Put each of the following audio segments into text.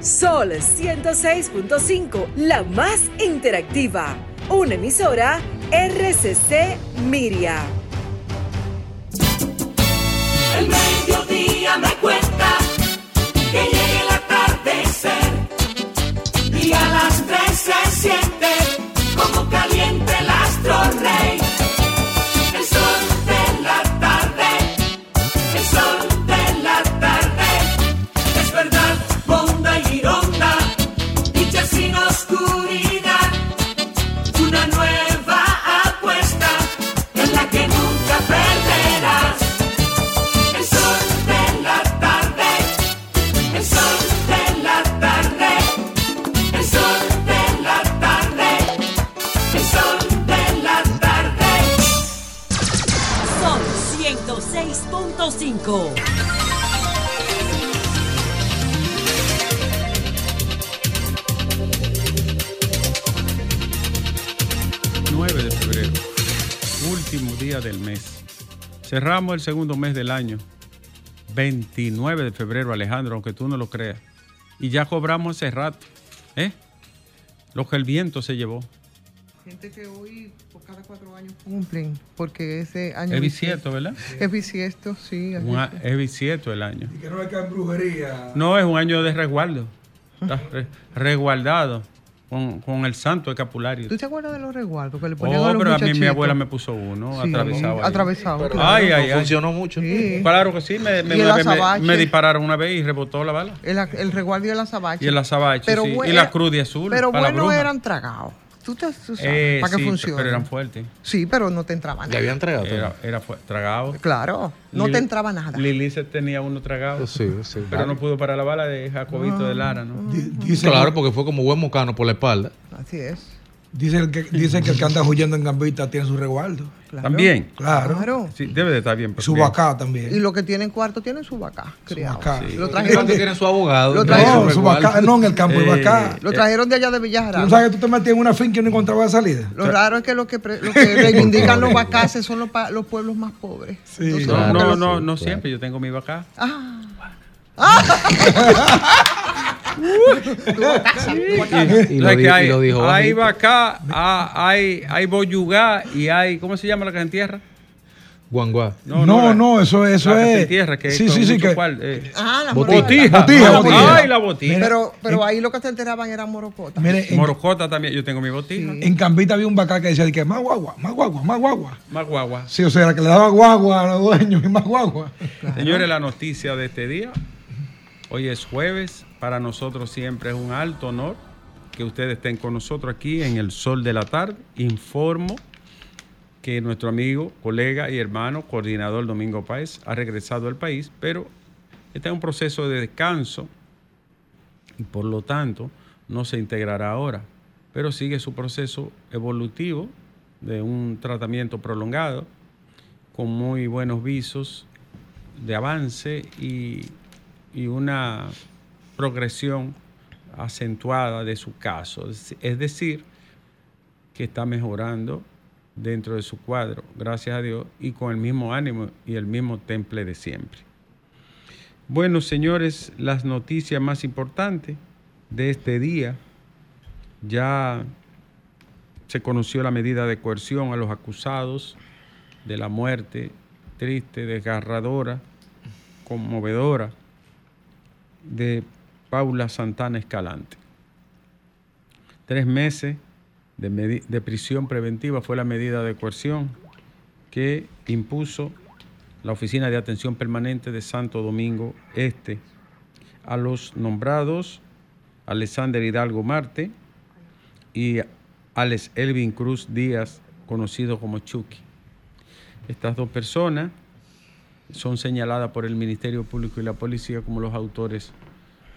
Sol 106.5, la más interactiva. Una emisora RCC Miria. El mediodía me cuenta que Cerramos el segundo mes del año. 29 de febrero, Alejandro, aunque tú no lo creas. Y ya cobramos hace rato. ¿Eh? Lo que el viento se llevó. Gente que hoy por cada cuatro años cumplen, porque ese año... Es bisiesto, ¿verdad? Es bisiesto, sí. así Un es. es bisiesto el año. Y que no hay que brujería. No, es un año de resguardo. Está re- resguardado con, con el santo escapulario. ¿Tú te acuerdas de los resguardos que le ponían Oh, a los pero a mí mi abuela me puso uno Sí, atravesado. atravesado, Pero- claro. Ay, ay, No ay. funcionó mucho. Sí. Claro que sí, me, me, me- me- dispararon una vez y rebotó la bala. El, el resguardo y el azabache. Y el azabache, Pero sí. bue- Y la cruz de azul. Pero bueno, eran tragados. Tú, te, tú sabes, Eh, para que sí, funcione. Pero eran fuertes. Sí, pero no te entraba nada. Era, era fu- tragado. Claro, no te entraba nada. Lili se tenía uno tragado. Sí, sí. Pero no pudo parar la bala de Jacobito de Lara, ¿no? claro, porque fue como buen mocano por la espalda. Así es. Dicen que, dicen que el que anda huyendo en Gambita tiene su resguardo. También. Claro. Sí, debe de estar bien. Su vaca también. Y los que tienen cuarto tienen su vaca criado. vaca. Lo Sí. trajeron de, tienen su abogado. Lo No, trajeron, su vaca, no, en el campo de Eh, vaca. lo trajeron de allá de Villajarán. ¿Tú sabes que tú te metías en una finca y no encontrabas salida? Lo raro es que lo que, pre- lo que reivindican los vacaces son los, pa- los pueblos más pobres. Entonces, No, no, los- no, no siempre. Yo tengo mi vaca. Ah. Y, Y lo ¿sabes di- y hay, lo dijo hay bajito. vaca, ah, hay, hay boyugá y hay, ¿cómo se llama la que se entierra? Guanguá. No, la- no, eso, eso la que se es. entierra, que sí, sí, sí. Que, cual, eh. Ah, la Botija. Botija, botija. Ay, la botija. Pero, pero ahí lo que te enteraban era morocota. mire, en, Morocota también, yo tengo mi botija. en Cambita había un vaca que decía de que más guagua, más guagua, más guagua. Más guagua. Sí, o sea, que le daba guagua a los dueños y más guagua. Señores, la noticia de este día. Hoy es jueves. Para nosotros siempre es un alto honor que ustedes estén con nosotros aquí en el sol de la tarde. Informo que nuestro amigo, colega y hermano, coordinador Domingo Páez, ha regresado al país, pero está en un proceso de descanso y por lo tanto no se integrará ahora, pero sigue su proceso evolutivo de un tratamiento prolongado con muy buenos visos de avance y, y una progresión acentuada de su caso. Es- decir, que está mejorando dentro de su cuadro, gracias a Dios, y con el mismo ánimo y el mismo temple de siempre. Bueno, señores, las noticias más importantes de este día. Ya se conoció la medida de coerción a los acusados de la muerte triste, desgarradora, conmovedora de Paula Santana Escalante. Tres meses de, prisión preventiva fue la medida de coerción que impuso la Oficina de Atención Permanente de Santo Domingo Este a los nombrados Alexander Hidalgo Marte y Alex Elvin Cruz Díaz, conocido como Chucky. Estas dos personas son señaladas por el Ministerio Público y la policía como los autores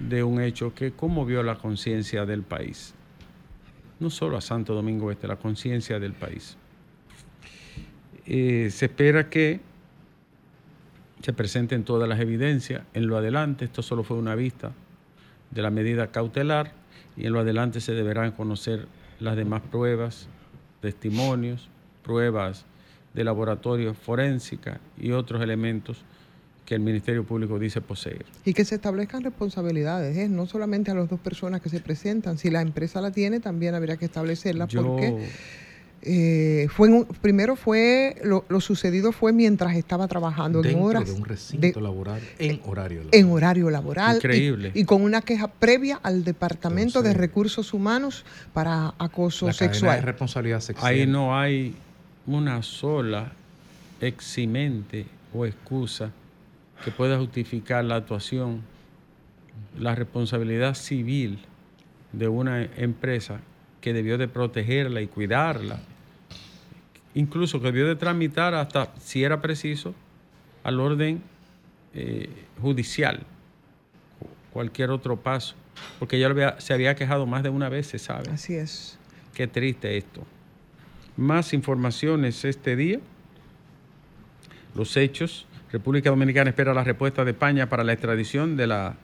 de un hecho que conmovió la conciencia del país. No solo a Santo Domingo Este, la conciencia del país. Eh, se espera que se presenten todas las evidencias en lo adelante. Esto solo fue una vista de la medida cautelar y en lo adelante se deberán conocer las demás pruebas, testimonios, pruebas de laboratorio forénsica y otros elementos que el Ministerio Público dice poseer. Y que se establezcan responsabilidades, ¿eh? no solamente a las dos personas que se presentan. Si la empresa la tiene, también habría que establecerla Yo- porque eh, fue en un- primero fue lo, lo sucedido fue mientras estaba trabajando en Dentro horas de un recinto de- laboral en horario laboral. en horario laboral Increíble. Y, con una queja previa al Departamento de Recursos Humanos para acoso la cadena de sexual. responsabilidad sexual. Ahí no hay una sola eximente o excusa que pueda justificar la actuación, la responsabilidad civil de una empresa que debió de protegerla y cuidarla, incluso que debió de tramitar hasta, si era preciso, al orden eh, judicial, cualquier otro paso, porque ya había- se había quejado más de una vez, se sabe. Así es. Qué triste esto. Más informaciones este día. Los hechos. República Dominicana espera la respuesta de España para la extradición de la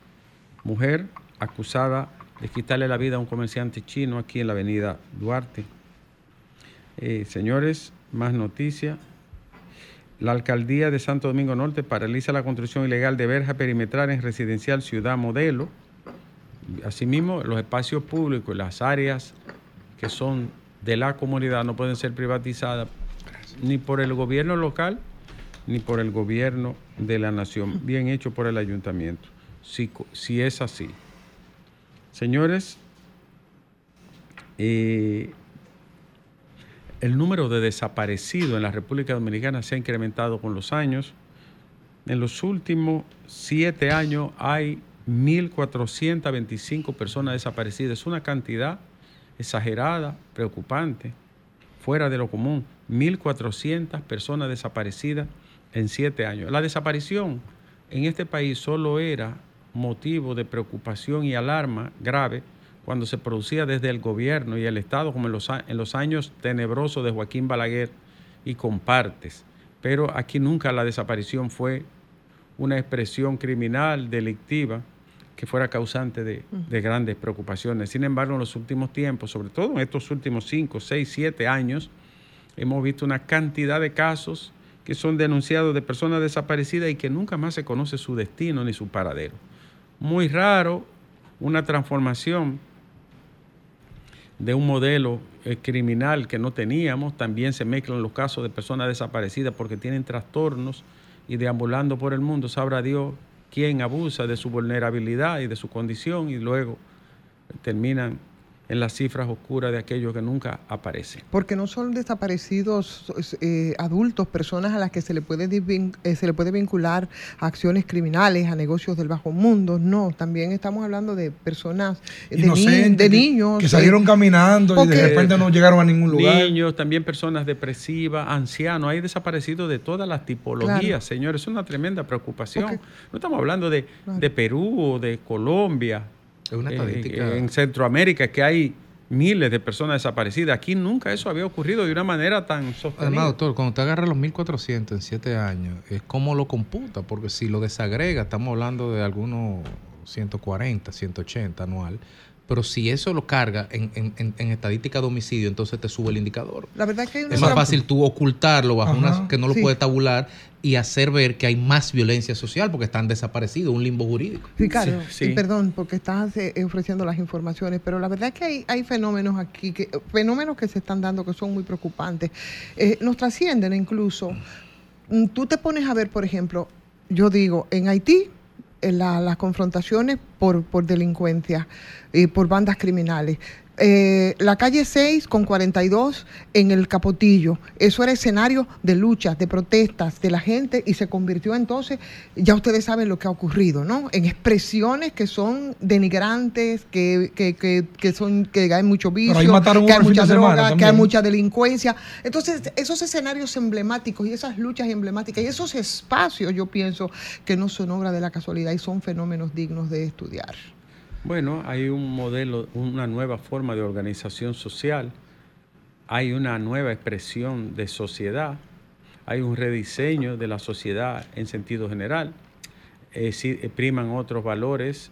mujer acusada de quitarle la vida a un comerciante chino aquí en la avenida Duarte. Eh, señores, más noticias. La alcaldía de Santo Domingo Norte paraliza la construcción ilegal de verja perimetral en residencial Ciudad Modelo. Asimismo, los espacios públicos y las áreas que son de la comunidad no pueden ser privatizadas ni por el gobierno local ni por el gobierno de la nación. Bien hecho por el ayuntamiento, si, es así. Señores, eh, el número de desaparecidos en la República Dominicana se ha incrementado con los años. En los últimos siete años hay 1.425 personas desaparecidas. Es una cantidad exagerada, preocupante, fuera de lo común. 1.400 personas desaparecidas en siete años. La desaparición en este país solo era motivo de preocupación y alarma grave cuando se producía desde el gobierno y el Estado, como en los, a- en los años tenebrosos de Joaquín Balaguer y compartes. Pero aquí nunca la desaparición fue una expresión criminal, delictiva, que fuera causante de, de grandes preocupaciones. Sin embargo, en los últimos tiempos, sobre todo en estos últimos 5, 6, 7 años, hemos visto una cantidad de casos que son denunciados de personas desaparecidas y que nunca más se conoce su destino ni su paradero. Muy raro una transformación de un modelo eh, criminal que no teníamos. También se mezclan los casos de personas desaparecidas porque tienen trastornos y deambulando por el mundo, sabrá Dios quién abusa de su vulnerabilidad y de su condición y luego terminan en las cifras oscuras de aquellos que nunca aparecen. Porque no son desaparecidos eh, adultos, personas a las que se le, puede eh, se le puede vincular a acciones criminales, a negocios del bajo mundo. No, también estamos hablando de personas, eh, de, ni- de niños. Que salieron eh, caminando y de repente no llegaron a ningún lugar. Niños, también personas depresivas, ancianos, hay desaparecidos de todas las tipologías, Claro. señores. Es una tremenda preocupación. No estamos hablando de, Claro. de Perú o de Colombia. Es una estadística. en Centroamérica que hay miles de personas desaparecidas. Aquí nunca eso había ocurrido de una manera tan sostenida. Además, doctor, cuando te agarra los 1400 en 7 años, es como lo computa, porque si lo desagrega, estamos hablando de algunos 140, 180 anual. Pero si eso lo carga en, en- en- en estadística de homicidio, entonces te sube el indicador. La verdad es que hay una Es más fácil tú ocultarlo bajo Ajá. una que no lo Sí. puedes tabular y hacer ver que hay más violencia social porque están desaparecidos, un limbo jurídico. Ricardo, Sí, sí. y perdón porque estás eh, ofreciendo las informaciones, pero la verdad es que hay, hay fenómenos aquí, que, fenómenos que se están dando que son muy preocupantes. Eh, nos trascienden incluso. Mm, Tú te pones a ver, por ejemplo, yo digo, en Haití, la- las confrontaciones por, por delincuencia, y por bandas criminales. Eh, la calle 6 con 42 en el Capotillo. Eso era escenario de luchas, de protestas de la gente y se convirtió entonces, ya ustedes saben lo que ha ocurrido, ¿no? En expresiones que son denigrantes, que, que, que, que son, que hay mucho vicio, que hay mucha droga, que hay mucha delincuencia. Entonces, esos escenarios emblemáticos y esas luchas emblemáticas y esos espacios, yo pienso que no son obra de la casualidad y son fenómenos dignos de estudiar. Bueno, hay un modelo, una nueva forma de organización social, hay una nueva expresión de sociedad, hay un rediseño de la sociedad en sentido general, eh, priman otros valores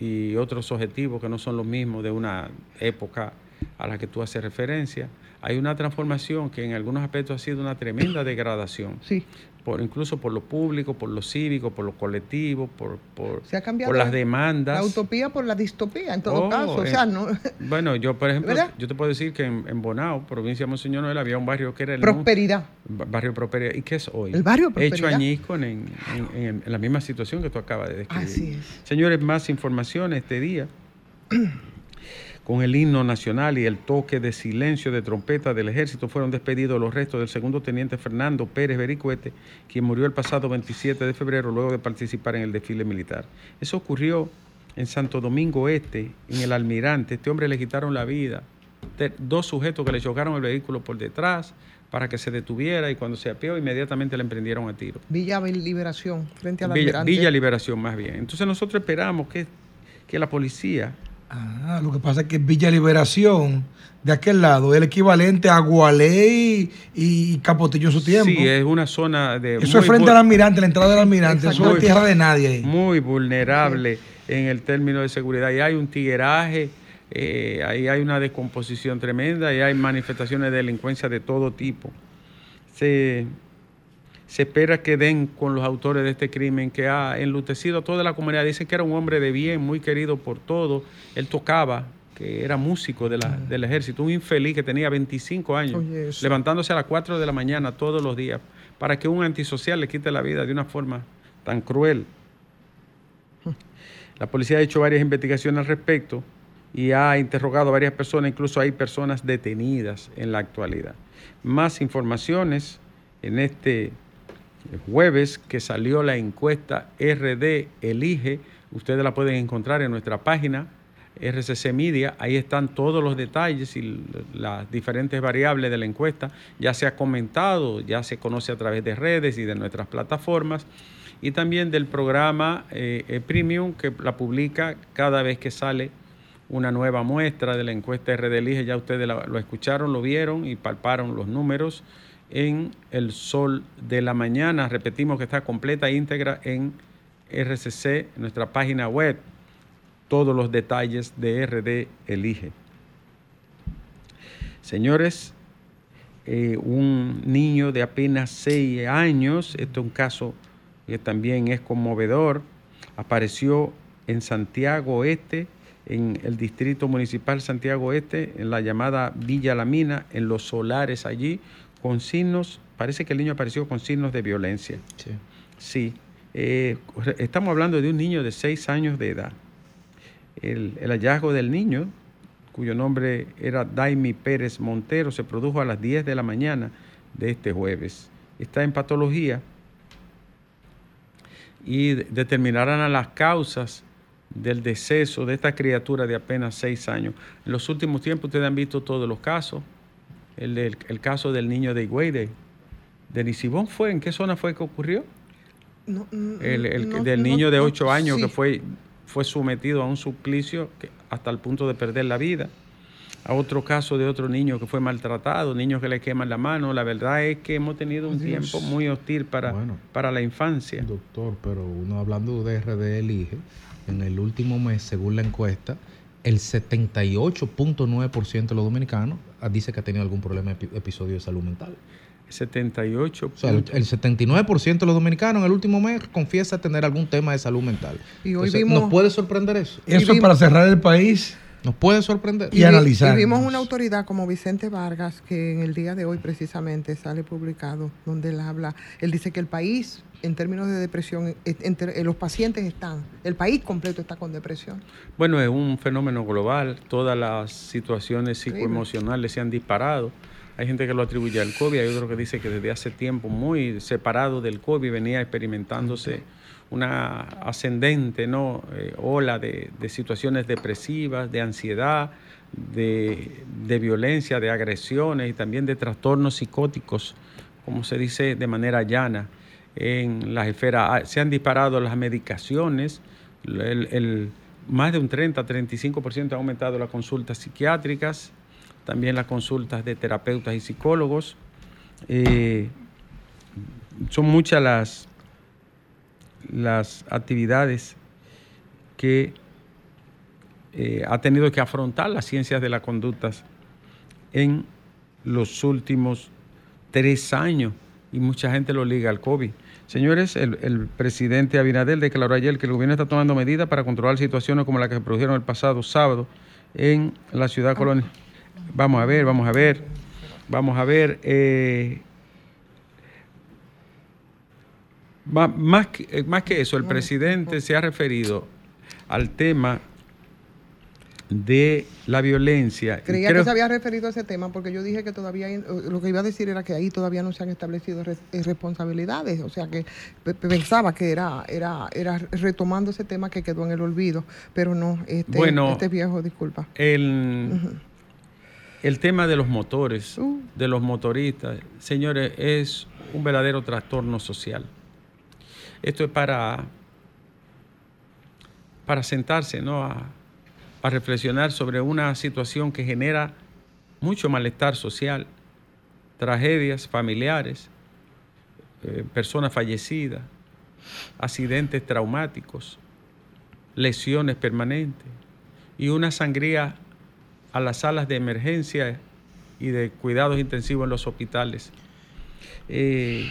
y otros objetivos que no son los mismos de una época a la que tú haces referencia. Hay una transformación que en algunos aspectos ha sido una tremenda degradación. Sí. Por, incluso por lo público, por lo cívico, por lo colectivo, por, por, Se ha cambiado por las la- demandas. La utopía por la distopía, en todo Oh, caso. O sea, no. Bueno, yo, por ejemplo, ¿Verdad? yo te puedo decir que en, en Bonao, provincia de Monseñor Noel, había un barrio que era el Prosperidad. Ba- Barrio Prosperidad. ¿Y qué es hoy? El barrio Hecho Prosperidad. añisco en, en- en- en la misma situación que tú acabas de describir. Así es. Señores, más información este día. Con el himno nacional y el toque de silencio de trompeta del ejército fueron despedidos los restos del segundo teniente Fernando Pérez Vericuete, quien murió el pasado 27 de febrero luego de participar en el desfile militar. Eso ocurrió en Santo Domingo Este, en el Almirante. Este hombre le quitaron la vida. Dos sujetos que le chocaron el vehículo por detrás para que se detuviera y cuando se apeó inmediatamente le emprendieron a tiro. Villa Liberación, frente al Villa, almirante. Villa Liberación más bien. Entonces nosotros esperamos que, que la policía Ah, lo que pasa es que Villa Liberación, de aquel lado, es el equivalente a Gualey y Capotillo en su tiempo. Sí, es una zona de Eso es frente al almirante, la entrada del almirante. Eso es tierra de nadie ahí. Muy vulnerable en el término de seguridad. Y hay un tigueraje, eh, ahí hay una descomposición tremenda y hay manifestaciones de delincuencia de todo tipo. Se, se espera que den con los autores de este crimen que ha enlutecido a toda la comunidad. Dicen que era un hombre de bien, muy querido por todos. Él tocaba, que era músico de la- del ejército, un infeliz que tenía 25 años, Oye, levantándose a las 4 de la mañana todos los días para que un antisocial le quite la vida de una forma tan cruel. La policía ha hecho varias investigaciones al respecto y ha interrogado a varias personas, incluso hay personas detenidas en la actualidad. Más informaciones en este jueves que salió la encuesta RD Elige, ustedes la pueden encontrar en nuestra página RCC Media, ahí están todos los detalles y las diferentes variables de la encuesta, ya se ha comentado, ya se conoce a través de redes y de nuestras plataformas, y también del programa eh, eh, Premium que la publica cada vez que sale una nueva muestra de la encuesta RD Elige, ya ustedes lo escucharon, lo vieron y palparon los números en El Sol de la Mañana. Repetimos que está completa e íntegra en RCC, nuestra página web. Todos los detalles de RD Elige. Señores, eh, un niño de apenas 6 años, esto es un caso que también es conmovedor, apareció en Santiago Este, en el distrito municipal Santiago Este, en la llamada Villa La Mina, en los solares allí, con signos, parece que el niño apareció con signos de violencia. Sí. Sí, eh, estamos hablando de un niño de 6 años de edad. El, el hallazgo del niño, cuyo nombre era Daimi Pérez Montero, se produjo a las 10 de la mañana de este jueves. Está en patología y de- determinarán las causas del deceso de esta criatura de apenas 6 años. En los últimos tiempos ustedes han visto todos los casos. El, del- el caso del niño de Higüey, de, de Nisibón, ¿fue? ¿En qué zona fue que ocurrió? No, mm, el, el no, del no, niño de no, 8 años sí. que fue, fue sometido a un suplicio que- hasta el punto de perder la vida. A otro caso de otro niño que fue maltratado, niños que le queman la mano. La verdad es que hemos tenido un Dios. tiempo muy hostil para, Bueno. para la infancia. Doctor, pero uno hablando de RD Elige, en el último mes, según la encuesta, el 78.9% de los dominicanos dice que ha tenido algún problema, epi- episodio de salud mental. 78. O sea, el, el 79% de los dominicanos en el último mes confiesa tener algún tema de salud mental. Y hoy Entonces, vimos- ¿Nos puede sorprender eso? Eso es para cerrar el país. ¿Nos puede sorprender? Y analizar. Y vimos una autoridad como Vicente Vargas, que en el día de hoy precisamente sale publicado, donde él habla, él dice que el país, en términos de depresión, entre, eh, los pacientes están, el país completo está con depresión. Bueno, es un fenómeno global. Todas las situaciones psicoemocionales se han disparado. Hay gente que lo atribuye al COVID, hay otro que dice que desde hace tiempo, muy separado del COVID, venía experimentándose una ascendente ¿no? Eh, ola de, de situaciones depresivas, de ansiedad, de, de violencia, de agresiones y también de trastornos psicóticos, como se dice de manera llana en las esferas. Ah, Se han disparado las medicaciones, el, el- más de un 30-35% ha aumentado las consultas psiquiátricas, también las consultas de terapeutas y psicólogos. Eh, son muchas las, las actividades que eh, ha tenido que afrontar las ciencias de las conductas en los últimos tres años y mucha gente lo liga al COVID. Señores, el, el presidente Abinadel declaró ayer que el gobierno está tomando medidas para controlar situaciones como la que se produjeron el pasado sábado en la ciudad colonial. Vamos a ver, vamos a ver, vamos a ver. eh, más, que, eh, más que eso, el presidente se ha referido al tema de la violencia. Creía creo- que se había referido a ese tema porque yo dije que todavía, hay- lo que iba a decir era que ahí todavía no se han establecido res- eh, responsabilidades, o sea que pe- pe- pensaba que era, era, era retomando ese tema que quedó en el olvido, pero no, este, Bueno. este viejo, disculpa. El, el tema de los motores, Uh. de los motoristas, señores, es un verdadero trastorno social. Esto es para, para sentarse, ¿no? A, reflexionar sobre una situación que genera mucho malestar social, tragedias familiares, eh, personas fallecidas, accidentes traumáticos, lesiones permanentes y una sangría a las salas de emergencia y de cuidados intensivos en los hospitales. Eh,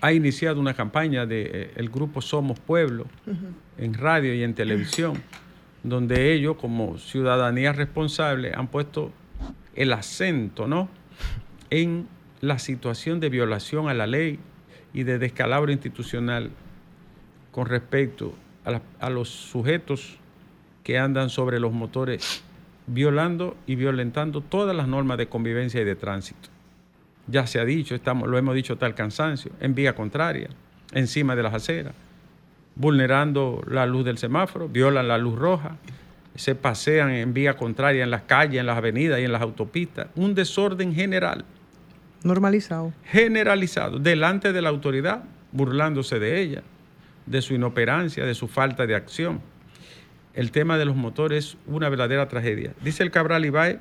ha iniciado una campaña del el grupo Somos Pueblo en radio y en televisión, donde ellos como ciudadanía responsable han puesto el acento ¿no? en la situación de violación a la ley y de descalabro institucional con respecto a, la- a los sujetos que andan sobre los motores violando y violentando todas las normas de convivencia y de tránsito. Ya se ha dicho, estamos, lo hemos dicho tal cansancio, en vía contraria, encima de las aceras, vulnerando la luz del semáforo, violan la luz roja, se pasean en vía contraria en las calles, en las avenidas y en las autopistas. Un desorden general Normalizado. generalizado delante de la autoridad, burlándose de ella, de su inoperancia, de su falta de acción. El tema de los motores es una verdadera tragedia. Dice el Cabral Ibae,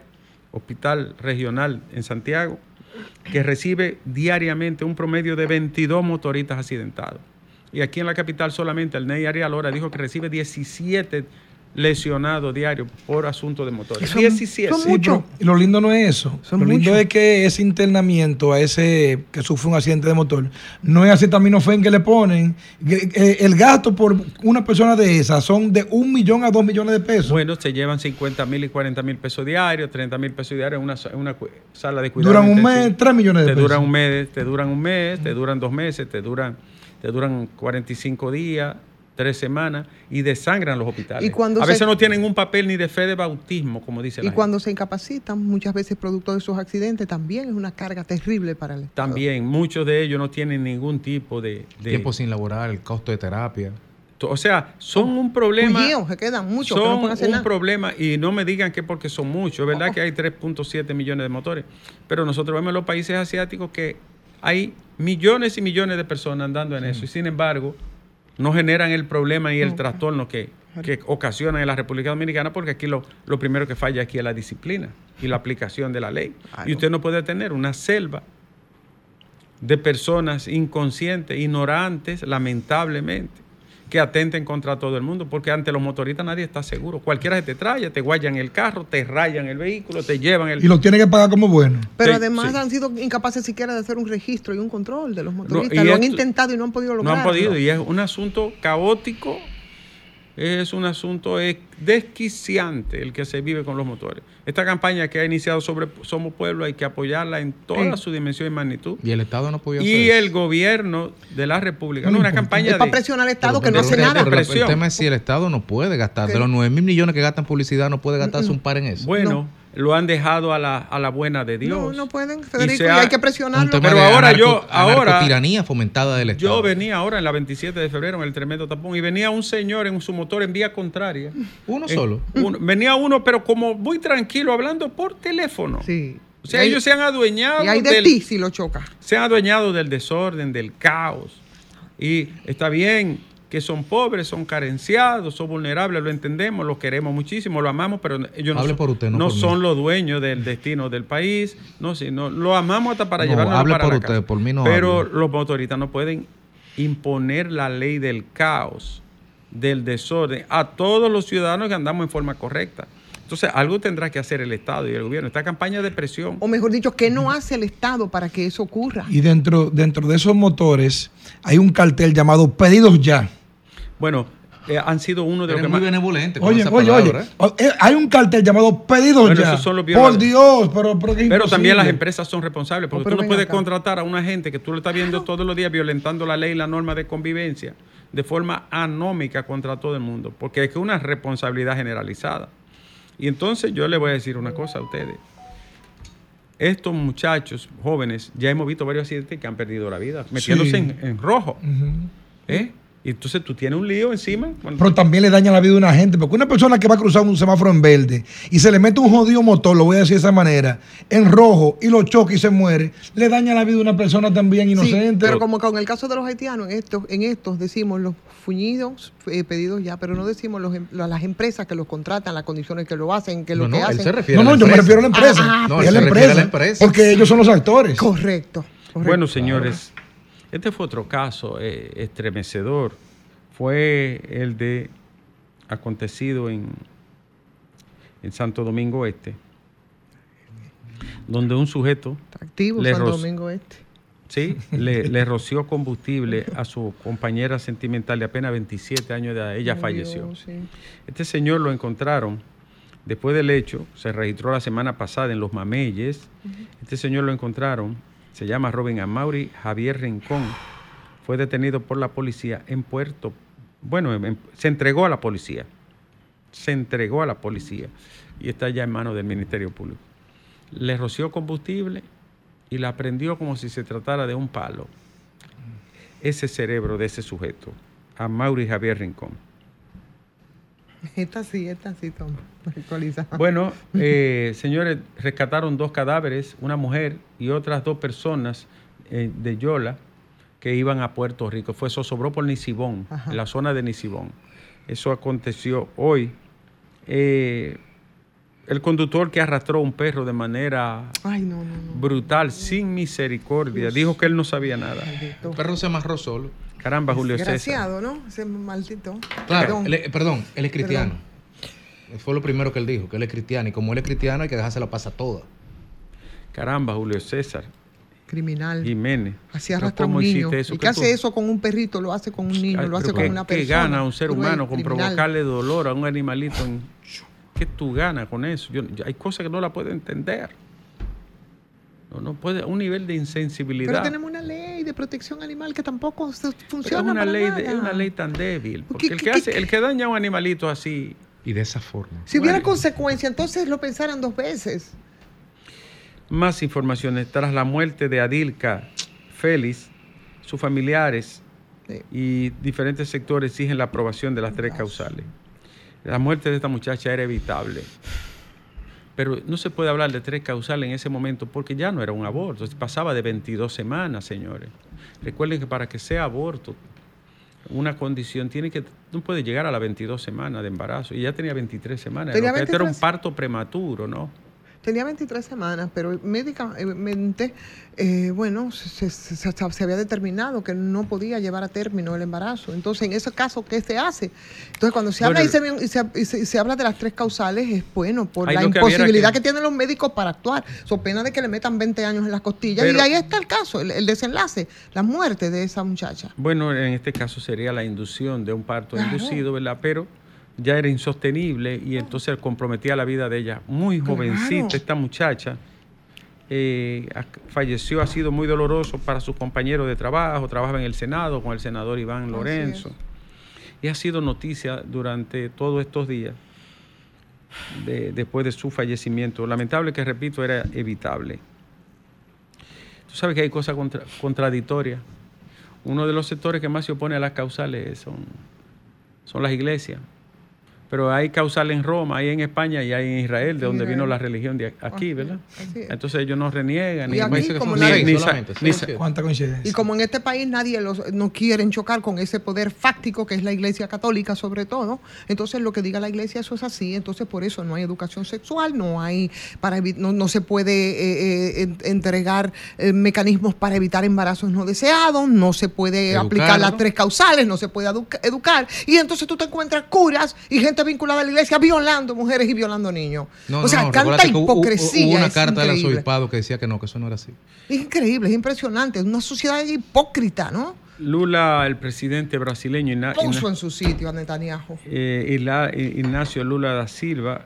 hospital regional en Santiago, que recibe diariamente un promedio de 22 motoristas accidentados. Y aquí en la capital solamente el Ney Ariel ahora dijo que recibe 17 lesionados diarios por asunto de motores. Son- 17. son Sí, mucho. y lo lindo no es eso. Son lo lindo es que ese internamiento a ese que sufre un accidente de motor no es acetaminofén que le ponen. El gasto por una persona de esas son de un millón a dos millones de pesos. Bueno, se llevan 50 mil y 40 mil pesos diarios, 30 mil pesos diarios en una, en una sala de cuidado. Duran un mes, tres millones de te pesos. duran un mes, te duran un mes, te duran dos meses, te duran, te duran 45 días, tres semanas y desangran los hospitales. Y cuando a se- veces no tienen un papel ni de fe de bautismo, como dice la Y gente. cuando se incapacitan, muchas veces producto de esos accidentes, también es una carga terrible para el Estado. También muchos de ellos no tienen ningún tipo de... de- Tiempo sin laborar, el costo de terapia. o sea, son un problema... Tullidos, se quedan muchos que no son pueden hacer un nada. problema y no me digan que porque son muchos, es verdad que hay 3.7 millones de motores, pero nosotros vemos en los países asiáticos que hay millones y millones de personas andando en eso y sin embargo no generan el problema y el trastorno que, que ocasionan en la República Dominicana porque aquí lo, lo primero que falla aquí es la disciplina y la aplicación de la ley. Claro. Y usted no puede tener una selva de personas inconscientes, ignorantes, lamentablemente, que atenten contra todo el mundo, porque ante los motoristas nadie está seguro. Cualquiera se te trae, te guayan el carro, te rayan el vehículo, te llevan el... Y lo tiene que pagar como bueno. Pero Sí, además sí. han sido incapaces siquiera de hacer un registro y un control de los motoristas. lo han esto- intentado y no han podido no lograrlo. han podido, y es un asunto caótico, es un asunto desquiciante el que se vive con los motores. Esta campaña que ha iniciado sobre Somos Pueblo hay que apoyarla en toda Sí. su dimensión y magnitud. Y el Estado no podía hacer Y eso. el gobierno de la República, No no, una campaña Es de... para presionar al Estado que no hace nada. pero el- tema es si el Estado no puede gastar. De los 9 mil millones que gastan publicidad, no puede gastarse un par en eso. Bueno, lo han dejado a la, a la buena de Dios. No, no pueden, Federico, se y, ha- hay que presionarlo. Pero ahora anarco- yo- ahora- tiranía fomentada del Estado. Yo venía ahora en la 27 de febrero en el tremendo tapón y venía un señor en su motor en vía contraria. Uno solo. uno- venía uno, pero como muy tranquilo, hablando por teléfono. Sí. O sea, Y hay- ellos se han adueñado Y hay de del, ti si lo choca. se han adueñado del desorden, del caos. Y está bien que son pobres, son carenciados, son vulnerables, lo entendemos, lo queremos muchísimo, lo amamos, pero ellos no, Hable son, por usted, no no por mí. son los dueños del destino del país. No, sino lo amamos hasta para No, llevarnos hable para por la usted, casa. por mí no Pero hable. los motoristas no pueden imponer la ley del caos, del desorden, a todos los ciudadanos que andamos en forma correcta. Entonces, algo tendrá que hacer el Estado y el gobierno. Esta campaña de presión. O mejor dicho, ¿qué no hace el Estado para que eso ocurra? Y dentro, dentro de esos motores hay un cartel llamado Pedidos Ya. Bueno, eh, han sido uno de los que muy más. benevolente con Oye, esa oye, oye. palabra, ¿eh? eh, Hay un cartel llamado Pedidos Bueno, Ya. esos son los Por. Dios, pero, pero, Pero también las empresas son responsables, porque No, pero tú no puedes acá. contratar a una gente que tú lo estás viendo todos los días violentando la ley y la norma de convivencia de forma anómica contra todo el mundo, porque es que una responsabilidad generalizada. Y entonces yo le voy a decir una cosa a ustedes. Estos muchachos jóvenes, ya hemos visto varios accidentes que han perdido la vida, metiéndose Sí. en, en rojo. ¿eh? Y entonces tú tienes un lío encima. cuando- Pero también le daña la vida a una gente, porque una persona que va a cruzar un semáforo en verde y se le mete un jodido motor, lo voy a decir de esa manera, en rojo y lo choca y se muere, le daña la vida a una persona también Sí, inocente. pero como con el caso de los haitianos, en estos, en estos decimos los fuñidos eh, pedidos ya, pero no decimos los, em- las empresas que los contratan, las condiciones que lo hacen, que lo No, que no, él hacen. se refiere no, a no, la yo me refiero a la empresa. Ah, No, Es él la se refiere a la empresa. Porque ellos son los actores. Correcto. correcto. Bueno, señores, este fue otro caso eh, estremecedor. Fue el de acontecido en, en Santo Domingo Este, donde un sujeto Atractivo Le Santo Domingo Este. ¿sí? le, le roció combustible a su compañera sentimental de apenas 27 años de edad. Ella Ay, falleció. Dios, sí. Este señor lo encontraron después del hecho, se registró la semana pasada en Los Mameyes. Este señor lo encontraron, se llama Robin Amaury Javier Rincón. Fue detenido por la policía en Puerto. Bueno, en- en- se entregó a la policía. Se entregó a la policía y está ya en manos del Ministerio Público. Le roció combustible y la prendió como si se tratara de un palo. Ese cerebro de ese sujeto, Amaury Javier Rincón. Esta sí, esta sí, toma. Actualizada. Bueno, eh, señores, rescataron dos cadáveres, una mujer y otras dos personas eh, de Yola que iban a Puerto Rico. Fue eso sobró por Nisibón, Ajá. en la zona de Nisibón. Eso aconteció hoy. Eh, el conductor que arrastró un perro de manera Ay, no, no, no. brutal, sin misericordia, dijo que él no sabía nada. Maldito. El perro se amarró solo. Caramba, Julio César. Desgraciado, ¿no? Ese maldito. Claro, Perdón. él es- perdón, él es cristiano. Fue lo primero que él dijo, que él es cristiano. Y como él es cristiano, hay que dejársela pasar toda. Caramba, Julio César. Criminal. Jiménez. Así arrastra un ¿cómo niño. eso? ¿Y ¿Qué qué hace tú- eso con un perrito? Lo hace con un niño, Ay, lo hace con ¿qué- una ¿Qué persona. gana un ser Cruel, humano con criminal. provocarle dolor a un animalito? en- ¿Qué tú ganas con eso? Yo- yo- hay cosas que no la puedo entender. No, no puede, un nivel de insensibilidad. Pero tenemos una ley de protección animal que tampoco funciona. es una para ley, nada. es una ley tan débil. Porque ¿Qué- el qué- que, qué- hace, el que daña a un animalito así, Y de esa forma. Si hubiera Bueno. consecuencia, entonces lo pensaran dos veces. Más informaciones. Tras la muerte de Adilka Félix, sus familiares Sí. y diferentes sectores exigen la aprobación de las tres causales. La muerte de esta muchacha era evitable. Pero no se puede hablar de tres causales en ese momento porque ya no era un aborto. Pasaba de 22 semanas, señores. Recuerden que para que sea aborto, una condición tiene que no puede llegar a las 22 semanas de embarazo y ya tenía 23 semanas. Tenía Lo que este era un 23. parto prematuro, ¿no? Tenía 23 semanas, pero médicamente, eh, bueno, se, se- se- se había determinado que no podía llevar a término el embarazo. Entonces, en ese caso, ¿qué se hace? Entonces, cuando se Bueno, habla y se, y se- y se- y se habla de las tres causales, es bueno, por la que imposibilidad que... que- tienen los médicos para actuar. So pena de que le metan 20 años en las costillas. Pero- y ahí está el caso, el, el desenlace, la muerte de esa muchacha. Bueno, en este caso sería la inducción de un parto inducido, ¿verdad? Pero ya era insostenible y entonces comprometía la vida de ella. Muy jovencita esta muchacha. eh, falleció, ha sido muy doloroso para sus compañeros de trabajo, trabajaba en el Senado con el senador Iván Lorenzo. Y ha sido noticia durante todos estos días de- después de su fallecimiento. Lamentable que, repito, era evitable. Tú sabes que hay cosas contra- contradictorias. Uno de los sectores que más se opone a las causales son, son las iglesias. Pero hay causales en Roma, hay en España y hay en Israel, de donde vino Israel. la religión de aquí, ¿verdad? Entonces ellos no reniegan. Y aquí, como. Y como en este país nadie los, no quieren chocar con ese poder fáctico que es la iglesia católica sobre todo, entonces lo que diga la iglesia eso es así, entonces por eso no hay educación sexual, no hay para evi- no, no se puede eh, eh, en- entregar eh, mecanismos para evitar embarazos no deseados, no se puede Educar, aplicar las ¿no? tres causales, no se puede educa- educar y entonces tú te encuentras curas y gente vinculada a la iglesia violando mujeres y violando niños. No, o sea, no, tanta hubo- hubo- hipocresía. Hubo una carta del arzobispado que decía que no, que eso no era así. Es increíble, es impresionante. Es una sociedad hipócrita, ¿no? Lula, el presidente brasileño Ina- Puso Ina- en su sitio a Netanyahu. eh, Ila- eh, Ignacio Lula da Silva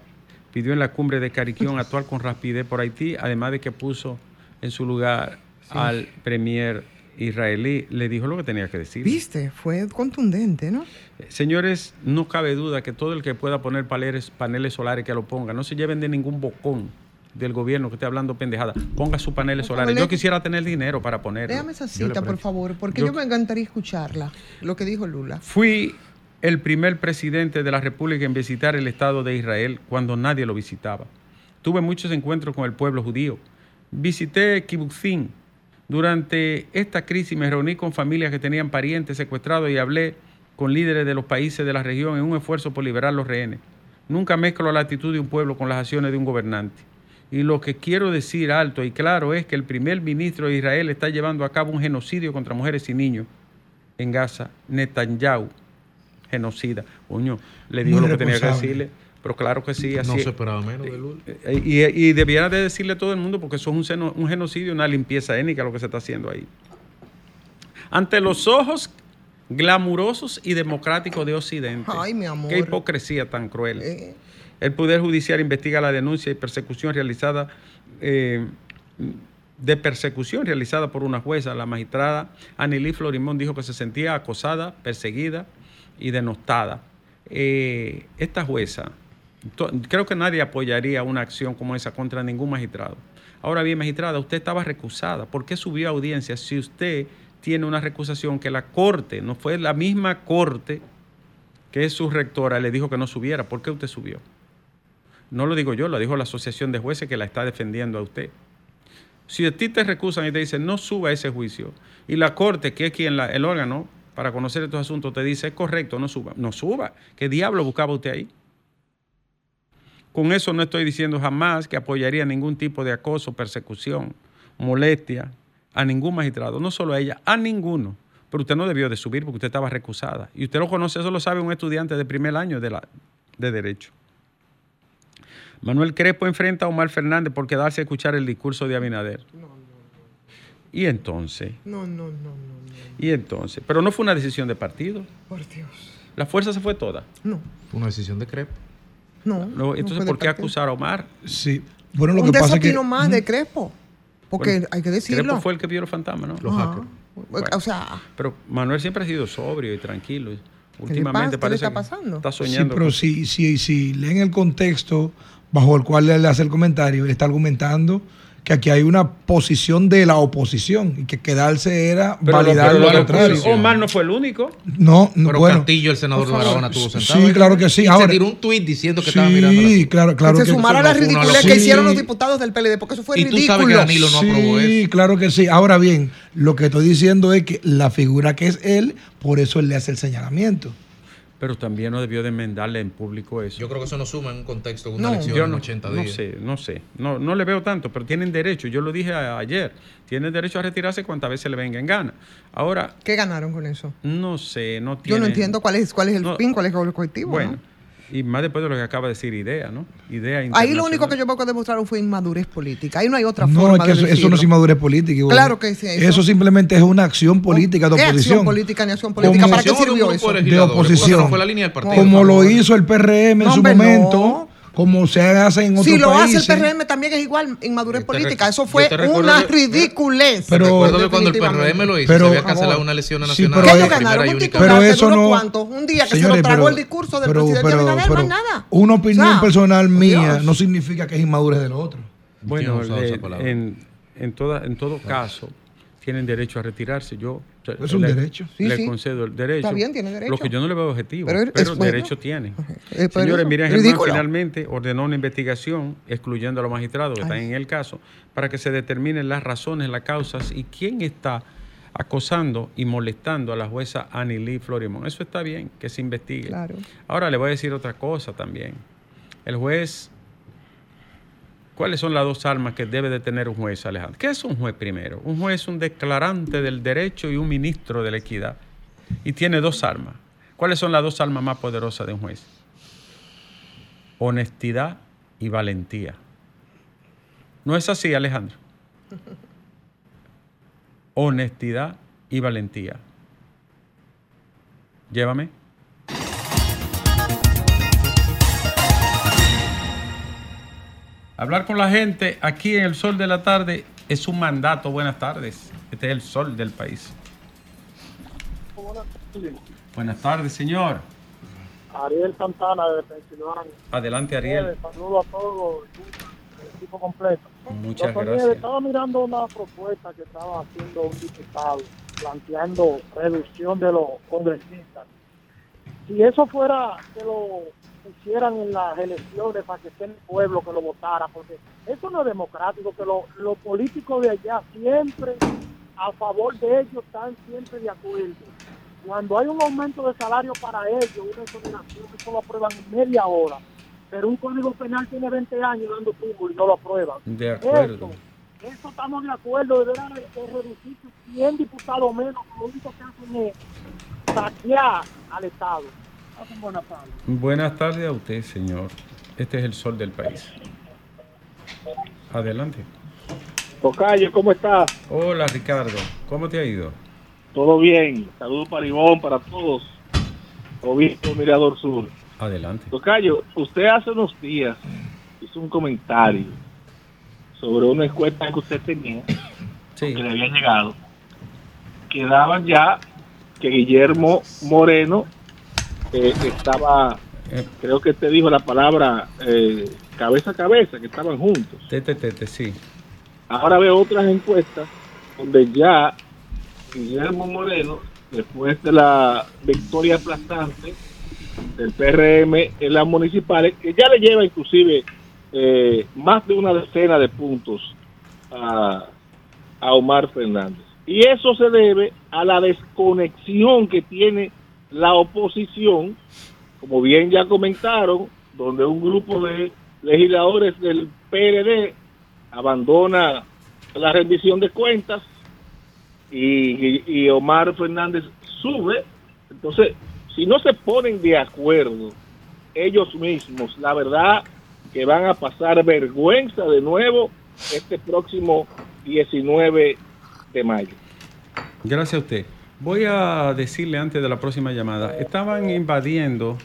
pidió en la cumbre de Cariquión actuar con rapidez por Haití, además de que puso en su lugar al premier israelí, le dijo lo que tenía que decir. Viste, fue contundente, ¿no? Señores, no cabe duda que todo el que pueda poner paneles, paneles solares que lo ponga, no se lleven de ningún bocón del gobierno que esté hablando pendejada. Ponga sus paneles Por solares. favor, Yo quisiera tener dinero para ponerlo. Déjame esa cita, por favor, porque Yo- yo, me encantaría escucharla, lo que dijo Lula. Fui el primer presidente de la República en visitar el Estado de Israel cuando nadie lo visitaba. Tuve muchos encuentros con el pueblo judío. Visité Kibbutzim. Durante esta crisis me reuní con familias que tenían parientes secuestrados y hablé con líderes de los países de la región en un esfuerzo por liberar los rehenes. Nunca mezclo la actitud de un pueblo con las acciones de un gobernante. Y lo que quiero decir alto y claro es que el primer ministro de Israel está llevando a cabo un genocidio contra mujeres y niños en Gaza, Netanyahu, genocida. Coño, le Muy lo que tenía que decirle. Pero claro que sí, así No se esperaba menos de Lula. Eh, Y, y debiera de decirle a todo el mundo porque eso es un, seno- un genocidio, una limpieza étnica lo que se está haciendo ahí. Ante los ojos glamurosos y democráticos de Occidente. Ay, mi amor. Qué hipocresía tan cruel. Eh, El Poder Judicial investiga la denuncia y persecución realizada eh, de persecución realizada por una jueza. La magistrada Anilí Florimón dijo que se sentía acosada, perseguida y denostada. Eh, esta jueza, creo que nadie apoyaría una acción como esa contra ningún magistrado. Ahora bien, magistrada, usted estaba recusada. ¿Por qué subió a audiencia si usted tiene una recusación que la corte, no fue la misma corte que es su rectora, le dijo que no subiera? ¿Por qué usted subió? No lo digo yo, lo dijo la Asociación de Jueces que la está defendiendo a usted. Si a ti te recusan y te dicen no suba ese juicio, y la Corte, que es quien el órgano para conocer estos asuntos, te dice es correcto, no suba, no suba. ¿Qué diablo buscaba usted ahí? Con eso no estoy diciendo jamás que apoyaría ningún tipo de acoso, persecución, molestia a ningún magistrado, no solo a ella, a ninguno. Pero usted no debió de subir porque usted estaba recusada. Y usted lo conoce, eso lo sabe un estudiante de primer año de, la, de Derecho. Manuel Crespo enfrenta a Omar Fernández por quedarse a escuchar el discurso de Abinader. Y entonces, no, no, no, no, no. y entonces, pero no fue una decisión de partido. Por Dios. La fuerza se fue toda. No, Fue una decisión de Crepo. No. Entonces, ¿por qué acusar a Omar? Sí. Bueno, lo Un que pasa es que. más de Crespo. Porque Bueno, hay que decirlo. Crespo fue el que vio los fantasmas, ¿no? Los hackers. Bueno. O sea, Pero Manuel siempre ha sido sobrio y tranquilo. le Últimamente? ¿Qué le parece está que pasando? está Sí, soñando. pero con- si, si, si leen el contexto bajo el cual él hace el comentario, él está argumentando que aquí hay una posición de la oposición y que quedarse era Pero validar lo lo- contrario. Omar no fue el único. No, no, Pero bueno. Castillo, el senador de. Barahona, estuvo Sí, sentado. ahí. claro que sí. Y Ahora- se tiró un tuit diciendo que estaba mirando. Sí, claro, claro que se sumara a la ridiculez que hicieron los Sí. diputados del PLD, porque eso fue Y tú ridículo. sabes que Danilo no aprobó Sí, eso. claro que sí. Ahora bien, lo que estoy diciendo es que la figura que es él, por eso él le hace el señalamiento. Pero también no debió de enmendarle en público eso. Yo creo que eso no suma en un contexto de una No. elección Yo en no, 80 no días. sé, no sé. No, no le veo tanto, pero tienen derecho. Yo lo dije a- ayer. Tienen derecho a retirarse cuantas veces le venga en gana. Ahora, ¿Qué ganaron con eso? no sé, no Yo tiene... no entiendo cuál es, cuál es el No. fin, cuál es el objetivo. Bueno, ¿no? Y más después de lo que acaba de decir Idea, ¿no? Idea Ahí lo único que yo veo que demostraron fue inmadurez política. Ahí no hay otra No, forma es que de eso, eso no es inmadurez política. Claro que sí, eso. Eso, simplemente es una acción política de ¿Qué oposición. acción política ni acción política? Como- ¿Para qué de sirvió grupo eso? de de oposición. no como lo hizo el PRM en No, su hombre, momento, no. Como se hace en otros Si lo hace países. el PRM también es igual inmadurez política. Eso fue una ridiculez. Pero- Recuerdo que cuando el. PRM lo hizo, Pero- se había cancelado una elección Sí, nacional. pero ¿Qué es- ellos primera ganaron? y Un Pero eso no- cuánto? Un día que se lo tragó pero- el discurso del pero- presidente pero- Abinader, pero más nada. Una opinión O sea, personal mía Dios. no significa que es inmadurez del otro. Bueno, en, en, toda, en todo caso, tienen derecho a retirarse. Yo Es un le, derecho. Sí, le sí. concedo el derecho. Está bien, tiene derecho. Lo que yo no le veo objetivo, Pero pero, bueno. derecho tiene. Eh, Señores, Miriam Germán finalmente ordenó una investigación, excluyendo a los magistrados que Ay. están en el caso, para que se determinen las razones, las causas y quién está acosando y molestando a la jueza Annie Lee Florimón. Eso está bien, que se investigue. Claro. Ahora le voy a decir otra cosa también. El juez, ¿cuáles son las dos armas que debe de tener un juez, Alejandro? ¿Qué es un juez primero? Un juez es un declarante del derecho y un ministro de la equidad. Y tiene dos armas. ¿Cuáles son las dos armas más poderosas de un juez? honestidad y valentía. ¿No es así, Alejandro? Honestidad y valentía. Llévame. Hablar con la gente aquí en el sol de la tarde es un mandato. Buenas tardes. Este es el sol del país. Buenas tardes, señor. Ariel Santana de Pensilvania. Adelante, Ariel. Saludo a todos, el equipo completo. Muchas Doctor Nieves, gracias. Estaba mirando una propuesta que estaba haciendo un diputado, planteando reducción de los congresistas. Si eso fuera que lo pusieran en las elecciones para que esté el pueblo que lo votara, porque eso no es democrático, que lo- los políticos de allá siempre a favor de ellos están siempre de acuerdo. Cuando hay un aumento de salario para ellos, una exoneración, eso lo aprueban en media hora. Pero un código penal tiene 20 años dando tubo y no lo aprueban. De acuerdo. Eso, eso estamos de acuerdo, deberán de de reducirse 100 diputados menos, lo único que hacen es saquear al Estado. Buenas tardes a usted, señor. Este es el sol del país. Adelante. Tocayo, ¿cómo estás? Hola, Ricardo. ¿Cómo te ha ido? Todo bien. Saludos para Ivón, para todos. Obispo Mirador Sur. Adelante. Tocayo, usted hace unos días hizo un comentario sobre una encuesta que usted tenía, Sí. que le había llegado, que daban ya que Guillermo Moreno eh, estaba, creo que te dijo la palabra eh, cabeza a cabeza, que estaban juntos. tete, tete, sí. Ahora veo otras encuestas donde ya Guillermo Moreno, después de la victoria aplastante del PRM en las municipales, que ya le lleva inclusive eh, más de una decena de puntos a, a Omar Fernández. Y eso se debe a la desconexión que tiene la oposición, como bien ya comentaron, donde un grupo de legisladores del PRD abandona la rendición de cuentas y, y- Omar Fernández sube. Entonces, si no se ponen de acuerdo ellos mismos, la verdad que van a pasar vergüenza de nuevo este próximo 19 de mayo. Gracias a usted. Voy a decirle antes de la próxima llamada. Estaban invadiendo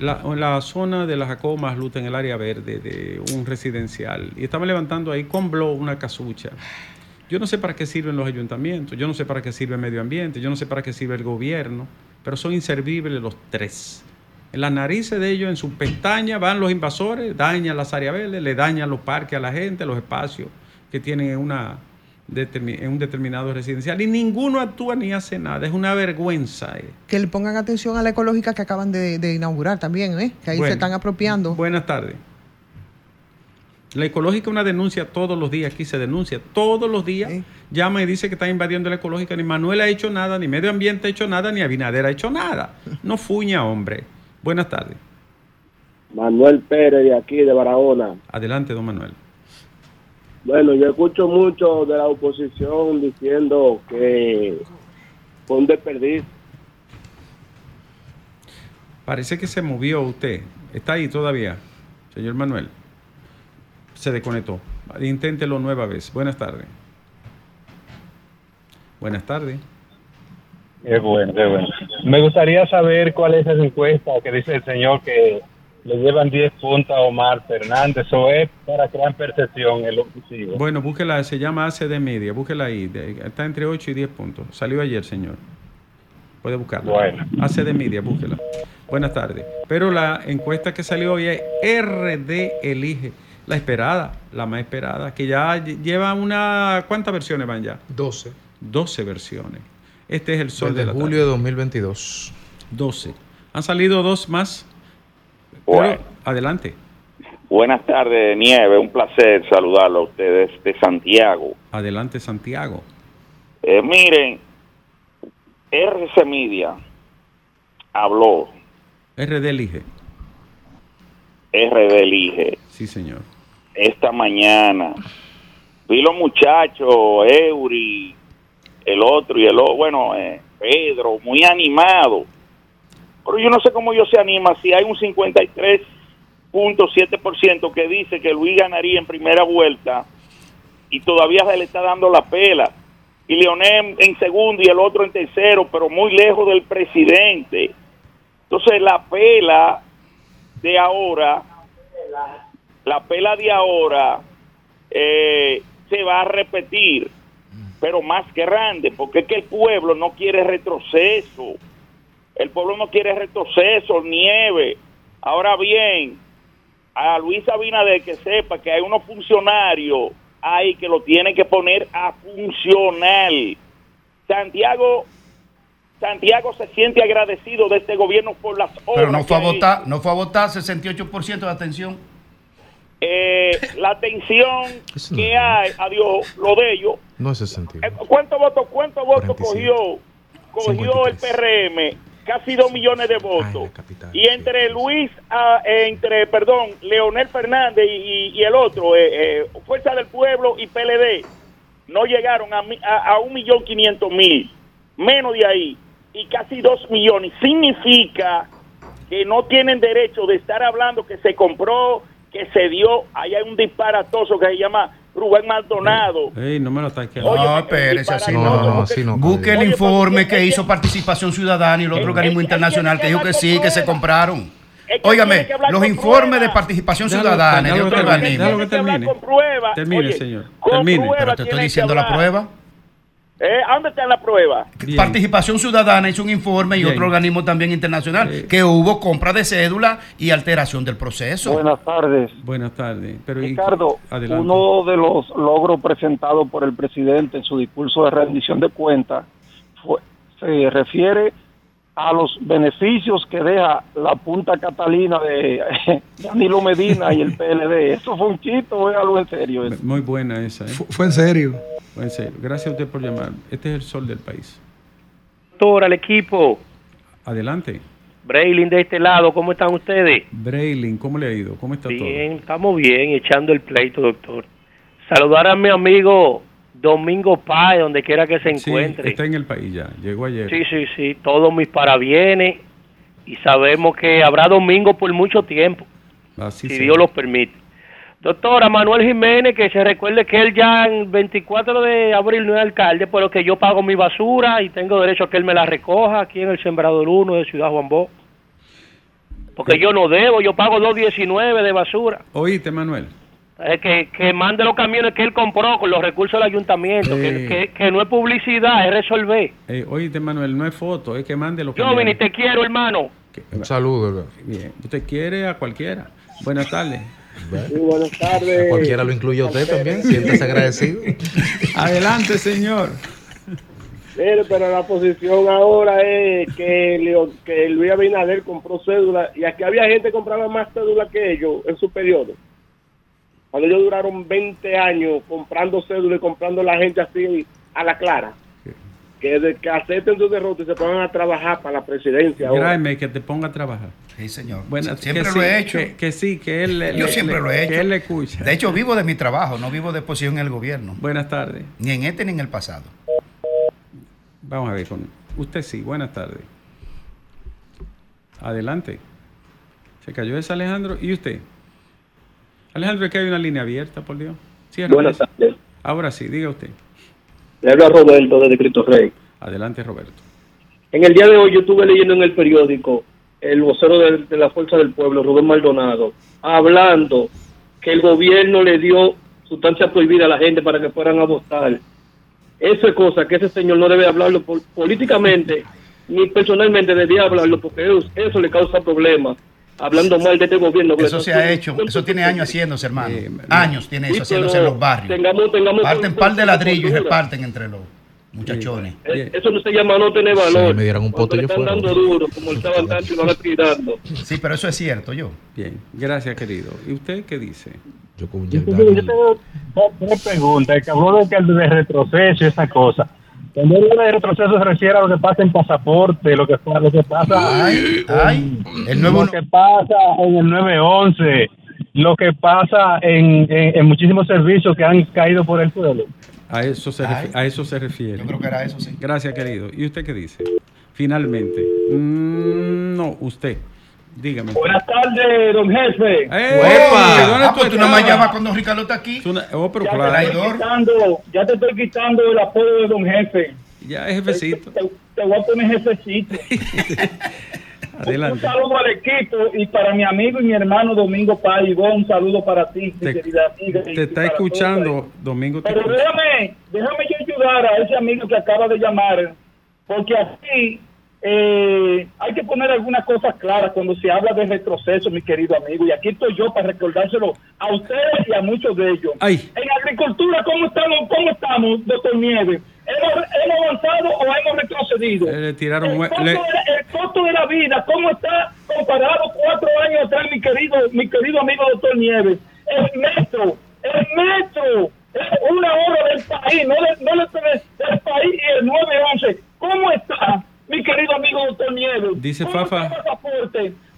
la, zona de la Jacobo Masluta en el área verde de un residencial y estaban levantando ahí con blow una casucha. Yo no sé para qué sirven los ayuntamientos, yo no sé para qué sirve el medio ambiente, yo no sé para qué sirve el gobierno, pero son inservibles los tres. En las narices de ellos, en sus pestañas, van los invasores, dañan las áreas verdes, le dañan los parques a la gente, los espacios que tienen en, una, en un determinado residencial. Y ninguno actúa ni hace nada. Es una vergüenza. eh. Que le pongan atención a la ecológica que acaban de, de inaugurar también, ¿eh? que ahí Bueno. se están apropiando. Buenas tardes. La ecológica es una denuncia todos los días, aquí se denuncia todos los días. Sí. Llama y dice que está invadiendo la ecológica. Ni Manuel ha hecho nada, ni Medio Ambiente ha hecho nada, ni Abinader ha hecho nada. No fuña, hombre. Buenas tardes. Manuel Pérez de aquí, de Barahona. Adelante, don Manuel. Bueno, yo escucho mucho de la oposición diciendo que fue un desperdicio. Parece que se movió usted. Está ahí todavía, señor Manuel. Se desconectó. Inténtelo nueva vez. Buenas tardes. Buenas tardes. Qué bueno, qué bueno. Me gustaría saber cuál es esa encuesta que dice el señor que le llevan 10 puntos a Omar Fernández. ¿O es para crear percepción el objetivo? Bueno, búsquela, se llama ACD Media, búsquela ahí. está entre 8 y 10 puntos. Salió ayer, señor. Puede buscarla. Bueno. ACD Media, búsquela. Buenas tardes. Pero la encuesta que salió hoy es RD Elige. La esperada, la más esperada, que ya lle- lleva una... ¿Cuántas versiones van ya? 12. 12 versiones. Este es el sol Desde de la julio tarde. de 2022. 12. Han salido dos más. Bueno. Adelante. Buenas tardes, Nieve. Un placer saludarlo a ustedes de Santiago. Adelante, Santiago. Eh, miren, RC Media habló, RD Elige. RD Elige, Sí, señor. esta mañana. Vi los muchachos, Eury, el otro y el otro, bueno, eh, Pedro, muy animado. Pero yo no sé cómo ellos se animan si hay un 53 3.7% que dice que Luis ganaría en primera vuelta y todavía se le está dando la pela. Y Leonel en segundo y el otro en tercero, pero muy lejos del presidente. Entonces la pela de ahora, la pela de ahora eh, se va a repetir, pero más grande, porque es que el pueblo no quiere retroceso. El pueblo no quiere retroceso, nieve. Ahora bien, a Luis Abinader que sepa que hay unos funcionarios ahí que lo tienen que poner a funcionar. Santiago Santiago se siente agradecido de este gobierno por las obras. Pero no fue a votar, no fue a votar 68% de atención. eh, la atención no que es. hay, adiós, lo de ellos. No ese sentido. Eh, ¿Cuántos votos cuántos votos 45. cogió cogió el 53. PRM? Casi dos millones de votos. y entre Luis, ah, entre, perdón, Leonel Fernández y, y- y el otro, eh, eh, Fuerza del Pueblo y PLD, no llegaron a, a, a un millón quinientos mil, menos de ahí, y casi dos millones. Significa que no tienen derecho de estar hablando que se compró, que se dio, ahí hay un disparatoso que se llama Rubén Maldonado. Ey, no me lo ataques. Oye, No, espérese, así No, no. no, así no. Busque el informe que hizo Participación Ciudadana y el otro Es- organismo es- internacional es que dijo que sí, que se compraron. Óigame, los informes de. Participación Déjalo- Ciudadana y de otro organismo. déjalo que termine. Termine, Oye, señor. Termine. Pero te estoy diciendo la prueba. Eh, ¿a ¿Dónde está la prueba? Bien. Participación Ciudadana hizo un informe y Bien. otro organismo también internacional Eh. que hubo compra de cédula y alteración del proceso. Buenas tardes. Buenas tardes. Pero, ¿y- Ricardo, adelante. uno de los logros presentados por el presidente en su discurso de rendición de cuentas fue- se refiere a los beneficios que deja la Punta Catalina de Danilo Medina y el PLD. ¿Eso fue un chiste o es algo en serio? eso? Muy buena esa, ¿eh? Fu- Fue en serio. En serio. Gracias a usted por llamar. Este es el sol del país. Doctor, al equipo. Adelante. Braylin de este lado, ¿cómo están ustedes? Braylin, ¿cómo le ha ido? ¿Cómo está Bien, estamos bien, echando el pleito, doctor. Saludar a mi amigo Domingo Páez, donde quiera que se todo? Sí, encuentre. está en el país ya. Llegó ayer. Sí, sí, sí, todos mis parabienes y sabemos que habrá domingo por mucho tiempo, Así si. Dios lo permite. Doctora Manuel Jiménez, que se recuerde que él ya en 24 de abril no es alcalde, pero que yo pago mi basura y tengo derecho a que él me la recoja aquí en el Sembrador 1 de Ciudad Juan Bó. Porque yo no debo, yo pago 2.19 de basura. Oíste, Manuel. Eh, que, que mande los camiones que él compró con los recursos del ayuntamiento, que, Eh. que, que no es publicidad, es resolver. Eh, oíste, Manuel, no es foto, es que mande lo que Yo, Vini, te quiero, hermano. Un saludo. Bien. Usted quiere a cualquiera. Buenas tardes. Sí, buenas tardes. A cualquiera lo incluye a usted también. Siéntese agradecido. Adelante, señor. Mire, pero la posición ahora es que, Leo- que Luis Abinader compró cédula y aquí había gente que compraba más cédula que ellos en su periodo. Cuando ellos duraron 20 años comprando cédula y comprando la gente así a la clara. Que, de, que acepten su derrota y se pongan a trabajar para la presidencia. ahora. Gráeme que te ponga a trabajar. Sí, señor. Bueno, siempre lo sí, he hecho. Que, que sí, que él le- Yo le- siempre le- lo he hecho. Que él le escucha. De hecho, vivo de mi trabajo, no vivo de posición en el gobierno. Buenas tardes. Ni en este ni en el pasado. Vamos a ver con usted sí. Buenas tardes. Adelante. Se cayó ese Alejandro. ¿Y usted? Alejandro, es que hay una línea abierta, por Dios. Cierra Buenas tardes. Ahora sí, diga usted. Le habla Roberto desde Cristo Rey. Adelante, Roberto. En el día de hoy yo estuve leyendo en el periódico el vocero de, de la Fuerza del Pueblo, Rubén Maldonado, hablando que el gobierno le dio sustancia prohibida a la gente para que fueran a votar. Eso es cosa que ese señor no debe hablarlo pol- políticamente ni personalmente debía hablarlo porque eso, eso le causa problemas. Hablando mal de este gobierno. Eso se ha hecho, eso tiene años haciéndose, hermano. Años tiene eso haciéndose en los barrios. Tengamos, tengamos Parten par de ladrillos y reparten entre los muchachones. Eh, Eso no se llama no tener valor. me dieran un le yo están fuera. dando duro, como le estaban dando y lo van tirando. Sí, pero eso es cierto, yo. Bien, gracias, querido. ¿Y usted qué dice? Yo con Yo tengo tres preguntas. El que de retroceso y esa cosa. Cuando de retroceso se refiere a lo que pasa en pasaporte, lo que, pa- lo que pasa Ay, ay, el lo nuevo que pasa en el 911, lo que pasa en, en, en muchísimos servicios que han caído por el suelo. A eso se, refi- a eso se refiere. Yo creo que era eso, sí. Gracias, querido. ¿Y usted qué dice? Finalmente. Mm, no, usted. Dígame. Buenas tardes, don jefe. ¡Eh! ¡Epa! ¿Dónde Ah, tú pues tú nada más llamas cuando Ricardo está aquí. Tú na- Oh, pero ya, te claro. estoy Traidor. quitando, ya te estoy quitando el apodo de don jefe. Ya es jefecito. Te, te voy a poner jefecito. Un Adelante. saludo al equipo y para mi amigo y mi hermano Domingo Paigón, un saludo para ti, mi Te, querida amiga. te está para todos escuchando, Domingo. te Pero escucha. déjame, déjame yo ayudar a ese amigo que acaba de llamar, porque aquí eh, hay que poner algunas cosas claras cuando se habla de retroceso, mi querido amigo, y aquí estoy yo para recordárselo a ustedes y a muchos de ellos. Ay. En agricultura, ¿cómo estamos, cómo estamos doctor Nieves? ¿Hemos, hemos avanzado o hemos retrocedido? Eh, le tiraron el, costo le- de, el costo de la vida, ¿cómo está comparado cuatro años atrás, mi querido, mi querido amigo doctor Nieves? El metro, el metro, es una hora del país, no, de- no de- del país y el 911. ¿Cómo está, mi querido amigo doctor Nieves? Dice ¿Cómo Fafa-?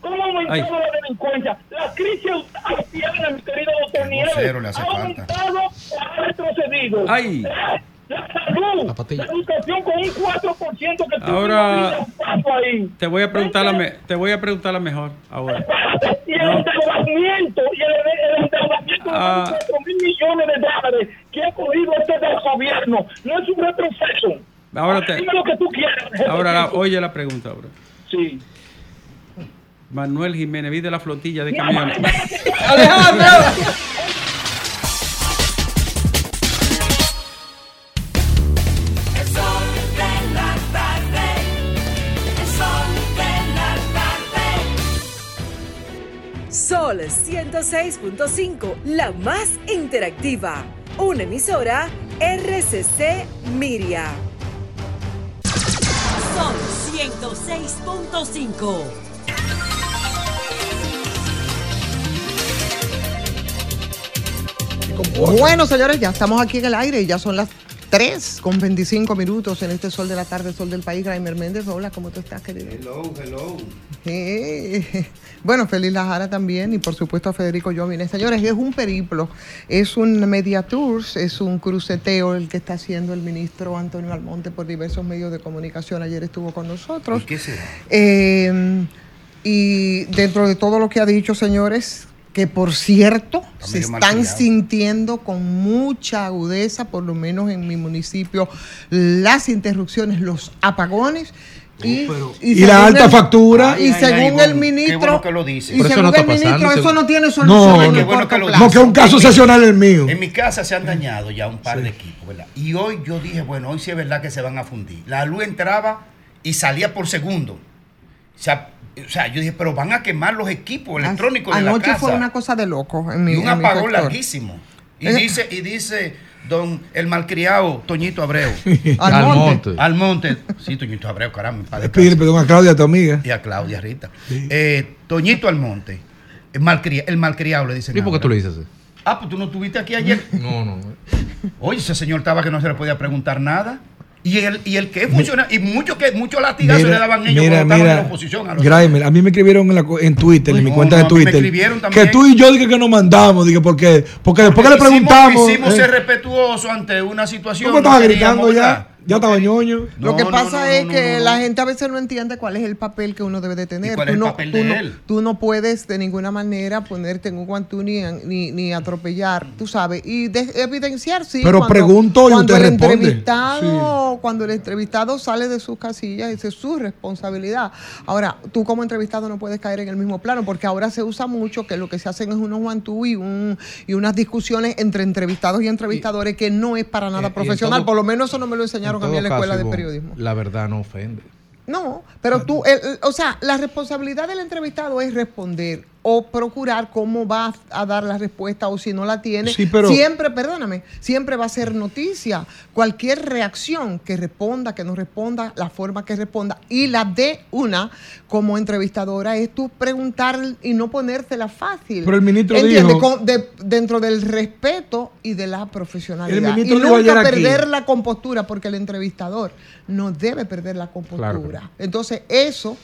¿Cómo ha aumentado Ay. la delincuencia? La crisis haitiana, mi querido doctor Nieves, vocero le hace ha falta. aumentado ha retrocedido. Ay. La, la salud, la, educación con un 4% que Ahora- ahí. Te voy a preguntar la me- te voy a preguntar la mejor ahora. Y el No. endeudamiento, y el, el endeudamiento Ah. de 4 mil millones de dólares que ha cogido este del gobierno, no es un retroceso. Ahora te- Dime lo que tú quieras. Ahora la- oye la pregunta ahora. Sí. Manuel Jiménez, vi de la flotilla de camiones. Alejandro. El sol de la tarde, el sol de la tarde. Sol 106.5, la más interactiva. Una emisora RCC Miria. Sol 106.5. Bueno, señores, ya estamos aquí en el aire y ya son las 3 con 25 minutos en este sol de la tarde, sol del país. Graimer Méndez, hola, ¿cómo tú estás, querido? Hello, hello. Eh, Bueno, Feliz Lajara también y por supuesto a Federico Jovines. Señores, es un periplo, es un media tours, es un cruceteo el que está haciendo el ministro Antonio Almonte por diversos medios de comunicación. Ayer estuvo con nosotros. ¿Y qué será? Eh, y dentro de todo lo que ha dicho, señores, que por cierto se están sintiendo con mucha agudeza, por lo menos en mi municipio, las interrupciones, los apagones. Y, Y según la alta el- factura. Y Ay, según ay, el bueno, ministro. qué bueno que lo dice. Y según no está el ministro, pasando, eso no tiene No, solución en qué el bueno corto que lo plazo. No, que es un caso excepcional el mío. En mi casa se han dañado ya un par de equipos, ¿verdad? Y hoy yo dije, bueno, hoy sí es verdad que se van a fundir. La luz entraba y salía por segundo. O sea, o sea, yo dije, pero van a quemar los equipos electrónicos de la Anoche casa. fue una cosa de loco en mi y un apagón larguísimo. Y Eh. dice, y dice don el malcriado Toñito Abreu. Almonte. Almonte. Sí, Toñito Abreu, caramba. padre Pide perdón a Claudia, tu amiga. y a Claudia Rita. Eh, Toñito Almonte. El, malcria- el malcriado le dicen. ¿Y por qué tú le dices así? Ah, pues tú no estuviste aquí ayer. No, no. Oye, ese señor estaba que no se le podía preguntar nada. Y el, y el que funciona, y mucho que muchos latigazos le daban ellos mira, cuando estaban en mira, la oposición. A los Graimer, a mí me escribieron en, la en Twitter, en mi No, cuenta no, de Twitter, que tú y yo dije que nos mandamos, dije, porque, porque después que le preguntamos, Hicimos eh, ser respetuosos ante una situación. ¿tú me estabas no queríamos, gritando ya? Ya estaba ñoño. Lo que pasa no, es no, que no, no. la gente a veces no entiende cuál es el papel que uno debe de tener. ¿Y cuál tú, es el no, papel tú de no- él? tú no puedes de ninguna manera ponerte en un guantú ni, ni, ni atropellar, tú sabes, y de- evidenciar, sí. Pero pregunto y cuando usted el responde. entrevistado, cuando el entrevistado sale de sus casillas, esa es su responsabilidad. Ahora, tú como entrevistado no puedes caer en el mismo plano, porque ahora se usa mucho que lo que se hacen es unos guantú y, un, y unas discusiones entre entrevistados y entrevistadores que no es para nada y en profesional. todo- Por lo menos eso no me lo enseñaron la escuela caso, de periodismo. La verdad no ofende. No, pero tú, el- el- o sea, la responsabilidad del entrevistado es responder o procurar cómo va a dar la respuesta o si no la tiene. Sí, pero- Siempre, perdóname, siempre va a ser noticia. Cualquier reacción que responda, que no responda, la forma que responda y la de una como entrevistadora es tú preguntar y no ponértela fácil. Pero el ministro ¿Entiendes? dijo- Con- de- dentro del respeto y de la profesionalidad. El y nunca aquí- perder la compostura, porque el entrevistador no debe perder la compostura. Entonces, eso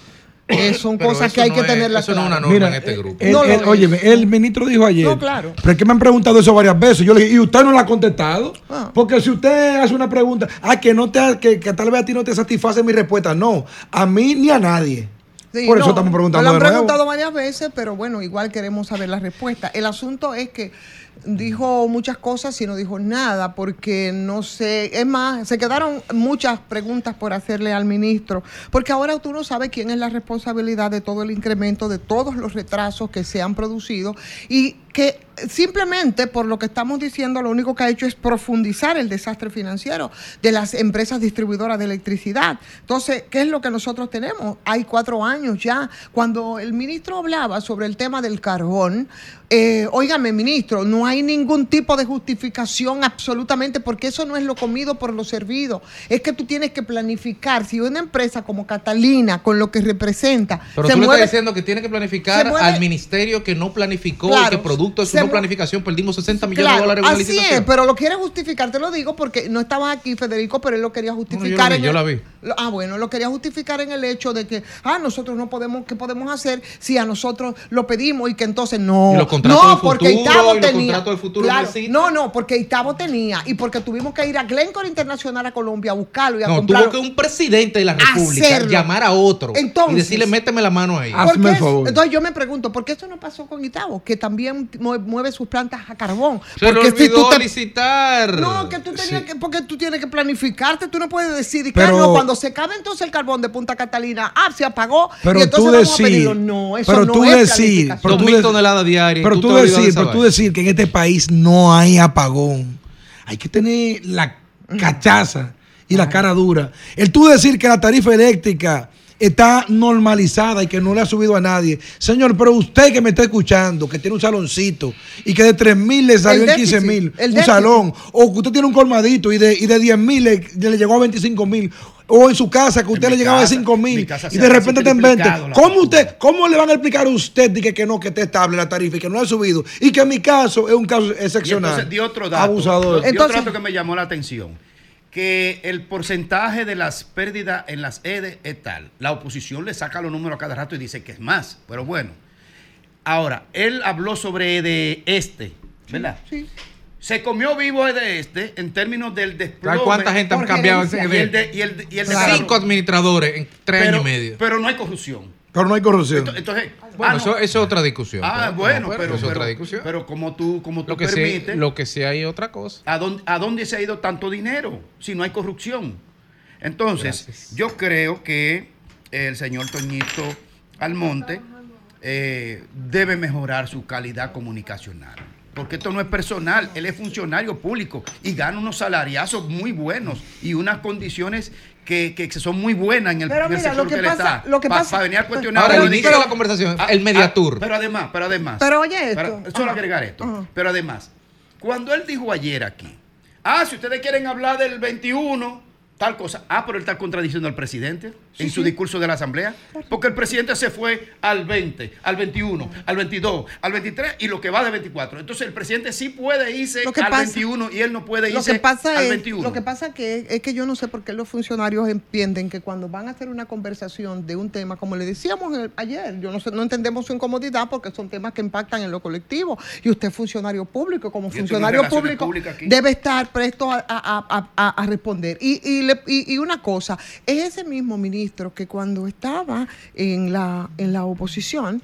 eh, son Pero cosas que hay no que es- tenerlas eso no es una norma Mira, en este eh, grupo. el- No el- es. óyeme, el ministro dijo ayer. No, claro. Pero es que me han preguntado eso varias veces. Yo le dije, ¿y usted no la ha contestado? Ah. Porque si usted hace una pregunta, ah, que no te, que, que tal vez a ti no te satisface mi respuesta. No, a mí ni a nadie. Sí, Por eso no, estamos preguntando Lo han preguntado varias veces, pero bueno, igual queremos saber la respuesta. El asunto es que dijo muchas cosas y no dijo nada, porque no sé, es más, se quedaron muchas preguntas por hacerle al ministro, porque ahora tú no sabes quién es la responsabilidad de todo el incremento, de todos los retrasos que se han producido y que simplemente por lo que estamos diciendo, lo único que ha hecho es profundizar el desastre financiero de las empresas distribuidoras de electricidad. Entonces, ¿qué es lo que nosotros tenemos? Hay cuatro años ya. Cuando el ministro hablaba sobre el tema del carbón, eh, óigame, ministro, no hay ningún tipo de justificación absolutamente, porque eso no es lo comido por lo servido. Es que tú tienes que planificar. Si una empresa como Catalina, con lo que representa, Pero se tú le estás diciendo que tiene que planificar mueve- al ministerio que no planificó y que producto de su se no planificación perdimos 60 millones Claro, de dólares en una así licitación. es, pero lo quiere justificar, te lo digo porque no estaba aquí Federico, pero él lo quería justificar. vi, en yo el- la vi. lo- ah, bueno, lo quería justificar en el hecho de que, ah, nosotros no podemos, ¿qué podemos hacer si a nosotros lo pedimos y que entonces no? Y los contratos no, del porque futuro, Itabo y los tenía. del futuro Claro, no no, porque Itabo tenía y porque tuvimos que ir a Glencore Internacional a Colombia a buscarlo y a No, comprarlo. tuvo que un presidente de la República Hacerlo. llamar a otro Entonces- y decirle, méteme la mano ahí. ¿Por qué eso? Entonces yo me pregunto, ¿por qué eso no pasó con Itabo? Que también mueve sus plantas a carbón. Se porque olvidó licitar. No, que tú tenías que, porque tú tienes que planificarte, tú no puedes decir, Pero- claro, no, cuando se acabe entonces el carbón de Punta Catalina, ah, se apagó, Pero y entonces tú vamos a decir, pedirlo. No, eso pero no tú es decir, pero tú, 2.000 de- toneladas diarias, pero tú tú te decir, pero tú decir que en este país no hay apagón. Hay que tener la cachaza y la cara dura. El tú decir que la tarifa eléctrica está normalizada y que no le ha subido a nadie. Señor, pero usted que me está escuchando, que tiene un saloncito y que de 3 mil le salió El en 15 déficit, mil, el un déficit. salón, o que usted tiene un colmadito y de, y de 10 mil le, le llegó a 25 mil, o en su casa que usted le llegaba casa- a 5 mi mil y de repente está en 20. triplicado la ¿Cómo usted, cómo le van a explicar a usted de que, que no, que esté estable la tarifa y que no ha subido? Y que en mi caso es un caso Y excepcional. entonces di otro dato. Abusador. di otro dato que me llamó la atención. Que el porcentaje de las pérdidas en las EDE es tal. La oposición le saca los números a cada rato y dice que es más. Pero bueno. Ahora, él habló sobre EDE este, ¿verdad? Sí. Se comió vivo EDE este en términos del desplome. ¿Sabes cuánta gente han cambiado ese Y el de, y el de- y el de Cinco administradores en tres Pero- años y medio. Pero no hay corrupción. Pero no hay corrupción. Entonces, Bueno, ah, no. eso, eso es otra discusión. Ah, pero- bueno, pero pero, es otra discusión. pero como tú, como tú Lo que, sí, permites, lo que sí hay otra cosa. ¿a, dónde, ¿a dónde se ha ido tanto dinero si no hay corrupción? Entonces, yo creo que el señor Toñito Almonte eh, debe mejorar su calidad comunicacional. Porque esto no es personal, él es funcionario público y gana unos salariazos muy buenos y unas condiciones que, que son muy buenas en el, Pero mira, sector lo que que él pasa- está. lo que Pa- pasa- para venir a cuestionar Ahora, a el los inicio de la conversación, el Mediatur. pero además, pero además. Pero oye para- esto. solo Ajá. agregar esto. Ajá. Pero además, cuando él dijo ayer aquí, ah, si ustedes quieren hablar del 21, tal cosa. Ah, pero él está contradiciendo al presidente en su discurso de la Asamblea. Porque el presidente se fue al 20, al 21, al 22, al 23 y lo que va de 24. Entonces el presidente sí puede irse Lo al pasa- 21 y él no puede Lo irse que pasa al es, 21. lo que pasa que es que yo no sé por qué los funcionarios entienden que cuando van a hacer una conversación de un tema, como le decíamos ayer, yo no sé, no entendemos su incomodidad porque son temas que impactan en lo colectivo y usted es funcionario público, como funcionario público debe estar presto a, a- a- a- a responder. Y, y, le- y- y una cosa, es ese mismo ministro que cuando estaba en la, en la oposición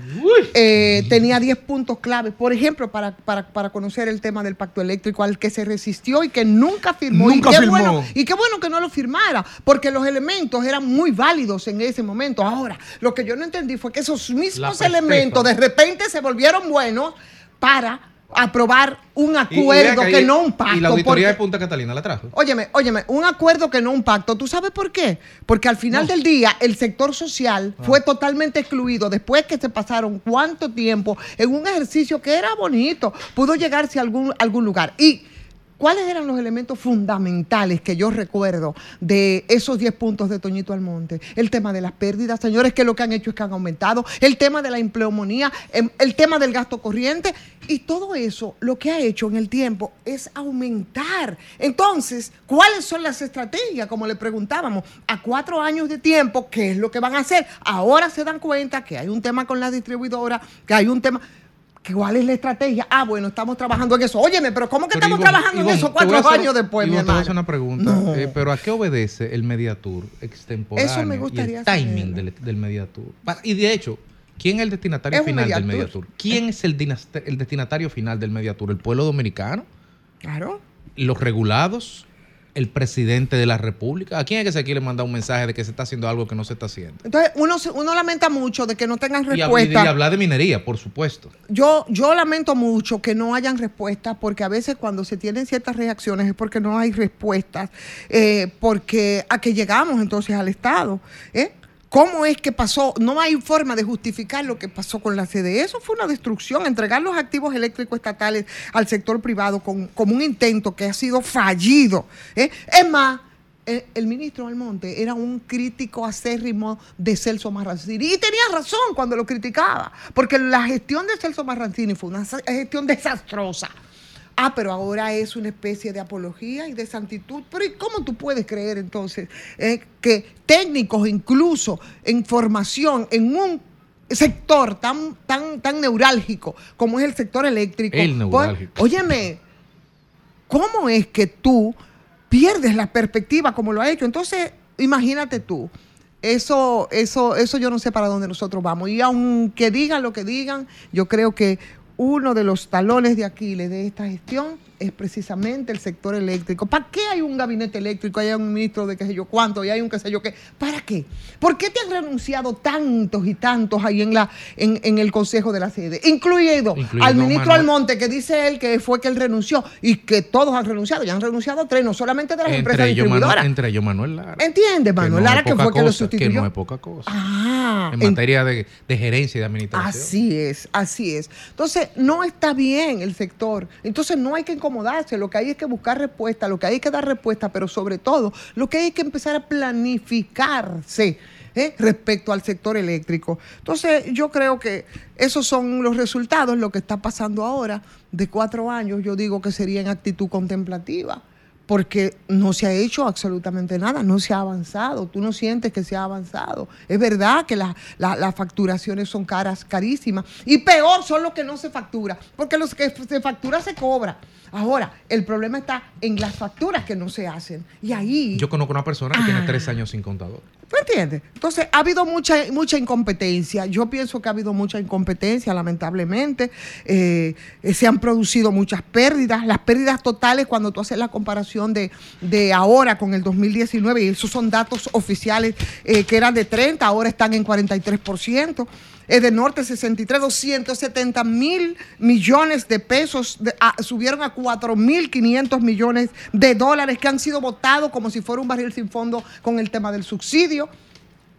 eh, tenía 10 puntos claves, por ejemplo, para, para, para conocer el tema del pacto eléctrico al que se resistió y que nunca firmó. Nunca y, qué firmó. Bueno, y qué bueno que no lo firmara, porque los elementos eran muy válidos en ese momento. Ahora, lo que yo no entendí fue que esos mismos elementos de repente se volvieron buenos para aprobar un Y- y vea acuerdo que, no un pacto. Y la auditoría de Punta Catalina la trajo. Óyeme, óyeme, un acuerdo que no un pacto. ¿Tú sabes por qué? Porque al final del día el sector social Ah. fue totalmente excluido después que se pasaron cuánto tiempo en un ejercicio que era bonito, pudo llegarse a algún, algún lugar. Y ¿Cuáles eran los elementos fundamentales que yo recuerdo de esos 10 puntos de Toñito Almonte? El tema de las pérdidas, señores, que lo que han hecho es que han aumentado, el tema de la empleomonía, em, el tema del gasto corriente, y todo eso lo que ha hecho en el tiempo es aumentar. Entonces, ¿cuáles son las estrategias? Como le preguntábamos, a cuatro años de tiempo, ¿qué es lo que van a hacer? Ahora se dan cuenta que hay un tema con la distribuidora, que hay un tema ¿Cuál es la estrategia? Ah, bueno, estamos trabajando en eso. Óyeme, pero ¿cómo que Pero, estamos trabajando en eso te cuatro hacer- años después, mi Ivonne, te voy a hermano? hacer una pregunta. No. eh, pero ¿a qué obedece el Mediatur extemporáneo Eso me y gustaría el timing del, del Mediatur? Y de hecho, ¿quién es el destinatario Es final del Mediatur. ¿Quién es el, el destinatario final del Mediatur? ¿El pueblo dominicano? Claro. ¿Los regulados? ¿El presidente de la República? ¿A quién es que se quiere mandar un mensaje de que se está haciendo algo que no se está haciendo? Entonces, uno, uno lamenta mucho de que no tengan Y, hab- y respuesta. hablar de minería, por supuesto. Yo, yo lamento mucho que no hayan respuestas, porque a veces cuando se tienen ciertas reacciones es porque no hay respuestas, eh, porque a que llegamos entonces al Estado. ¿eh? ¿Cómo es que pasó? No hay forma de justificar lo que pasó con la CDE. Eso fue una destrucción, entregar los activos eléctricos estatales al sector privado con, como un intento que ha sido fallido. ¿eh? Es más, eh, el ministro Almonte era un crítico acérrimo de Celso Marrancini y tenía razón cuando lo criticaba, porque la gestión de Celso Marrancini fue una gestión desastrosa. Ah, pero ahora es una especie de apología y de santitud. Pero ¿y cómo tú puedes creer entonces eh, que técnicos, incluso en formación, en un sector tan, tan, tan neurálgico como es el sector eléctrico? El pues, neurálgico. óyeme, ¿cómo es que tú pierdes la perspectiva como lo ha hecho? Entonces, imagínate tú. Eso, eso, eso yo no sé para dónde nosotros vamos. Y aunque digan lo que digan, yo creo que uno de los talones de Aquiles de esta gestión es precisamente el sector eléctrico. ¿Para qué hay un gabinete eléctrico? Hay un ministro de qué sé yo cuánto y hay un qué sé yo qué. ¿Para qué? ¿Por qué te han renunciado tantos y tantos ahí en la en, en el Consejo de la Sede? Incluido, Incluido al ministro Manuel. Almonte, que dice él que fue que él renunció y que todos han renunciado. Ya han renunciado tres, no solamente de las empresas Entre ellos, Manu- distribuidoras. entre ellos Manuel Lara. ¿Entiendes, Manuel? no Lara, que fue que lo sustituyó. Que no es poca cosa. Ah, en en- materia de, de gerencia y de administración. Así es, así es. Entonces, no está bien el sector. Entonces, no hay que Lo que hay es que buscar respuesta, lo que hay que dar respuesta, pero sobre todo, lo que hay es que empezar a planificarse. ¿eh? respecto al sector eléctrico. Entonces, yo creo que esos son los resultados, lo que está pasando ahora, de cuatro años, yo digo que sería en actitud contemplativa, porque no se ha hecho absolutamente nada, no se ha avanzado, tú no sientes que se ha avanzado. Es verdad que la- la- las facturaciones son caras, carísimas, y peor son los que no se factura, porque los que se factura se cobra. Ahora, el problema está en las facturas que no se hacen, y ahí... Yo conozco una persona que tiene Ah. tres años sin contador. ¿Tú entiendes? Entonces, ha habido mucha, mucha incompetencia. Yo pienso que ha habido mucha incompetencia, lamentablemente. Eh, eh, se han producido muchas pérdidas. Las pérdidas totales, cuando tú haces la comparación de, de ahora con el 2019, y esos son datos oficiales eh, que eran de 30, ahora están en 43%. Es de Norte 63, 270 mil millones de pesos, de- a- subieron a 4 mil 500 millones de dólares que han sido votados como si fuera un barril sin fondo con el tema del subsidio.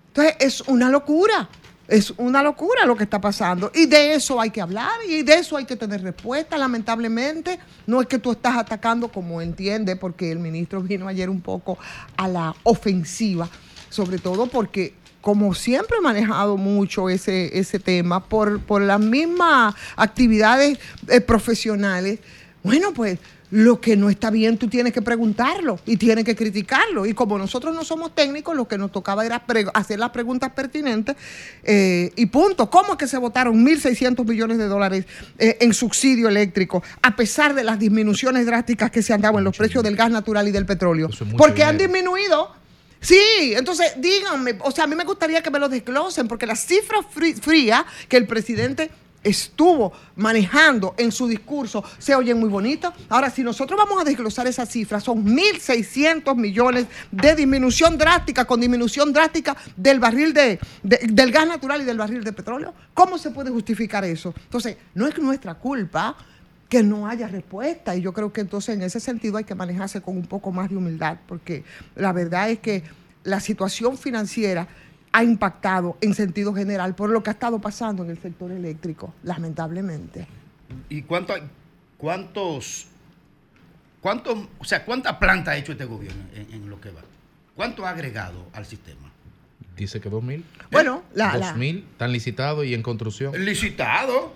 Entonces, es una locura. Es una locura lo que está pasando. Y de eso hay que hablar y de eso hay que tener respuesta. Lamentablemente, no es que tú estás atacando como entiende, porque el ministro vino ayer un poco a la ofensiva, sobre todo porque como siempre he manejado mucho ese, ese tema por, por las mismas actividades eh, profesionales, bueno, pues lo que no está bien tú tienes que preguntarlo y tienes que criticarlo. Y como nosotros no somos técnicos, lo que nos tocaba era hacer las preguntas pertinentes eh, y punto. ¿Cómo es que se votaron 1.600 millones de dólares eh, en subsidio eléctrico a pesar de las disminuciones drásticas que se han dado en los precios del gas natural y del petróleo? Porque han disminuido. Sí, entonces díganme, o sea, a mí me gustaría que me lo desglosen, porque las cifras frí- frías que el presidente estuvo manejando en su discurso se oyen muy bonitas. Ahora, si nosotros vamos a desglosar esas cifras, son 1.600 millones de disminución drástica, con disminución drástica del barril de, de- del gas natural y del barril de petróleo. ¿Cómo se puede justificar eso? Entonces, no es nuestra culpa que no haya respuesta. Y yo creo que entonces en ese sentido hay que manejarse con un poco más de humildad, porque la verdad es que la situación financiera ha impactado en sentido general por lo que ha estado pasando en el sector eléctrico, lamentablemente. ¿Y cuánto, cuántos, cuántos, o sea, cuánta planta ha hecho este gobierno en, en lo que va? ¿Cuánto ha agregado al sistema? Dice que 2.000. Bueno, la- la- 2.000 están licitados y en construcción. Licitado.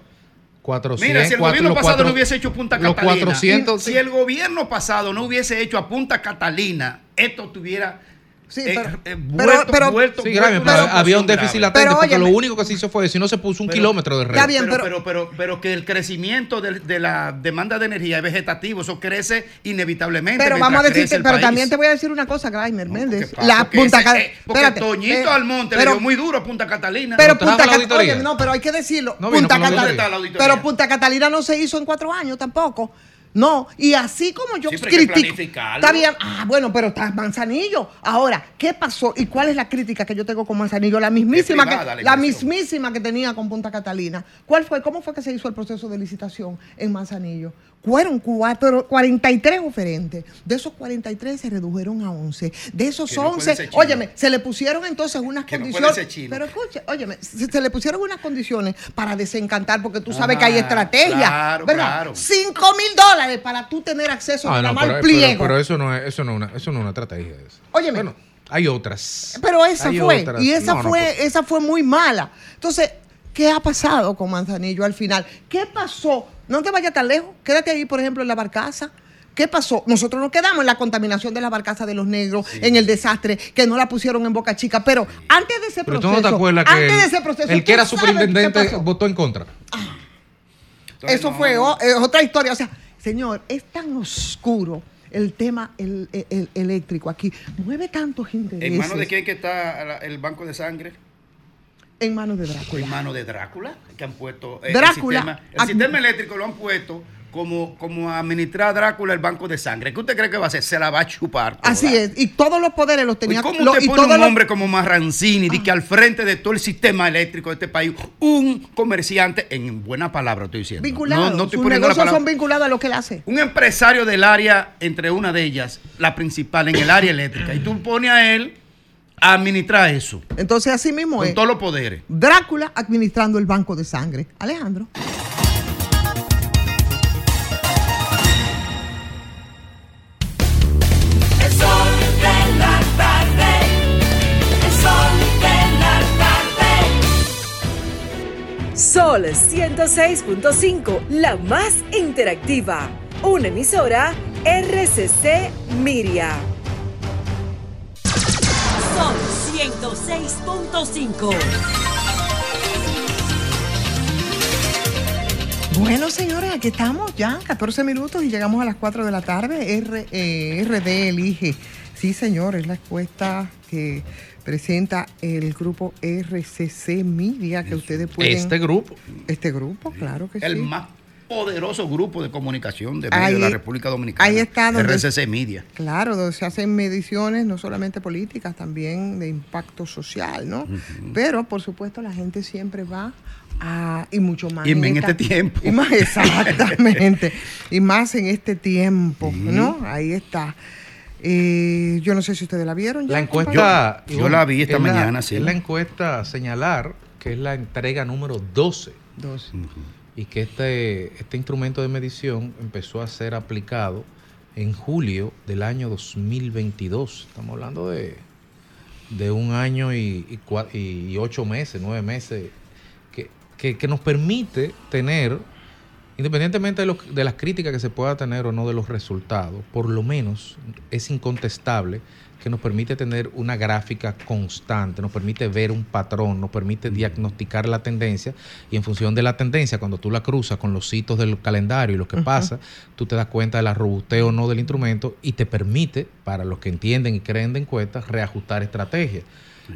400. Mira, si el cuatro- gobierno pasado cuatro- no hubiese hecho Punta los Catalina, 400 si el gobierno pasado no hubiese hecho a Punta Catalina, esto tuviera Sí, pero- eh, pero- vuelto, pero- vuelto, Sí, vuelto grave, una pero situación había un grave. déficit latente Pero porque óyeme. lo único que se hizo fue, si no se puso un Pero- kilómetro de red. Está bien, pero, pero- pero, pero, pero que el crecimiento de, de la demanda de energía es vegetativo, eso crece inevitablemente. Pero vamos a decirte, pero país. también te voy a decir una cosa, Grimer Méndez. pasa? La Porque Punta ese- eh, porque espérate, Toñito eh, Almonte pero- le dio muy duro a Punta Catalina. Pero ¿No Punta Catalina, no, pero hay que decirlo. No Punta Catalina- pero Punta Catalina no se hizo en cuatro años tampoco. No, y así como yo Sí, critico. Está bien, ah, bueno, pero está Manzanillo. Ahora, ¿qué pasó? ¿Y cuál es la crítica que yo tengo con Manzanillo? La mismísima, privada que, la la mismísima que tenía con Punta Catalina. ¿Cuál fue? ¿Cómo fue que se hizo el proceso de licitación en Manzanillo? Fueron cuatro, 43 oferentes. De esos 43 se redujeron a 11. De esos Que no puede 11, ser chino. óyeme, se le pusieron entonces unas Que no puede condiciones. ser chino. pero escuche, óyeme, se, se le pusieron unas condiciones para desencantar, porque tú sabes Ah, que hay estrategia. claro, ¿verdad? claro. 5 mil dólares para tú tener acceso Ah, a no, llamar pero, pliego. pero- pero eso no es, eso no es una, eso no es una estrategia. Eso. Óyeme. Bueno, hay otras. Pero esa Hay fue, otras. y esa No, no, fue, pues, esa fue muy mala. Entonces, ¿qué ha pasado con Manzanillo al final? ¿Qué pasó? No te vayas tan lejos, quédate ahí, por ejemplo, en la barcaza. ¿Qué pasó? Nosotros nos quedamos en la contaminación de la barcaza de los negros, en el desastre, que no la pusieron en Boca Chica. Pero antes de ese pero proceso. tú no te acuerdas que antes el, de ese proceso. el que ¿tú era superintendente votó en contra. Entonces, Eso no, fue eh, otra historia. O sea, señor, es tan oscuro el tema el- el- el- eléctrico aquí. Mueve tantos intereses. ¿En manos de quién que está el banco de sangre? En manos de Drácula. En manos de Drácula, que han puesto eh, Drácula. el, sistema, el sistema eléctrico lo han puesto como, como administrar a Drácula el banco de sangre. ¿Qué usted cree que va a hacer? Se la va a chupar. toda. Así es. Y todos los poderes los ¿Y tenía. cómo lo- usted y pone un los- hombre como Marrancini di que al frente de todo el sistema eléctrico de este país, un comerciante, en buena palabra estoy diciendo, vinculados. no, no estoy Sus negocios son vinculados a lo que él hace. un empresario del área, entre una de ellas, la principal en el área eléctrica, y tú pones a él administrar eso, Entonces, así mismo con es. todos los poderes. Drácula administrando el banco de sangre. Alejandro. El sol de la tarde. El sol de la tarde. Sol 106.5, la más interactiva. Una emisora RCC Miria. Sol 106.5. Bueno, señores, aquí estamos ya, 14 minutos y llegamos a las 4 de la tarde. R- eh, RD elige. Sí, señor, es la encuesta que presenta el grupo RCC Media que ustedes pueden... Este grupo. Este grupo, claro que El sí. más poderoso grupo de comunicación de, Ahí- de la República Dominicana. ahí está donde- RCC Media. Claro, donde se hacen mediciones no solamente políticas, también de impacto social, ¿no? Pero, por supuesto, la gente siempre va a... Y mucho más. Y en esta- este tiempo. Y más, exactamente. y más en este tiempo, ¿no? Ahí está. Eh, yo no sé si ustedes la vieron. ya, La encuesta. Yo- yo la vi esta es la- mañana, sí. Es la encuesta señalar que es la entrega número 12 Dos. Y que este, este instrumento de medición empezó a ser aplicado en julio del año 2022. Estamos hablando de, de un año y, y ocho meses, nueve meses, que, que- que nos permite tener, independientemente de, lo- de las críticas que se pueda tener o no de los resultados, por lo menos es incontestable que nos permite tener una gráfica constante, nos permite ver un patrón, nos permite diagnosticar la tendencia y en función de la tendencia, cuando tú la cruzas con los hitos del calendario y lo que pasa, tú te das cuenta de la robustez o no del instrumento y te permite, para los que entienden y creen de encuestas, reajustar estrategias.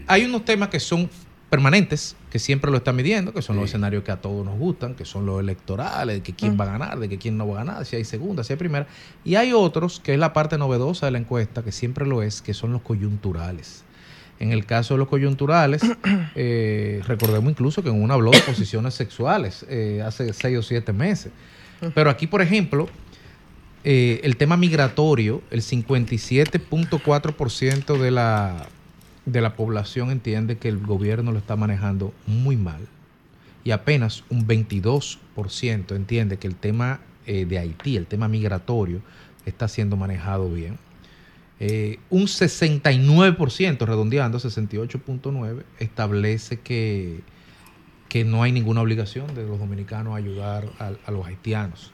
Hay unos temas que son permanentes, que siempre lo están midiendo, que son los escenarios que a todos nos gustan, que son los electorales, de que quién Mm. va a ganar, de que quién no va a ganar, si hay segunda, si hay primera. Y hay otros, que es la parte novedosa de la encuesta, que siempre lo es, que son los coyunturales. En el caso de los coyunturales, eh, recordemos incluso que en uno habló de posiciones sexuales eh, hace seis o siete meses. Pero aquí, por ejemplo, eh, el tema migratorio, el 57.4% de la, de la población entiende que el gobierno lo está manejando muy mal. Y apenas un 22% entiende que el tema eh, de Haití, el tema migratorio, está siendo manejado bien. Eh, un 69%, redondeando 68.9%, establece que, que no hay ninguna obligación de los dominicanos a ayudar a, a los haitianos.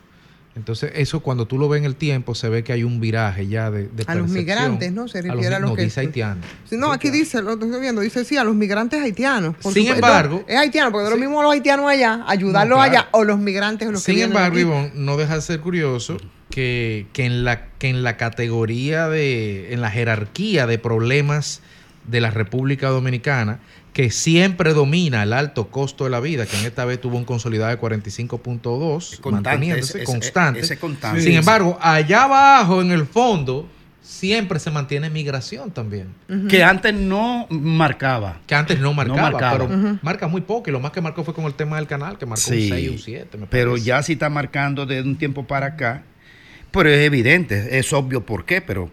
Entonces, eso cuando tú lo ves en el tiempo, se ve que hay un viraje ya de, de A los migrantes, ¿no? Se A los refiere a los no, que- dice haitianos. Sí, No, aquí dice, lo estoy viendo, dice sí, a los migrantes haitianos. por Sin supuesto. embargo- Es haitiano, porque es lo mismo los haitianos allá, ayudarlos No, claro. allá, o los migrantes los que Sin vienen embargo. Ivonne, no deja de ser curioso que, que en la, que en la categoría de, en la jerarquía de problemas de la República Dominicana, que siempre domina el alto costo de la vida, que en esta vez tuvo un consolidado de 45.2, constante, manteniéndose ese- ese- constante. ese constante. Sin Sí. embargo, allá abajo, en el fondo, siempre se mantiene migración también. Que antes no marcaba. Que antes no marcaba, marcaba. pero marca muy poco. Y lo más que marcó fue con el tema del canal, que marcó un Sí, 6 o un 7. pero ya sí está marcando de un tiempo para acá. Pero es evidente, es obvio por qué, pero,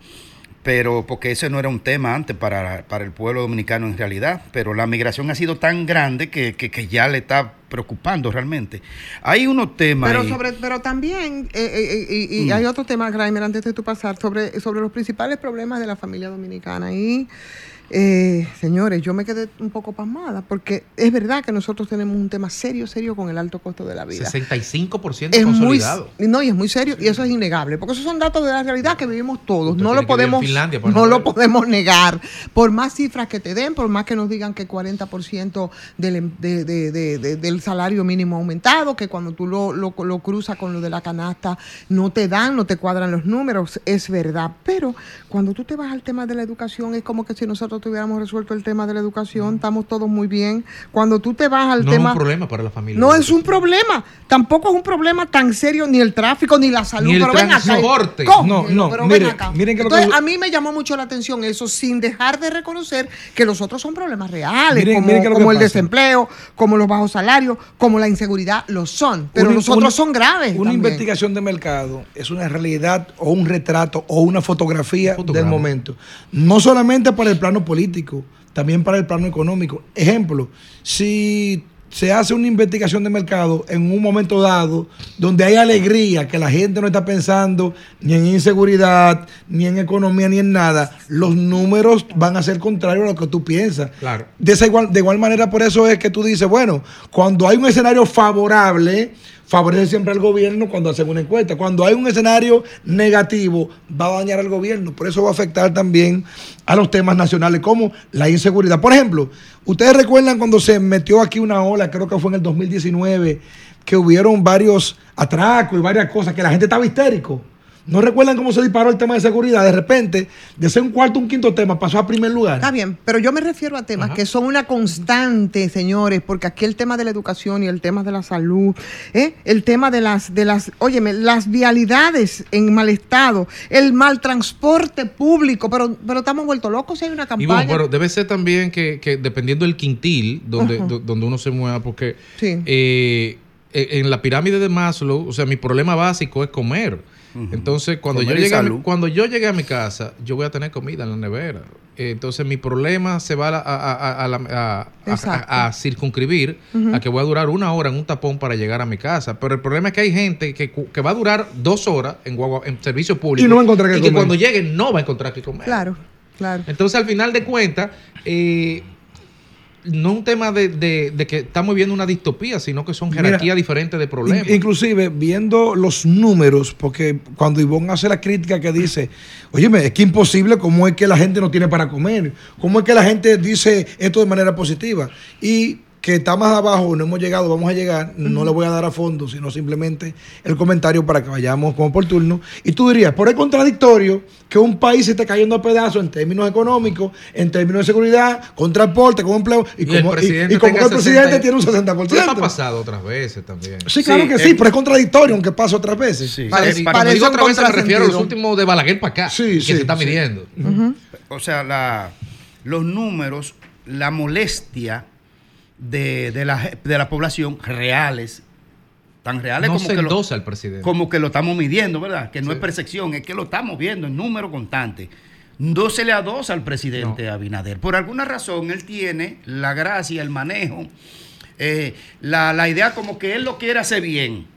pero porque ese no era un tema antes para, para el pueblo dominicano en realidad. Pero la migración ha sido tan grande que, que- que ya le está preocupando realmente. Hay unos temas. Pero, ahí- sobre, pero también, eh, eh, eh, y, y Mm. hay otro tema, Graimer, antes de tu pasar, sobre, sobre los principales problemas de la familia dominicana. Y, eh, señores, yo me quedé un poco pasmada, porque es verdad que nosotros tenemos un tema serio, serio con el alto costo de la vida. 65% Es muy, consolidado. no, y es muy serio, y eso es innegable, porque esos son datos de la realidad que vivimos todos. No lo podemos, Finlandia para no lo podemos negar. Por más cifras que te den, por más que nos digan que 40% del, em- de- de- de- de- del salario mínimo aumentado, que cuando tú lo, lo, lo cruzas con lo de la canasta no te dan, no te cuadran los números, es verdad. Pero cuando tú te vas al tema de la educación, es como que si nosotros tuviéramos resuelto el tema de la educación, estamos todos muy bien. Cuando tú te vas al no tema... es un problema para la familia. No es un problema, tampoco es un problema tan serio ni el tráfico ni la salud. Ni el pero ven acá. transporte. cógelo, No, no, pero mire, ven acá. miren que lo Entonces, que- a mí me llamó mucho la atención eso, sin dejar de reconocer que los otros son problemas reales, Miren- como, miren que como el pasa. desempleo, como los bajos salarios, como la inseguridad, lo son. Pero Una- los otros una- son graves. Una también. investigación de mercado es una realidad o un retrato o una fotografía del fotograma. momento. No solamente para el plano político, también para el plano económico. Ejemplo, si se hace una investigación de mercado en un momento dado donde hay alegría, que la gente no está pensando ni en inseguridad, ni en economía, ni en nada, los números van a ser contrarios a lo que tú piensas. Claro. De, esa igual, de igual manera, por eso es que tú dices, bueno, cuando hay un escenario favorable, favorece siempre al gobierno cuando hacen una encuesta. Cuando hay un escenario negativo, va a dañar al gobierno. Por eso va a afectar también a los temas nacionales, como la inseguridad. Por ejemplo, ustedes recuerdan cuando se metió aquí una ola, creo que fue en el 2019, que hubieron varios atracos y varias cosas, que la gente estaba histérico. ¿No recuerdan cómo se disparó el tema de seguridad? De repente, de ser un cuarto, un quinto tema, pasó a primer lugar. Está bien, pero yo me refiero a temas que son una constante, señores, porque aquí el tema de la educación y el tema de la salud, ¿eh? el tema de las, de las, óyeme, las vialidades en mal estado, el mal transporte público, pero, pero estamos vueltos locos si hay una Y campaña. bueno, pero debe ser también que, que dependiendo del quintil donde, do- donde uno se mueva, porque Sí. eh, e- en la pirámide de Maslow, o sea, mi problema básico es comer. Entonces, cuando Comer yo, llegue a mi, salud. cuando yo llegue a mi casa, yo voy a tener comida en la nevera. Entonces, mi problema se va a, la- a- a- a la- a- circunscribir a que voy a durar una hora en un tapón para llegar a mi casa. Pero el problema es que hay gente que, que va a durar dos horas en, guagua- en servicio público Y no va a encontrar qué y que comer. cuando llegue no va a encontrar que comer. Claro, claro. Entonces, al final de cuentas, eh, no un tema de, de- de que estamos viendo una distopía, sino que son Mira, jerarquías diferentes de problemas. In- inclusive, viendo los números, porque cuando Ivonne hace la crítica que dice, óyeme, es que imposible, ¿cómo es que la gente no tiene para comer? ¿Cómo es que la gente dice esto de manera positiva? Y que está más abajo, no hemos llegado, vamos a llegar, no le voy a dar a fondo, sino simplemente el comentario para que vayamos como por turno. Y tú dirías, por el contradictorio, que un país se esté cayendo a pedazos en términos económicos, en términos de seguridad, con transporte, con empleo, y, el como, y- presidente y como que el presidente 60 tiene un 60%. Eso ha pasado otras veces también. Sí, claro que sí, pero es contradictorio, aunque pasa otras veces. Sí. Parece- Cuando digo otras veces me refiero a los últimos de Balaguer para acá, Sí, que sí, se está sí. midiendo. O sea, la, los números, la molestia de, de la, de la población reales, tan reales No como que, lo, al presidente. como que lo estamos midiendo, ¿verdad? Que no Sí. es percepción, es que lo estamos viendo en número constante. No se le adosa al presidente Abinader. Por alguna razón, él tiene la gracia, el manejo, eh, la, la idea como que él lo quiere hacer bien.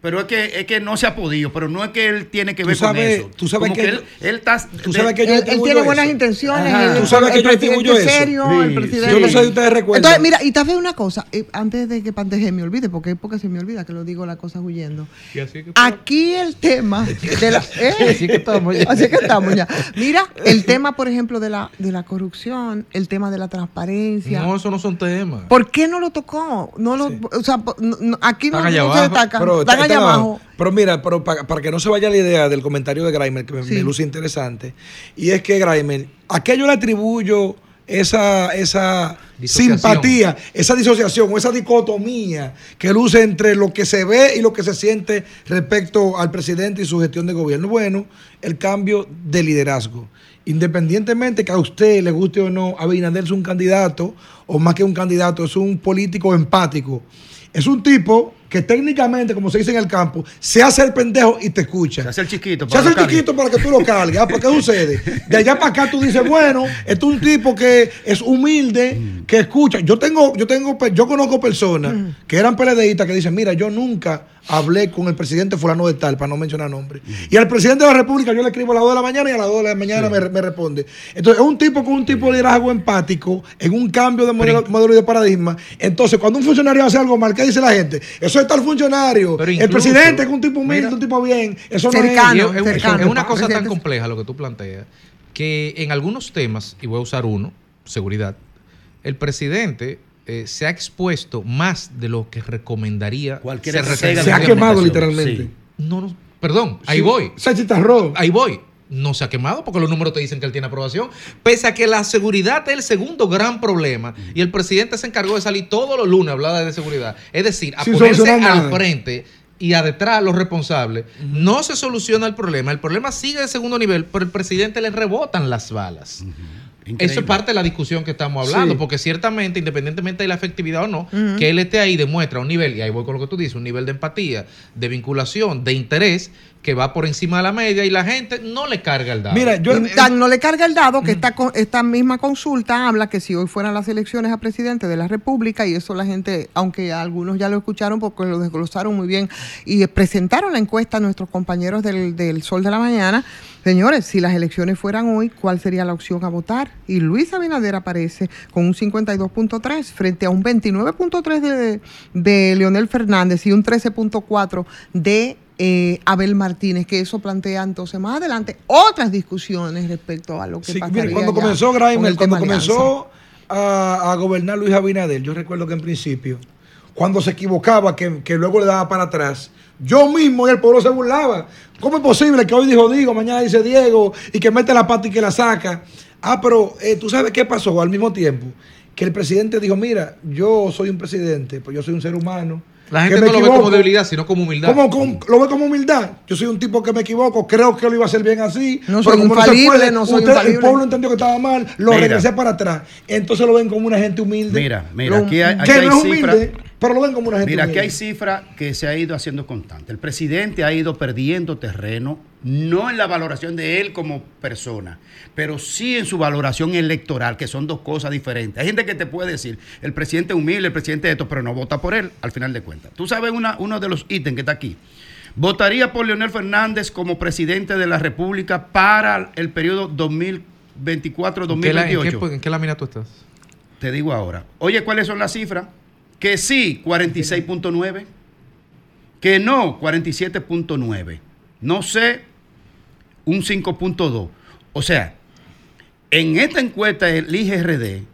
Pero es que, es que no se ha podido, pero no es que él tiene que Tú ver sabes- con eso. tú sabes Como que él, él está... Tú sabes que yo Él, tiene buenas eso. intenciones. El- Tú sabes que el yo atribuyo presidente eso. serio, el Sí, presidente. Yo no sé si ustedes recuerdan. Entonces, mira, y te vez una cosa, eh, antes de que Panteje me olvide, porque es porque se me olvida que lo digo las cosas huyendo. Y así que Aquí el tema de la. ¿eh? Así que estamos ya. Así que estamos ya. Mira, el tema, por ejemplo, de la, de la corrupción, el tema de la transparencia. No, eso no son temas. ¿Por qué no lo tocó? No lo, O sea, po- no- no- aquí no, Están no se destaca. Pero, allá está abajo. Pero mira, pero pa- para que no se vaya la idea del comentario de Grimer, que me, Sí. me luce interesante, y es que Grimer, ¿a qué yo le atribuyo esa, esa Disociación. simpatía, esa disociación o esa dicotomía que luce entre lo que se ve y lo que se siente respecto al presidente y su gestión de gobierno? Bueno, el cambio de liderazgo. Independientemente que a usted le guste o no, Abinader es un candidato, o más que un candidato, es un político empático. Es un tipo que técnicamente, como se dice en el campo, se hace el pendejo y te escucha. Se hace el chiquito. Se hace el chiquito para que tú lo cargues. Ah, ¿Por qué sucede? De allá para acá tú dices, bueno, este es un tipo que es humilde, que escucha. Yo tengo, yo tengo, yo conozco personas que eran PLDistas que dicen, mira, yo nunca hablé con el presidente fulano de tal, para no mencionar nombre. Y al presidente de la República yo le escribo a las 2 de la mañana y a las 2 de la mañana me, me responde. Entonces, es un tipo con un tipo de liderazgo empático, en un cambio de modelo, modelo y de paradigma. Entonces, cuando un funcionario hace algo mal, ¿qué dice la gente? Eso es tal funcionario. el incluso- presidente es un tipo humilde, Mira, un tipo bien. Eso no Y es. es, es- Eso no es una cosa tan compleja lo que tú planteas, que en algunos temas, y voy a usar uno, seguridad, el presidente eh, se ha expuesto más de lo que recomendaría. Cualquiera se se ha quemado literalmente. Sí. No, no, perdón, ahí Sí, voy. Se. Ahí voy. No se ha quemado porque los números te dicen que él tiene aprobación. Pese a que la seguridad es el segundo gran problema y el presidente se encargó de salir todos los lunes a hablar de seguridad. Es decir, a Sin ponerse al nada. frente y a detrás los responsables. No se soluciona el problema. El problema sigue de segundo nivel, pero el presidente le rebotan las balas. Eso es parte de la discusión que estamos hablando, Sí. porque ciertamente, independientemente de la efectividad o no, que él esté ahí demuestra un nivel, y ahí voy con lo que tú dices, un nivel de empatía, de vinculación, de interés, que va por encima de la media y la gente no le carga el dado. Y tan no le carga el dado que esta, co- esta misma consulta habla que si hoy fueran las elecciones a presidente de la República, y eso la gente, aunque algunos ya lo escucharon porque lo desglosaron muy bien y presentaron la encuesta a nuestros compañeros del, del Sol de la Mañana, señores, si las elecciones fueran hoy, ¿cuál sería la opción a votar? Y Luis Abinader aparece con un 52.3 frente a un 29.3 de, de Leonel Fernández y un 13.4 de eh, Abel Martínez, que eso plantea entonces más adelante otras discusiones respecto a lo que Sí, pasaría mire, cuando comenzó con Grimer, el cuando comenzó a, a gobernar Luis Abinader, yo recuerdo que en principio, cuando se equivocaba, que, que luego le daba para atrás, yo mismo y el pueblo se burlaba. ¿Cómo es posible que hoy dijo Diego, mañana dice Diego y que mete la pata y que la saca? Ah, pero eh, tú sabes qué pasó al mismo tiempo. Que el presidente dijo, mira, yo soy un presidente, pues yo soy un ser humano. la gente no lo ve como debilidad, sino como humildad. ¿Cómo, cómo- lo ve como humildad? Yo soy un tipo que me equivoco, creo que lo iba a hacer bien así. No pero soy como infalible, no soy usted- infalible. El pueblo entendió que estaba mal, lo Mira. regresé para atrás. Entonces lo ven como una gente humilde. Mira, mira, aquí hay, aquí que hay no cifras. Pero lo ven como una gente Mira, aquí hay cifras que se ha ido haciendo constante. El presidente ha ido perdiendo terreno, no en la valoración de él como persona, pero sí en su valoración electoral, que son dos cosas diferentes. Hay gente que te puede decir, el presidente es humilde, el presidente es esto, pero no vota por él, al final de cuentas. Tú sabes una, uno de los ítems que está aquí. Votaría por Leonel Fernández como presidente de la República para el periodo 2024-2028. ¿En en qué- en qué lámina tú estás? Te digo ahora. Oye, ¿cuáles son las cifras? Que sí, 46.9. Que no, 47.9. No sé, un 5.2. O sea, en esta encuesta del IGRD,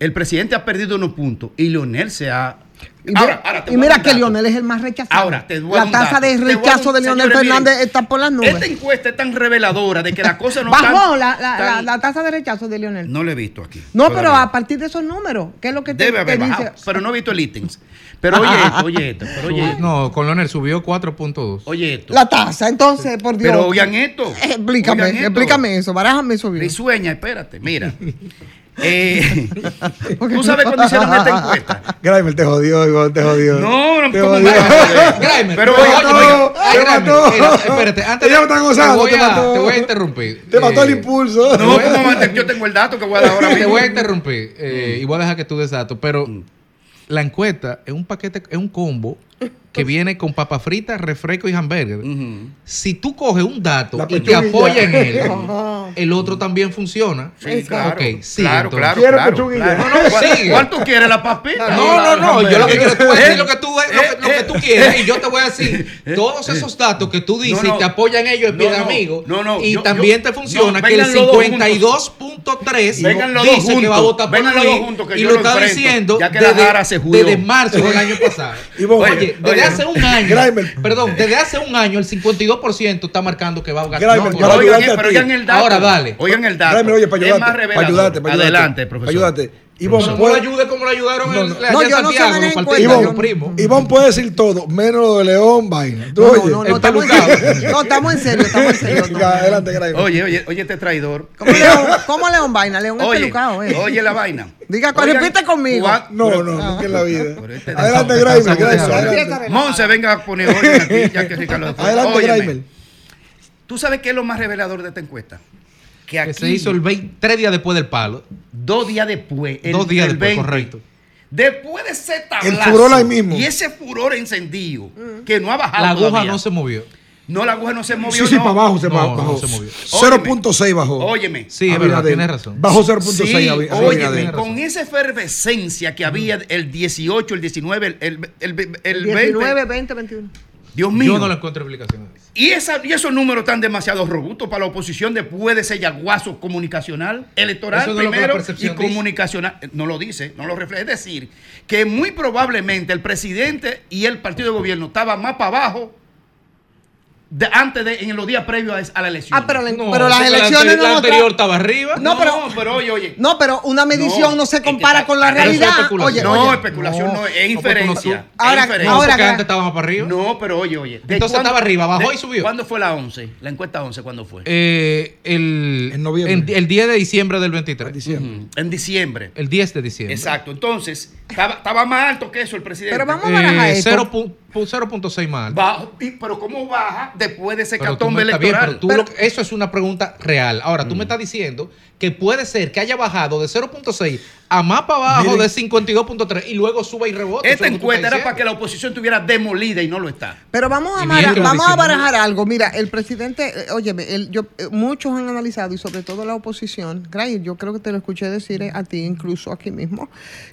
el presidente ha perdido unos puntos y Leonel se ha... Y mira, ahora te y que dato. Leonel es el más rechazado. Ahora, te a La tasa de Te rechazo de señores, miren, Fernández está por las nubes. Esta encuesta es tan reveladora de que la cosa no Bajó tan- la, la, la- tan- la tasa de rechazo de Leonel. No lo he visto aquí. No, todavía. pero a partir de esos números, ¿qué es lo que te, Debe te haber dice? bajado, pero no he visto el ítems. Pero oye esto, oye esto, pero oye esto. No, con Leonel subió 4.2. Oye esto. La tasa, entonces, por Dios. Pero oigan esto. Explícame, Oigan esto. explícame eso, barájame eso bien. Risueña, espérate, mira. Eh, ¿Tú sabes cuando hicieron esta encuesta? Grimer te jodió, Iván, te jodió. No, no, te ¿cómo jodió. Grimer, Pero te oye, mató, oiga, ay, te mató. mira, espérate, antes está gozando, te voy, te a, mató. te voy a interrumpir. Te mató Eh, el impulso. No, yo tengo el dato que voy a dar ahora Te mismo. voy a interrumpir eh, y voy a dejar que tú des datos, pero la encuesta es un paquete, es un combo que viene con papa frita, refresco y hamburger. Si tú coges un dato y te pechuguilla. apoya en él, el otro también funciona. Sí, claro. Ok, sí, claro, entonces. claro, Quiero claro, pechuguilla. claro. No, no, ¿cuál, Sigue. cuál tú quieres? ¿La papita? No, no, no, yo lo que quiero es tú decir lo que tú, lo Eh, que, lo que tú quieras y yo te voy a decir todos esos datos que tú dices No, no. y te apoyan ellos en pie de no. amigo No, no, y yo- también yo- te funciona no, que el vengan los dos 52.3 Vengan los dos dice que va a votar por que y lo está diciendo ya que la desde, marzo del año pasado. Ivonne, Oye, desde oye, hace un año, Grimer. perdón, desde hace un año el 52% está marcando que va a ganar. Grimer, No, para Oigan, ayudarte a pero ti. oigan el dato. Ahora dale. Oigan el dato. Oye, para Es ayudarte, para revelador. ayudarte, para ayudarte. Adelante, profesor. Para ayudarte. Ivonne, no lo puede- ayude como lo ayudaron No, no. No, en yo no sé Santiago, partidos, cuenta, los primos. Ivonne puede decir todo, menos lo de León, vaina. ¿Tú No, oyes? no, no, estamos en serio. No, estamos en serio, estamos en serio. no. Adelante, Grimer. Oye, oye, oye, este traidor. ¿Cómo León, cómo León vaina? León es Oye, pelucado, eh. oye la vaina. Diga, cuál, Oigan, repite conmigo. Juan- No, pero- no, nunca en la vida. Este- Adelante, saboteado. adelante. Monse, venga a poner orden aquí, ya que Ricardo. Adelante, Grimer. ¿Tú sabes qué es lo más revelador de esta encuesta? Que aquí, Que se hizo el 20 tres días después del palo. dos días después. el- Dos días el después, 20, correcto. Después de ese tablazo. furor ahí mismo. Y ese furor encendido, que no ha bajado La aguja todavía. no se movió. No, la aguja no se movió, Sí, sí, no. para abajo se No, bajó. no bajó. se movió. 0.6 bajó. Óyeme. Sí, es verdad, tienes razón. Bajó 0.6 Sí, óyeme, Abinader. con esa efervescencia que había el 18, el 19, el, el, el, el 20. 19, 20, 21. Dios mío. Yo no le encuentro explicación. Y, esa, y esos números están demasiado robustos para la oposición después de ese yaguazo comunicacional, electoral no primero y dice. comunicacional. Eh, No lo dice, no lo refleja. Es decir, que muy probablemente el presidente y el partido de gobierno estaban más para abajo de, antes de, en los días previos a, la elección. Ah, pero, la- No, pero las la elecciones anteri- no la anterior estaba arriba. No, pero, pero oye, oye. no, pero una medición no, No, se es que compara con la realidad. Oye, no, oye, especulación no, es No, inferencia. no- es Ahora- inferencia. No, ahora- porque antes estaba más para arriba. No, pero oye, oye. ¿de Entonces cuándo- estaba arriba, bajó de- y subió. ¿Cuándo fue la 11? La encuesta 11, ¿cuándo fue? Eh, el, En noviembre. en- el 10 de diciembre del 23. Diciembre. Ujú, En diciembre. El 10 de diciembre. Exacto. Entonces, estaba, estaba más alto que eso el presidente. Pero vamos a barajar Eh, esto. 0.- pu- 0.6 más. Bajo, y- pero ¿cómo baja después de ese bien, electoral? pero tú lo- eso es una pregunta real. Ahora, Mm. tú me estás diciendo que puede ser que haya bajado de 0.6 a más para abajo Miren. de 52.3 y luego suba y rebote. Esta encuesta era para que la oposición estuviera demolida y no lo está. Pero vamos a, vamos a barajar algo. Mira, el presidente, eh, óyeme, el- yo, eh, muchos han analizado y sobre todo la oposición, Gray, yo creo que te lo escuché decir a ti incluso aquí mismo,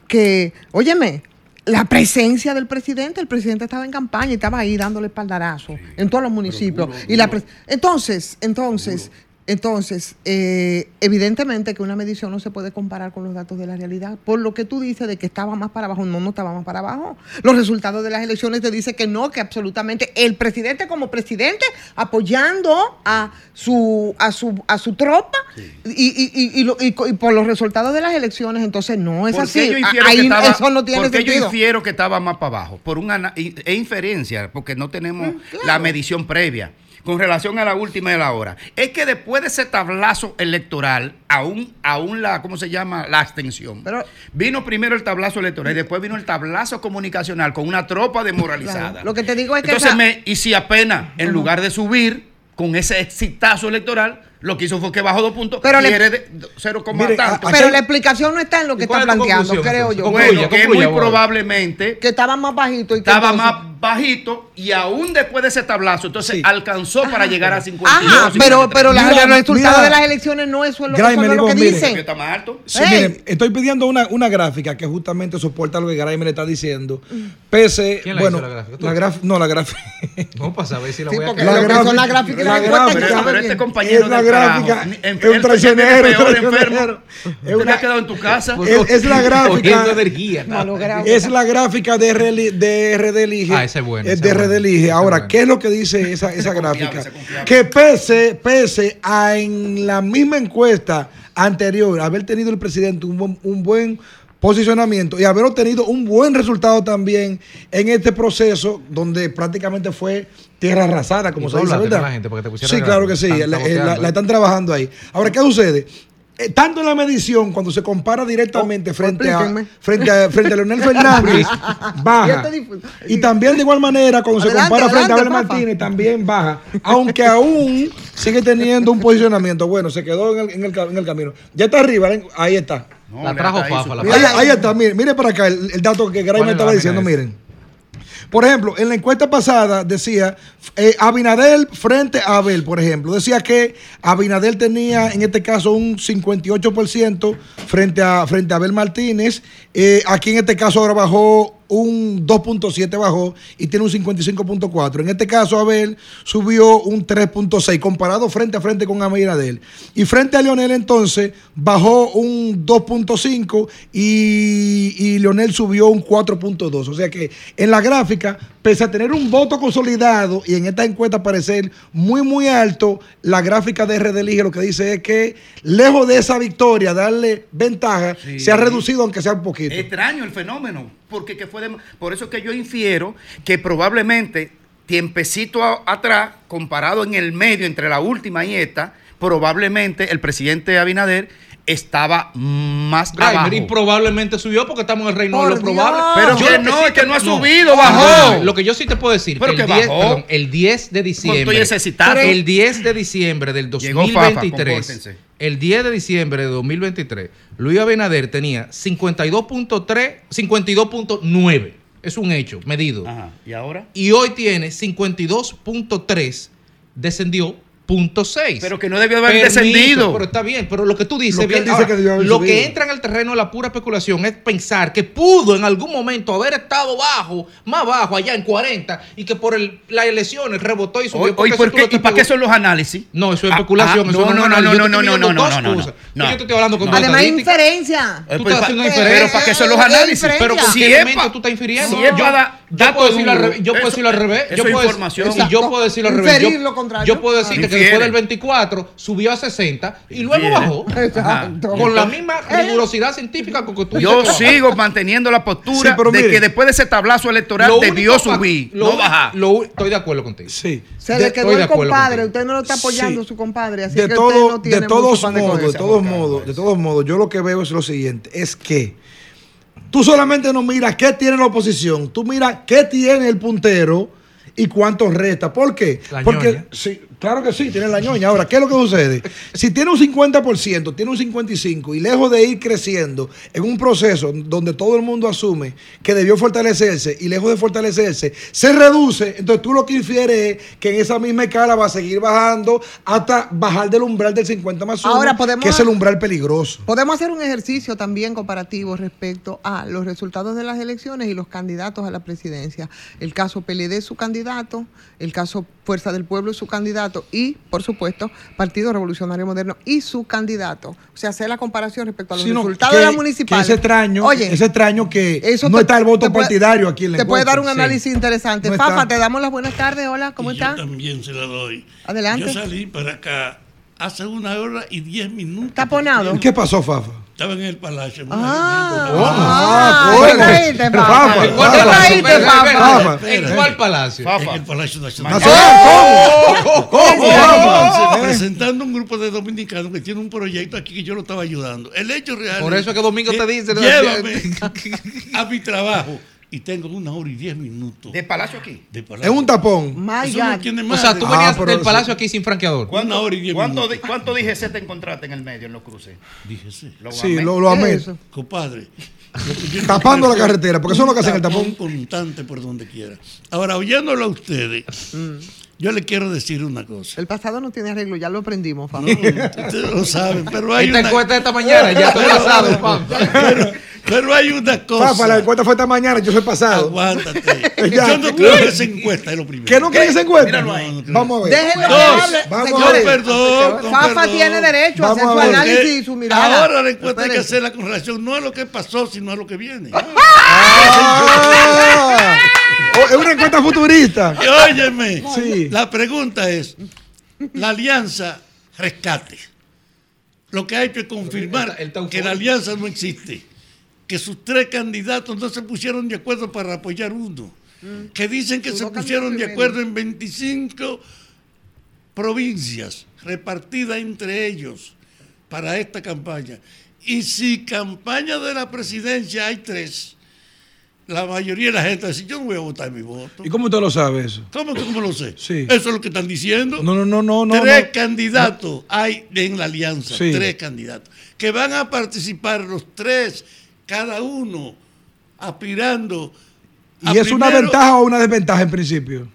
que, óyeme, la presencia del presidente, el presidente estaba en campaña y estaba ahí dándole espaldarazo en todos los municipios. y la entonces, entonces, entonces, eh, evidentemente que una medición no se puede comparar con los datos de la realidad. Por lo que tú dices de que estaba más para abajo, no, no estaba más para abajo. Los resultados de las elecciones te dicen que no, que absolutamente el presidente como presidente apoyando a su a su a su tropa y, y- y- y lo- y por los resultados de las elecciones, entonces no es ¿Por así. yo Ahí que estaba, eso no tiene por qué yo infiero que estaba más para abajo? Por una e inferencia, porque no tenemos Mm, la medición previa. Con relación a la última de la hora. Es que después de ese tablazo electoral, aún, aún la, ¿cómo se llama? La abstención. Pero- vino primero el tablazo electoral y después vino el tablazo comunicacional con una tropa demoralizada. Claro. Lo que te digo es que Entonces, esa- me, y si apenas, en lugar de subir con ese exitazo electoral, lo que hizo fue que bajó dos puntos, Pero le- quiere de- cero coma Mire, tanto. a- Pero la explicación no está en lo que ¿Y cuál está planteando, creo yo. Concluya, Bueno, que muy probablemente Que estaba más bajito y que estaba entonces- más bajito y aún después de ese tablazo, entonces Sí. alcanzó para llegar a 52. Ajá, pero, pero la- Mira, los resultados mira. de las elecciones no es lo, Grimer, eso no es lo que Ivonne, mire. dicen. que está más alto. Sí, Ey. miren, estoy pidiendo una, una gráfica que justamente soporta lo que Grimer está diciendo. Pese, ¿Quién la bueno, hizo la gráfica? ¿Tú? la graf- no, la gráfica. No, para saber si la Sí, voy a gráfica- la gráfica- Pero, este compañero del gráfica, es en- un él se siente traicionero, peor un enfermo. traicionero. Es Usted una- te ha quedado en tu casa. Es, es la gráfica. Energía. Es la gráfica de, de RD Elige. Ah, esa es buena, Es esa de es RD buena, Elige. esa Ahora. ¿qué es lo que dice esa, esa gráfica? Que pese, pese a en la misma encuesta anterior haber tenido el presidente un buen, un buen posicionamiento y haber obtenido un buen resultado también en este proceso donde prácticamente fue tierra arrasada, como ¿Y se dice, ¿verdad? la gente para que te sí, claro que sí, Están la, la- saboteando, la están trabajando ahí. Ahora, ¿qué sucede? Eh, tanto en la medición, cuando se compara directamente frente, a, frente, a, frente a Leonel Fernández, baja. Y también de igual manera, cuando se Adelante, compara frente a Abel. Martínez, también baja. Aunque aún sigue teniendo un posicionamiento. Bueno, se quedó en el, en el ca- en el camino. Ya está arriba, ahí está. No, La trajo Fafa, Ahí, ahí está, mire, mire para acá el, el dato que ¿Cuál Graimer es la estaba diciendo, miren. Por ejemplo, en la encuesta pasada decía eh, Abinadel frente a Abel, por ejemplo. Decía que Abinadel tenía en este caso un 58% frente a, frente a Abel Martínez. Eh, aquí en este caso ahora bajó un 2.7 bajó y tiene un 55.4. En este caso, Abel subió un 3.6 comparado frente a frente con Abinadel. Y frente a Leonel, entonces, bajó un 2.5 y, y Leonel subió un 4.2. O sea que en la gráfica, pese a tener un voto consolidado y en esta encuesta parecer muy, muy alto, la gráfica de RD Lige lo que dice es que lejos de esa victoria, darle ventaja, Sí. se ha reducido aunque sea un poquito. Extraño el fenómeno, porque que fue de- por eso que yo infiero que probablemente tiempecito a- atrás, comparado en el medio entre la última y esta, probablemente el presidente Abinader estaba más Raimer, abajo. y probablemente subió porque estamos en el reino de lo probable. Pero Yo que lo no, sí es que no ha subido, bajó. Raimer, Lo que yo sí te puedo decir, Pero que el, que 10, bajó. perdón, el 10 de diciembre. Estoy necesitado. El 10 de diciembre del Llegó Fafa, 2023. compórtense. el 10 de diciembre de 2023, Luis Abinader tenía 52.3, 52.9. Es un hecho, medido. ¿Y ahora? Y hoy tiene 52.3, descendió 0.6. Pero que no debió haber Permiso, descendido. Pero está bien, pero lo que tú dices, Lo que bien, dice ahora, que debió haber lo subido. que entra en el terreno de la pura especulación es pensar que pudo en algún momento haber estado bajo, más bajo, allá en 40, y que por el, las elecciones rebotó y subió. Oye, porque ¿y eso por qué- ¿y para qué son los análisis? No, eso es Ah, especulación. ah, eso no, es no, no, no, no, no, no, dos no, no, cosas. no. Yo te estoy hablando con Además, inferencia. Tú estás haciendo inferencia. Pero ¿para qué son los análisis? Pero con Si tú estás infiriendo. yo, puedo decirlo al revés. Yo puedo Eso- decirlo al revés. eso Yo puedo, decirlo al revés. Yo, puedo decirte que Infiere. después del 24 subió a 60 y luego bajó. Exacto. Con la misma rigurosidad científica con que tú Yo sigo manteniendo la postura Sí, pero de mire. que después de ese tablazo electoral debió subir, lo no bajar. lo estoy de acuerdo contigo. Sí. Se le quedó el compadre. Usted no lo está apoyando Sí. su compadre. Así de, que todo- usted no tiene de todos modos, de todos modos, de todos modos, yo lo que veo es lo siguiente, es que tú solamente no miras qué tiene la oposición, tú miras qué tiene el puntero y cuánto resta. ¿Por qué? La Porque ñoña. sí, claro que sí, tiene la ñoña. Ahora, ¿qué es lo que sucede? Si tiene un 50%, tiene un 55% y lejos de ir creciendo en un proceso donde todo el mundo asume que debió fortalecerse y lejos de fortalecerse, se reduce, entonces tú lo que infieres es que en esa misma escala va a seguir bajando hasta bajar del umbral del 50 más 1, Ahora podemos- que es el umbral peligroso. Podemos hacer un ejercicio también comparativo respecto a los resultados de las elecciones y los candidatos a la presidencia. El caso PLD, su candidato, el caso Fuerza del Pueblo, su candidato, y, por supuesto, Partido Revolucionario Moderno y su candidato. O sea, hacer la comparación respecto a los resultados que- de las que municipales. es extraño, Oye, es extraño que eso no te- está el voto puede- partidario aquí en la Te puede dar un encuesta. análisis interesante. No Fafa, te damos las buenas tardes. Hola, ¿cómo Y estás? Yo también se la doy. Adelante. Yo salí para acá hace una hora y diez minutos. Taponado. ¿Y ¿Qué pasó, Fafa? Estaba en el palacio. Ah. ¿En cuál ¿Qué palacio? ¿En cuál palacio? En el Palacio Nacional. ¿cómo? ¿Cómo? Fafa? presentando un grupo de dominicanos que tiene un proyecto aquí que yo lo estaba ayudando. El hecho real. Por eso es que Domingo te dice. Llévame a mi trabajo. Y tengo una hora y diez minutos. ¿De palacio aquí? De Es un tapón. My no O sea, tú Ah, venías pero del sí. palacio aquí sin franqueador. Una hora y diez ¿Cuánto, minutos. ¿Cuánto dije te encontraste en el medio, en los cruces? Dije sí. Lo Sí, amé. lo, lo amé. Compadre. Tapando la carretera, porque eso es lo que hacen el tapón. constante por donde quiera. Ahora, oyéndolo a ustedes, yo le quiero decir una cosa. El pasado no tiene arreglo, ya lo aprendimos, Fafa. No, ustedes lo saben, pero hay Esta una, encuesta de esta mañana, ya estoy pasado, Fafa. pero, pero hay una cosa. Fafa, la encuesta fue esta mañana, yo soy pasado. Aguántate. Ya. Yo no creo que esa encuesta es lo primero. ¿Qué no creen que se encuentra? Míralo ahí. No, no creo. Vamos a ver. Déjenlo que Dos. hable. Vamos ver. Perdón, con Fafa perdón. tiene derecho a hacer su análisis Porque y su mirada. Ahora la encuesta hay que hacerla con relación no a lo que pasó, sino a lo que viene. Ah, oh, es una encuesta futurista. Y óyeme, Sí. la pregunta es, la alianza rescate. Lo que hay que confirmar está que la alianza no existe, que sus tres candidatos no se pusieron de acuerdo para apoyar uno, que dicen que se pusieron de acuerdo en 25 provincias repartidas entre ellos para esta campaña. Y si campaña de la presidencia hay tres, la mayoría de la gente dice, yo no voy a votar mi voto. ¿Y cómo usted lo sabe eso? ¿Cómo que cómo lo sé? Sí. Eso es lo que están diciendo. No, no, no, no, tres no. candidatos hay en la alianza, Sí. tres candidatos, que van a participar los tres, cada uno aspirando ¿Y es una ventaja o una desventaja en principio?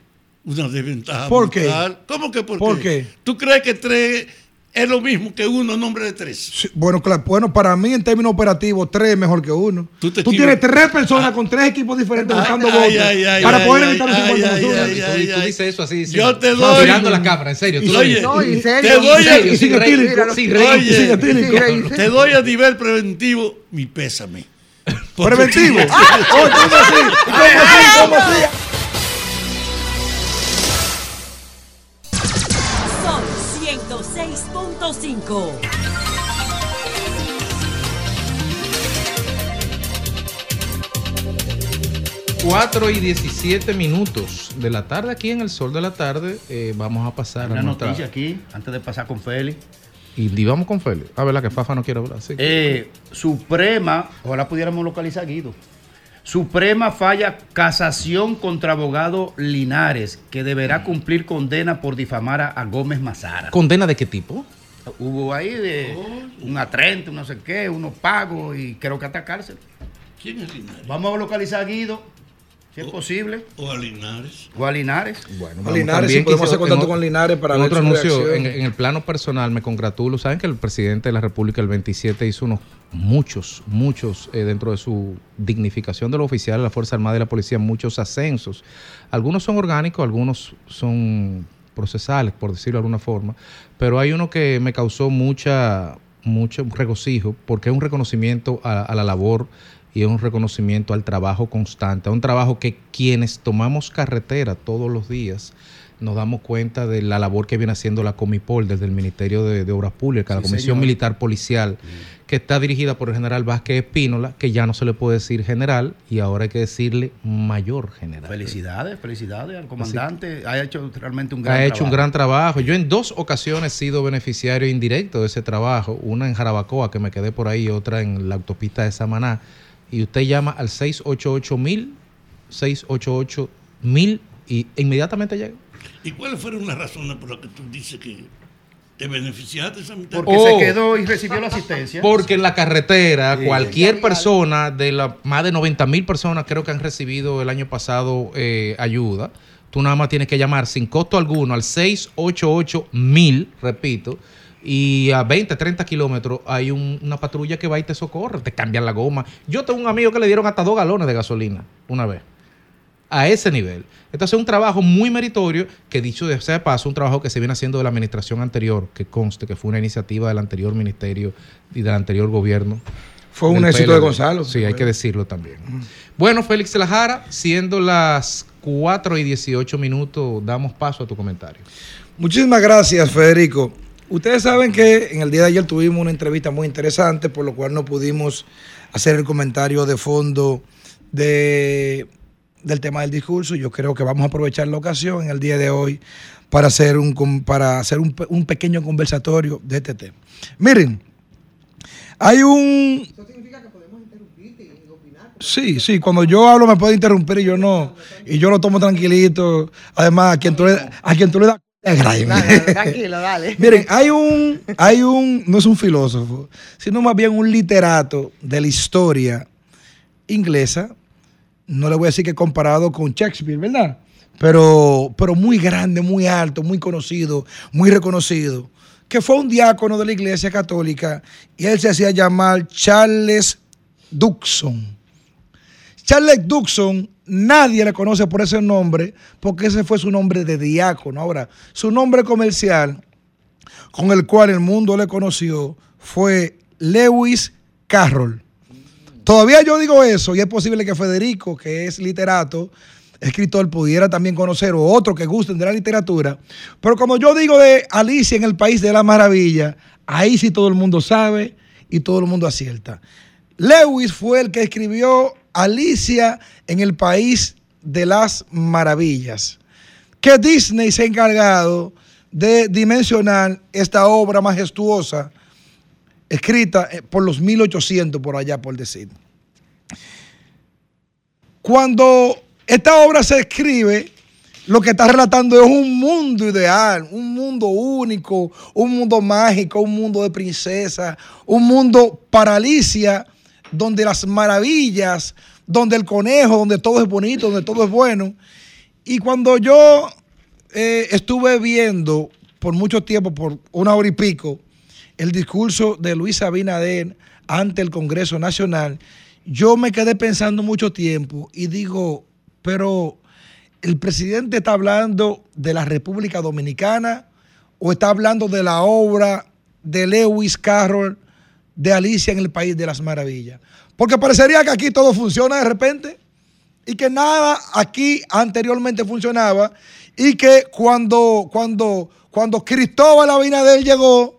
Una desventaja. ¿Por qué? ¿Cómo que por, ¿Por qué? qué? ¿Tú crees que tres es lo mismo que uno en nombre de tres? Sí, Bueno, claro, bueno, para mí en términos operativos, tres es mejor que uno. Tú, te tienes equivocas. tres personas con tres equipos diferentes Ay, buscando ay, votos ay, ay, para ay, poder ay, evitar un ay, 50 ay, por ay, ciento. ay, Y tú dices eso así. Yo te no, doy- Mirando la cámara, en serio. Tú lo Oye. No, en serio. te doy a, sin te doy a nivel preventivo mi pésame. Preventivo. tú- ¿Cómo así? ¿Cómo así? ¿Cómo así? 106.5. Cuatro y 17 minutos de la tarde aquí en el sol de la tarde. eh, vamos a pasar Una a nuestra- noticia aquí, antes de pasar con Félix. Y, y vamos con Félix. A ver, la que Fafa no quiere hablar. Sí. Eh, Suprema, ojalá pudiéramos localizar Guido. Suprema falla casación contra abogado Linares, que deberá cumplir condena por difamar a, a Gómez Mazara. ¿Condena de qué tipo? Hubo ahí de un atrente, un no sé qué, unos pagos y creo que hasta cárcel. ¿Quién es Linares? Vamos a localizar a Guido, si es posible. O a Linares. O a Linares. Bueno, A Linares, si podemos hacer contacto con Linares para ver otro su anuncio, en, en el plano personal, me congratulo. Saben que el presidente de la República el 27 hizo unos muchos, muchos, eh, dentro de su dignificación de los oficiales de la Fuerza Armada y la Policía, muchos ascensos. Algunos son orgánicos, algunos son procesales, por decirlo de alguna forma, pero hay uno que me causó mucha, mucho regocijo porque es un reconocimiento a, a la labor y es un reconocimiento al trabajo constante, a un trabajo que quienes tomamos carretera todos los días nos damos cuenta de la labor que viene haciendo la Comipol desde el Ministerio de, de Obras Públicas, la Comisión señor. Militar Policial, que está dirigida por el general Vázquez Espínola, que ya no se le puede decir general y ahora hay que decirle mayor general. Felicidades, felicidades al comandante. Ha hecho realmente un gran ha hecho un trabajo. gran trabajo. Yo en dos ocasiones he sido beneficiario indirecto de ese trabajo, una en Jarabacoa, que me quedé por ahí, otra en la autopista de Samaná. Y usted llama al 688 mil, 688 mil y inmediatamente llega. ¿Y cuáles fueron las razones por las que tú dices que te beneficiaste de esa mitad? Porque Oh. se quedó y recibió la asistencia. Porque en la carretera, Sí. cualquier persona, de las más de 90 mil personas creo que han recibido el año pasado eh, ayuda, tú nada más tienes que llamar sin costo alguno al 688 mil, repito, y a 20, 30 kilómetros hay un- una patrulla que va y te socorre, te cambian la goma. Yo tengo un amigo que le dieron hasta dos galones de gasolina una vez. A ese nivel. Entonces es un trabajo muy meritorio que dicho de sea de paso, un trabajo que se viene haciendo de la administración anterior, que conste que fue una iniciativa del anterior ministerio y del anterior gobierno. Fue un éxito de. Gonzalo. Sí, hay que decirlo también. Bueno, Félix Lajara, siendo las 4 y 18 minutos, damos paso a tu comentario. Muchísimas gracias, Federico. Ustedes saben que en el día de ayer tuvimos una entrevista muy interesante, por lo cual no pudimos hacer el comentario de fondo de, del tema del discurso. Yo creo que vamos a aprovechar la ocasión en el día de hoy para hacer un, para hacer un, un pequeño conversatorio de este tema. Miren, hay un... Sí, sí, cuando yo hablo me puede interrumpir y yo no, y yo lo tomo tranquilito. Además, a quien tú le, a quien tú le das es Graeme. Dale, tranquilo, dale. Miren, hay un, hay un, no es un filósofo, sino más bien un literato de la historia inglesa. No le voy a decir que comparado con Shakespeare, ¿verdad? Pero, pero muy grande, muy alto, muy conocido, muy reconocido. Que fue un diácono de la iglesia católica y él se hacía llamar Charles Duxon. Charles Duxon, nadie le conoce por ese nombre, porque ese fue su nombre de diácono. Ahora, su nombre comercial, con el cual el mundo le conoció, fue Lewis Carroll. Todavía yo digo eso, y es posible que Federico, que es literato, escritor, pudiera también conocer, o otro que gusten de la literatura. Pero como yo digo de Alicia en el País de la Maravilla, ahí sí todo el mundo sabe y todo el mundo acierta. Lewis fue el que escribió Alicia en el País de las Maravillas. Que Disney se ha encargado de dimensionar esta obra majestuosa escrita eh, por los 1800 por allá, por decir. Cuando esta obra se escribe, lo que está relatando es un mundo ideal, un mundo único, un mundo mágico, un mundo de princesa, un mundo para Alicia, donde las maravillas donde el conejo, donde todo es bonito, donde todo es bueno. Y cuando yo eh, estuve viendo por mucho tiempo, por una hora y pico, el discurso de Luis Abinader ante el Congreso Nacional, yo me quedé pensando mucho tiempo y digo, pero el presidente está hablando de la República Dominicana o está hablando de la obra de Lewis Carroll de Alicia en el País de las Maravillas. Porque parecería que aquí todo funciona de repente y que nada aquí anteriormente funcionaba y que cuando, cuando, cuando Cristóbal Abinader llegó,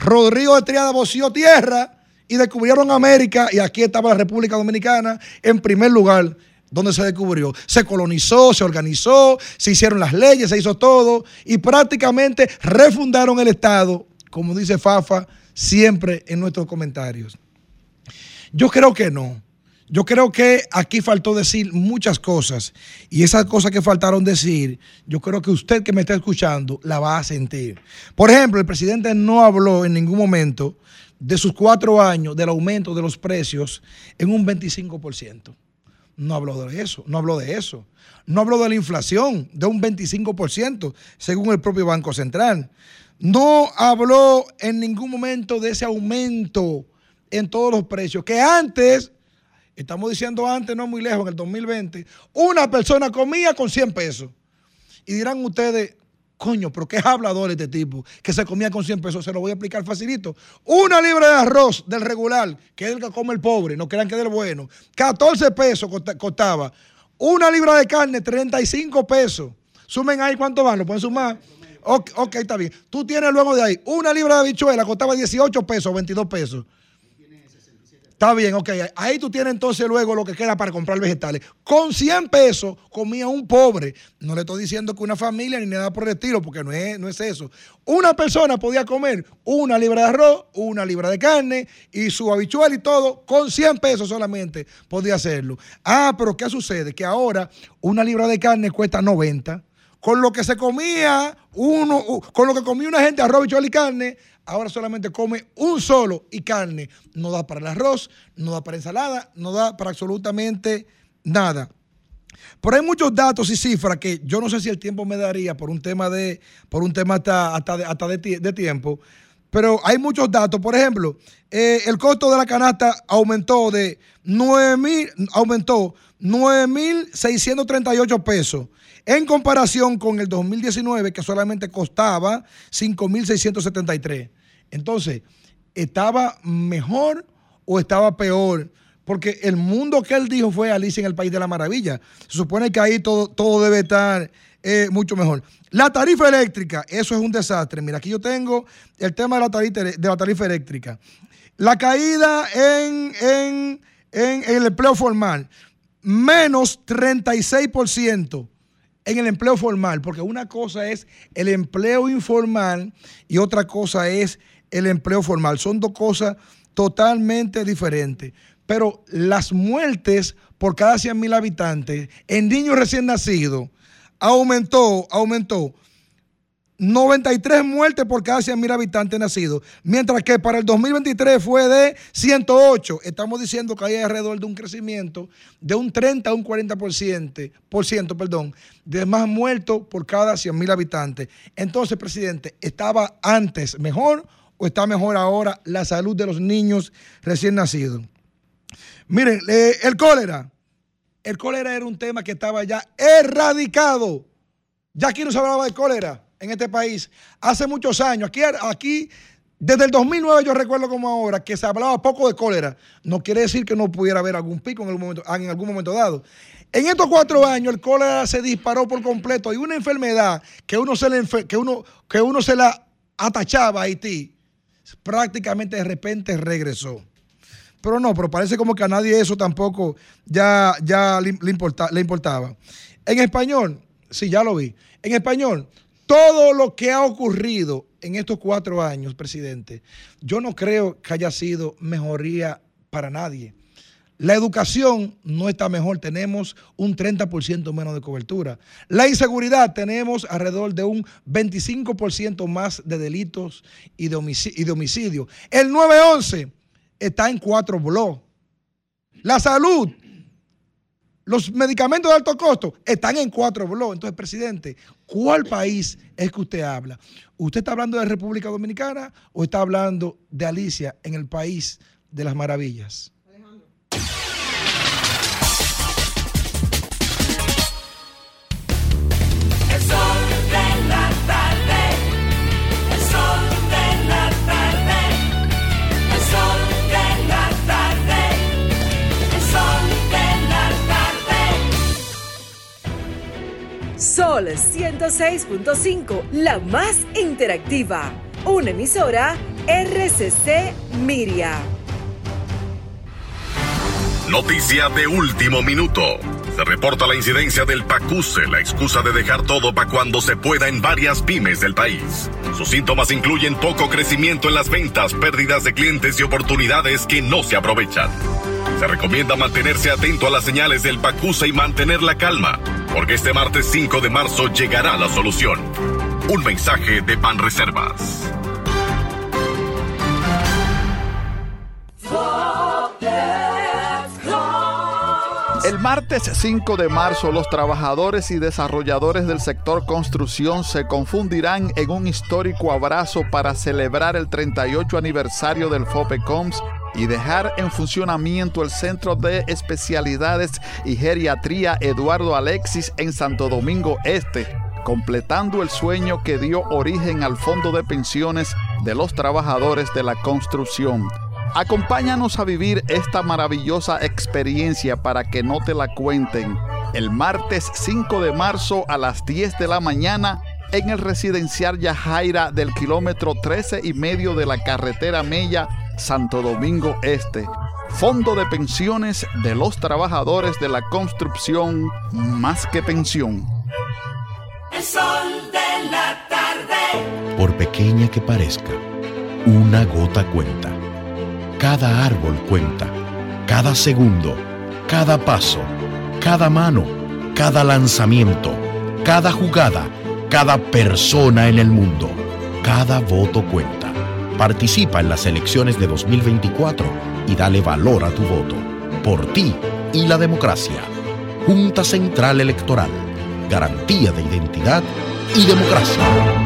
Rodrigo de Triada voció tierra y descubrieron América y aquí estaba la República Dominicana en primer lugar donde se descubrió. Se colonizó, se organizó, se hicieron las leyes, se hizo todo y prácticamente refundaron el Estado, como dice Fafa siempre en nuestros comentarios. Yo creo que no. Yo creo que aquí faltó decir muchas cosas y esas cosas que faltaron decir, yo creo que usted que me está escuchando la va a sentir. Por ejemplo, el presidente no habló en ningún momento de sus cuatro años del aumento de los precios en un 25%. No habló de eso, no habló de eso. No habló de la inflación de un 25%, según el propio Banco Central. No habló en ningún momento de ese aumento en todos los precios, que antes, estamos diciendo antes, no muy lejos, en el 2020, una persona comía con 100 pesos. Y dirán ustedes, coño, pero qué hablador este tipo, que se comía con 100 pesos, se lo voy a explicar facilito. Una libra de arroz del regular, que es el que come el pobre, no crean que es del bueno, 14 pesos costaba. Una libra de carne, 35 pesos. Sumen ahí cuánto van, lo pueden sumar. Ok, está bien. Tú tienes luego de ahí una libra de habichuela, costaba 18 pesos, 22 pesos. Está bien, ok. Ahí tú tienes entonces luego lo que queda para comprar vegetales. Con 100 pesos comía un pobre. No le estoy diciendo que una familia ni nada por el estilo, porque no es, no es eso. Una persona podía comer una libra de arroz, una libra de carne y su habichuela y todo, con 100 pesos solamente podía hacerlo. Ah, pero ¿qué sucede? Que ahora una libra de carne cuesta 90. Con lo que se comía uno, con lo que comía una gente arroz, habichuela y carne, ahora solamente come un solo y carne. No da para el arroz, no da para ensalada, no da para absolutamente nada. Pero hay muchos datos y cifras que yo no sé si el tiempo me daría por un tema de, por un tema hasta, de, tiempo. Pero hay muchos datos. Por ejemplo, eh, el costo de la canasta aumentó de 9 mil, aumentó 9.638 pesos en comparación con el 2019 que solamente costaba 5.673. Entonces, ¿estaba mejor o estaba peor? Porque el mundo que él dijo fue Alicia en el País de la Maravilla. Se supone que ahí todo, todo debe estar eh, mucho mejor. La tarifa eléctrica, eso es un desastre. Mira, aquí yo tengo el tema de la tarifa, eléctrica. La caída en, en, en el empleo formal, menos 36% en el empleo formal, porque una cosa es el empleo informal y otra cosa es el empleo formal. Son dos cosas totalmente diferentes. Pero las muertes por cada 100 mil habitantes en niños recién nacidos aumentó, aumentó 93 muertes por cada 100 mil habitantes nacidos, mientras que para el 2023 fue de 108. Estamos diciendo que hay alrededor de un crecimiento de un 30 a un 40%, por ciento, perdón, de más muertos por cada 100 mil habitantes. Entonces, presidente, ¿estaba antes mejor o está mejor ahora la salud de los niños recién nacidos? Miren, eh, el cólera. El cólera era un tema que estaba ya erradicado. Ya aquí no se hablaba de cólera en este país hace muchos años. Aquí, aquí, desde el 2009 yo recuerdo como ahora que se hablaba poco de cólera. No quiere decir que no pudiera haber algún pico en algún momento, en algún momento dado. En estos cuatro años el cólera se disparó por completo y una enfermedad que uno se le, que uno, que uno se la atachaba a Haití, prácticamente de repente regresó. Pero no, pero parece como que a nadie eso tampoco ya, ya le, le importaba. En español, sí, ya lo vi. En español, todo lo que ha ocurrido en estos cuatro años, presidente, yo no creo que haya sido mejoría para nadie. La educación no está mejor, tenemos un 30% menos de cobertura. La inseguridad, tenemos alrededor de un 25% más de delitos y de, homicidio, El 911 está en cuatro blogs. La salud Los medicamentos de alto costo están en cuatro blogs. Entonces, presidente, ¿cuál país es que usted habla? ¿Usted está hablando de República Dominicana o está hablando de Alicia en el país de las maravillas? Sol 106.5, la más interactiva. Una emisora RCC Miria. Noticia de último minuto. Se reporta la incidencia del PACUSE, la excusa de dejar todo para cuando se pueda en varias pymes del país. Sus síntomas incluyen poco crecimiento en las ventas, pérdidas de clientes y oportunidades que no se aprovechan. Se recomienda mantenerse atento a las señales del PACUSE y mantener la calma, porque este martes 5 de marzo llegará la solución. Un mensaje de Panreservas. El martes 5 de marzo los trabajadores y desarrolladores del sector construcción se confundirán en un histórico abrazo para celebrar el 38 aniversario del FOPECOMS y dejar en funcionamiento el Centro de Especialidades y Geriatría Eduardo Alexis en Santo Domingo Este, completando el sueño que dio origen al Fondo de Pensiones de los Trabajadores de la Construcción. Acompáñanos a vivir esta maravillosa experiencia para que no te la cuenten. El martes 5 de marzo a las 10 de la mañana en el residencial Yajaira del kilómetro 13 y medio de la carretera Mella, Santo Domingo Este. Fondo de pensiones de los trabajadores de la construcción, más que pensión. El sol de la tarde. Por pequeña que parezca, una gota cuenta. Cada árbol cuenta. Cada segundo, cada paso, cada mano, cada lanzamiento, cada jugada, cada persona en el mundo. Cada voto cuenta. Participa en las elecciones de 2024 y dale valor a tu voto. Por ti y la democracia. Junta Central Electoral. Garantía de identidad y democracia.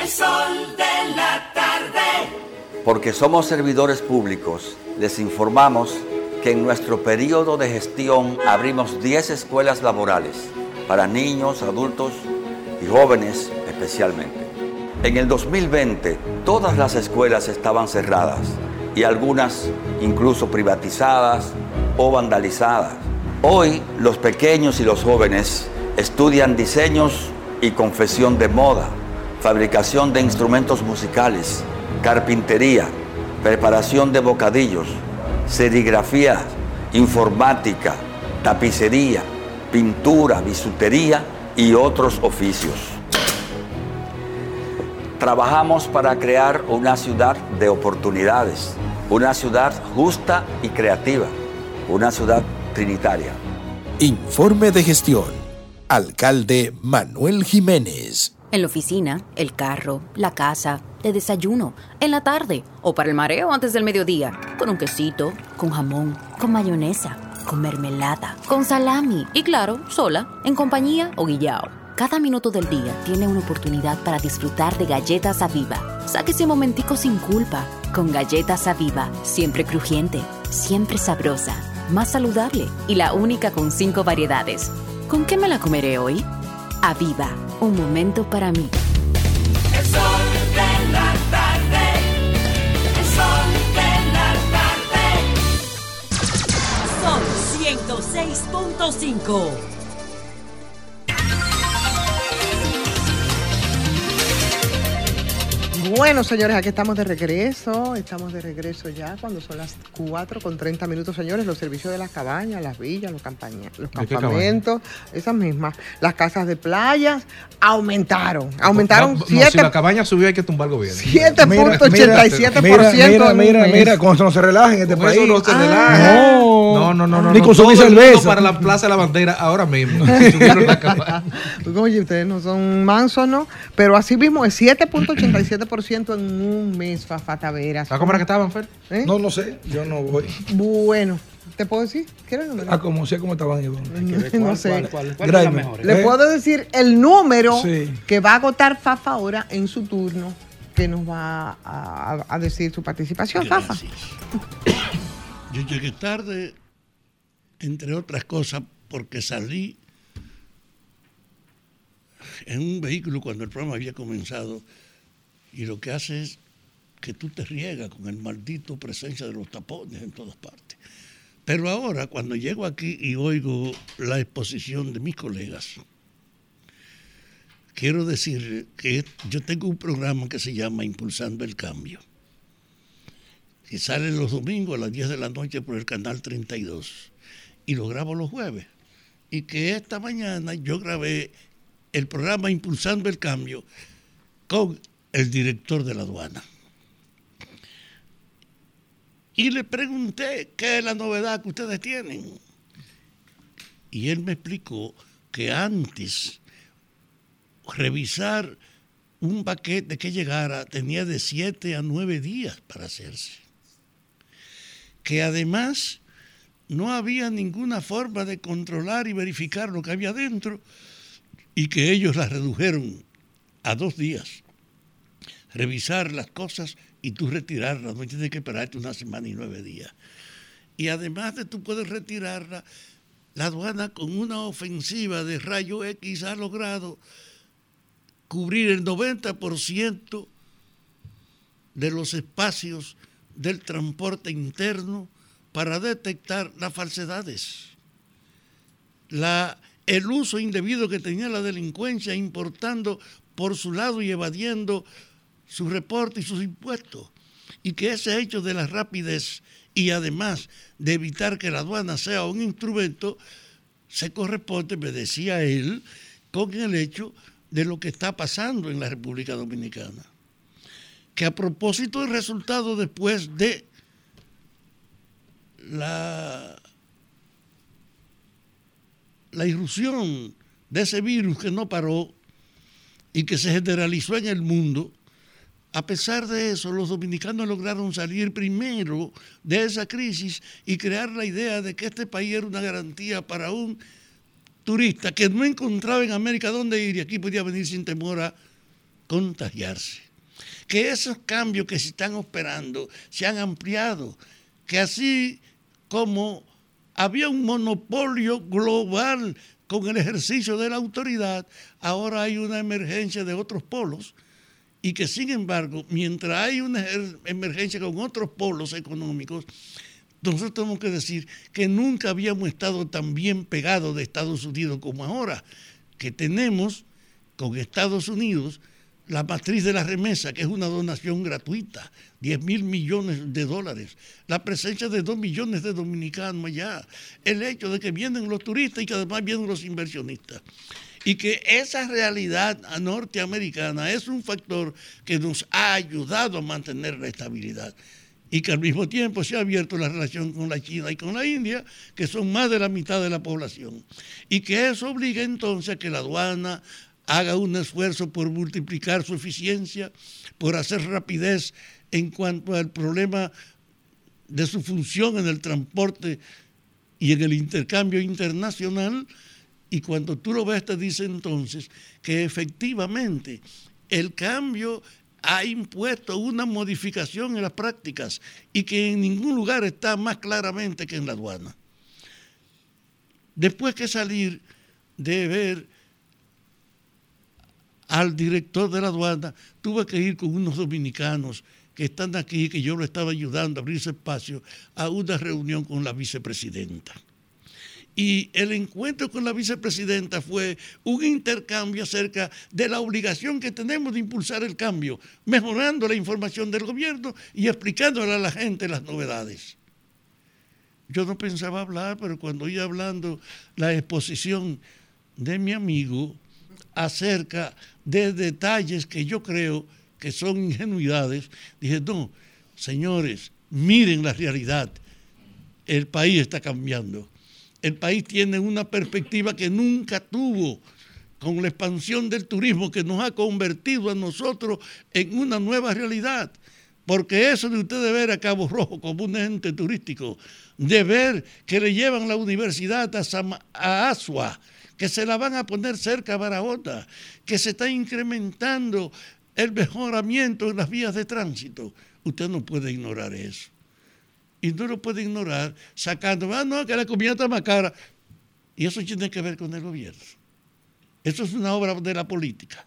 El sol de la tarde. Porque somos servidores públicos, les informamos que en nuestro periodo de gestión abrimos 10 escuelas laborales para niños, adultos y jóvenes especialmente. En el 2020 todas las escuelas estaban cerradas y algunas incluso privatizadas o vandalizadas. Hoy los pequeños y los jóvenes estudian diseños y confesión de moda, fabricación de instrumentos musicales, carpintería, preparación de bocadillos, serigrafía, informática, tapicería, pintura, bisutería y otros oficios. Trabajamos para crear una ciudad de oportunidades, una ciudad justa y creativa, una ciudad trinitaria. Informe de gestión. Alcalde Manuel Jiménez. En la oficina, el carro, la casa, de desayuno, en la tarde o para el mareo antes del mediodía, con un quesito, con jamón, con mayonesa, con mermelada, con salami y claro, sola, en compañía o guillao. Cada minuto del día tiene una oportunidad para disfrutar de galletas Aviva. Saque ese momentico sin culpa con galletas Aviva, siempre crujiente, siempre sabrosa, más saludable y la única con cinco variedades. ¿Con qué me la comeré hoy? Aviva, un momento para mí. El sol de la tarde. El sol de la tarde. Son 106.5. Bueno, señores, aquí estamos de regreso. Estamos de regreso ya cuando son las 4 con 30 minutos, señores. Los servicios de las cabañas, las villas, los, campaña- los campamentos, esas mismas. Las casas de playas aumentaron. Aumentaron No, no, 7 si la cabaña subió hay que tumbar el gobierno. 7.87% Mira, mira, mira, mira, eso no se relaja en este Con país. eso no se Ah, relaja. No, No, no, no, no. Ni no. consumir cerveza. para la Plaza de la Bandera ahora mismo. Subieron la cabaña. Oye, ustedes no son mansos, ¿no? Pero así mismo es 7.87% en un mes, Fafa Taveras. ¿A cómo era que estaban, Fer? ¿Eh? No, no sé, yo no voy. Bueno, ¿te puedo decir? ¿Quieres el número? Ah, como sé cómo estaban ellos. No sé. Graeme. Le ¿Eh? puedo decir el número Sí. que va a agotar Fafa ahora en su turno, que nos va a, a decir su participación, Fafa. Yo llegué tarde, entre otras cosas, porque salí en un vehículo cuando el programa había comenzado y lo que hace es que tú te riegas con el maldito presencia de los tapones en todas partes. Pero ahora, cuando llego aquí y oigo la exposición de mis colegas, quiero decir que yo tengo un programa que se llama Impulsando el Cambio que sale los domingos a las 10 de la noche por el canal 32 y lo grabo los jueves. Y que esta mañana yo grabé el programa Impulsando el Cambio con el director de la aduana. Y le pregunté qué es la novedad que ustedes tienen. Y él me explicó que antes revisar un paquete que llegara tenía de 7 a 9 días para hacerse que además no había ninguna forma de controlar y verificar lo que había dentro y que ellos la redujeron a dos días. Revisar las cosas y tú retirarlas, no tienes que esperarte una semana y nueve días. Y además de tú puedes retirarla, la aduana con una ofensiva de rayo X ha logrado cubrir el 90% de los espacios del transporte interno para detectar las falsedades. La, el uso indebido que tenía la delincuencia importando por su lado y evadiendo su reporte y sus impuestos. Y que ese hecho de la rapidez y además de evitar que la aduana sea un instrumento, se corresponde, me decía él, con el hecho de lo que está pasando en la República Dominicana que a propósito del resultado después de la, la irrupción de ese virus que no paró y que se generalizó en el mundo, a pesar de eso, los dominicanos lograron salir primero de esa crisis y crear la idea de que este país era una garantía para un turista que no encontraba en América dónde ir y aquí podía venir sin temor a contagiarse. Que esos cambios que se están operando se han ampliado, que así como había un monopolio global con el ejercicio de la autoridad, ahora hay una emergencia de otros polos y que sin embargo, mientras hay una ejer- emergencia con otros polos económicos, nosotros tenemos que decir que nunca habíamos estado tan bien pegados de Estados Unidos como ahora, que tenemos con Estados Unidos la matriz de la remesa, que es una donación gratuita, 10 mil millones de dólares, la presencia de 2 millones de dominicanos allá, el hecho de que vienen los turistas y que además vienen los inversionistas. Y que esa realidad norteamericana es un factor que nos ha ayudado a mantener la estabilidad y que al mismo tiempo se ha abierto la relación con la China y con la India, que son más de la mitad de la población. Y que eso obliga entonces a que la aduana haga un esfuerzo por multiplicar su eficiencia, por hacer rapidez en cuanto al problema de su función en el transporte y en el intercambio internacional. Y cuando tú lo ves, te dice entonces que efectivamente el cambio ha impuesto una modificación en las prácticas y que en ningún lugar está más claramente que en la aduana. Después que salir de ver al director de la aduana, tuve que ir con unos dominicanos que están aquí, que yo lo estaba ayudando a abrirse espacio, a una reunión con la vicepresidenta. Y el encuentro con la vicepresidenta fue un intercambio acerca de la obligación que tenemos de impulsar el cambio, mejorando la información del gobierno y explicándole a la gente las novedades. Yo no pensaba hablar, pero cuando oí hablando la exposición de mi amigo acerca de detalles que yo creo que son ingenuidades, dije, no, señores, miren la realidad. El país está cambiando el país tiene una perspectiva que nunca tuvo con la expansión del turismo que nos ha convertido a nosotros en una nueva realidad. Porque eso de ustedes ver a Cabo Rojo como un ente turístico, de ver que le llevan la universidad a, a Asua, que se la van a poner cerca a Barahona, que se está incrementando el mejoramiento en las vías de tránsito, usted no puede ignorar eso y no lo puede ignorar sacando, ah, no, que la comida está más cara. Y eso tiene que ver con el gobierno. Eso es una obra de la política.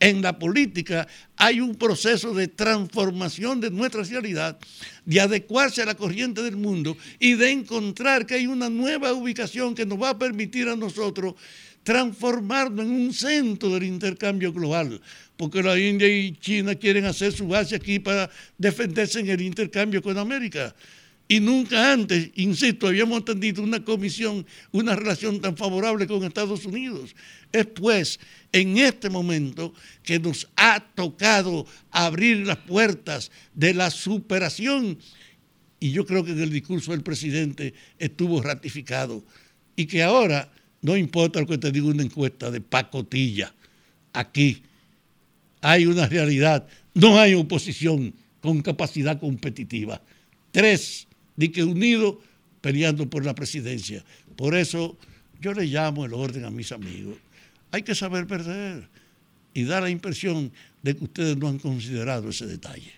En la política hay un proceso de transformación de nuestra realidad, de adecuarse a la corriente del mundo y de encontrar que hay una nueva ubicación que nos va a permitir a nosotros transformarnos en un centro del intercambio global, porque la India y China quieren hacer su base aquí para defenderse en el intercambio con América. Y nunca antes, insisto, habíamos tenido una comisión, una relación tan favorable con Estados Unidos. Es pues en este momento que nos ha tocado abrir las puertas de la superación. Y yo creo que en el discurso del presidente estuvo ratificado. Y que ahora, no importa lo que te diga una encuesta de pacotilla, aquí hay una realidad, no hay oposición con capacidad competitiva. Tres ni que unido peleando por la presidencia. Por eso yo le llamo el orden a mis amigos. Hay que saber perder y dar la impresión de que ustedes no han considerado ese detalle.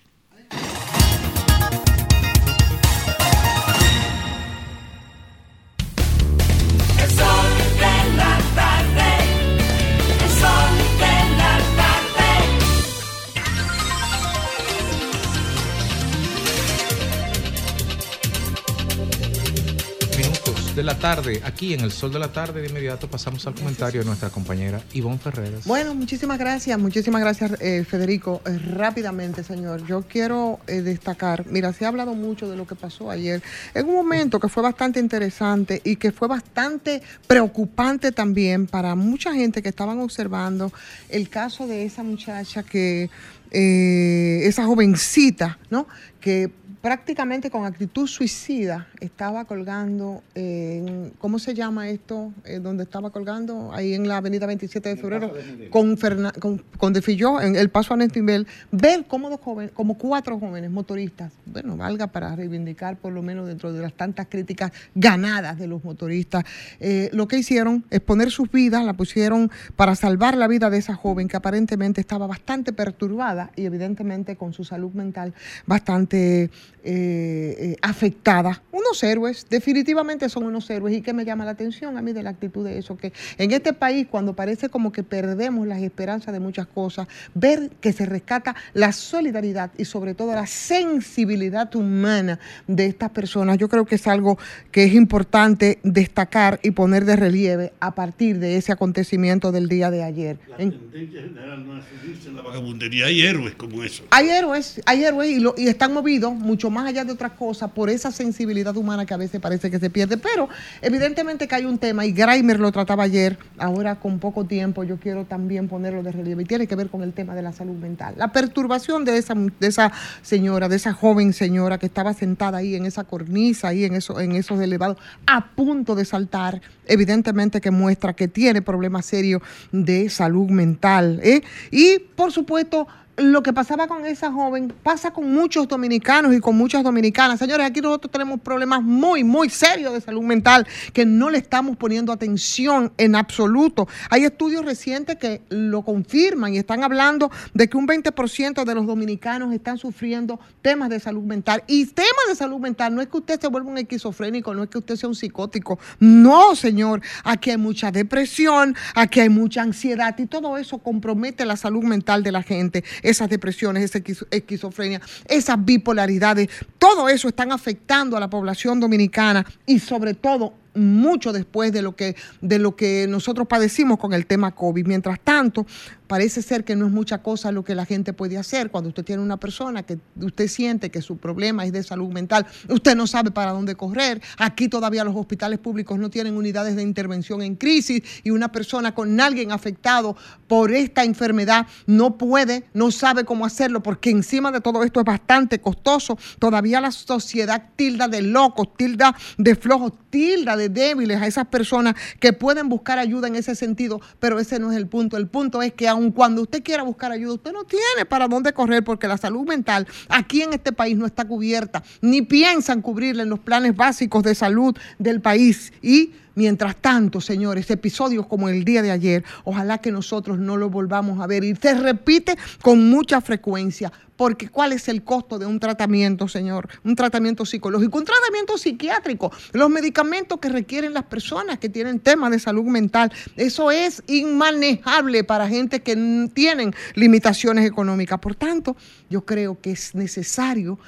De la tarde, aquí en el sol de la tarde, de inmediato pasamos al comentario de nuestra compañera Ivonne Ferreras. Bueno, muchísimas gracias, muchísimas gracias eh, Federico. Eh, rápidamente, señor, yo quiero eh, destacar, mira, se ha hablado mucho de lo que pasó ayer, en un momento que fue bastante interesante y que fue bastante preocupante también para mucha gente que estaban observando el caso de esa muchacha que, esa jovencita, ¿no? Que prácticamente con actitud suicida estaba colgando, en, ¿cómo se llama esto? Eh, donde estaba colgando, ahí en la avenida 27 de febrero, con, con, con Defilló, en el paso a Nestinbel, ver cómo dos jóvenes, como cuatro jóvenes motoristas, bueno, valga para reivindicar por lo menos dentro de las tantas críticas ganadas de los motoristas, eh, lo que hicieron es poner sus vidas, la pusieron para salvar la vida de esa joven que aparentemente estaba bastante perturbada y evidentemente con su salud mental bastante eh, eh, afectada. Unos héroes, definitivamente son unos héroes. ¿Y que me llama la atención a mí de la actitud de eso? Que en este país, cuando parece como que perdemos las esperanzas de muchas cosas, ver que se rescata la solidaridad y sobre todo la sensibilidad humana de estas personas, yo creo que es algo que es importante destacar y poner de relieve a partir de ese acontecimiento del día de ayer. La tendencia general no es en la vagabundería. Hay héroes como eso. Hay héroes, hay héroes y, lo, y están movidos mucho más allá de otras cosas por esa sensibilidad humana que a veces parece que se pierde. Pero evidentemente que hay un tema, y Greimer lo trataba ayer, ahora con poco tiempo yo quiero también ponerlo de relieve, y tiene que ver con el tema de la salud mental. La perturbación de esa, de esa señora, de esa joven señora que estaba sentada ahí en esa cornisa, ahí en, eso, en esos elevados, a punto de saltar, evidentemente que muestra que tiene problemas serios de salud mental. ¿eh? Y por supuesto, lo que pasaba con esa joven pasa con muchos dominicanos y con muchas dominicanas. Señores, aquí nosotros tenemos problemas muy, muy serios de salud mental que no le estamos poniendo atención en absoluto. Hay estudios recientes que lo confirman y están hablando de que un 20% de los dominicanos están sufriendo temas de salud mental. Y temas de salud mental no es que usted se vuelva un esquizofrénico, no es que usted sea un psicótico. No, señor. Aquí hay mucha depresión, aquí hay mucha ansiedad y todo eso compromete la salud mental de la gente. Esas depresiones, esa esquizo- esquizofrenia, esas bipolaridades, todo eso están afectando a la población dominicana y sobre todo mucho después de lo que de lo que nosotros padecimos con el tema COVID. Mientras tanto, parece ser que no es mucha cosa lo que la gente puede hacer cuando usted tiene una persona que usted siente que su problema es de salud mental, usted no sabe para dónde correr. Aquí todavía los hospitales públicos no tienen unidades de intervención en crisis y una persona con alguien afectado por esta enfermedad no puede, no sabe cómo hacerlo porque encima de todo esto es bastante costoso. Todavía la sociedad tilda de locos, tilda de flojos, tilda de débiles a esas personas que pueden buscar ayuda en ese sentido, pero ese no es el punto. El punto es que cuando usted quiera buscar ayuda, usted no tiene para dónde correr porque la salud mental aquí en este país no está cubierta, ni piensan cubrirla en los planes básicos de salud del país. Y Mientras tanto, señores, episodios como el día de ayer, ojalá que nosotros no lo volvamos a ver. Y se repite con mucha frecuencia, porque ¿cuál es el costo de un tratamiento, señor? Un tratamiento psicológico, un tratamiento psiquiátrico, los medicamentos que requieren las personas que tienen temas de salud mental. Eso es inmanejable para gente que tienen limitaciones económicas. Por tanto, yo creo que es necesario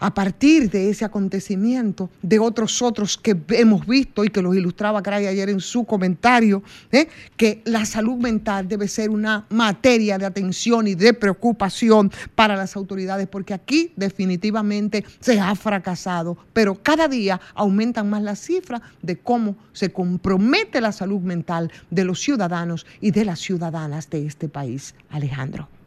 a partir de ese acontecimiento, de otros otros que hemos visto y que los ilustraba Cray ayer en su comentario, ¿eh? que la salud mental debe ser una materia de atención y de preocupación para las autoridades, porque aquí definitivamente se ha fracasado, pero cada día aumentan más las cifras de cómo se compromete la salud mental de los ciudadanos y de las ciudadanas de este país. Alejandro.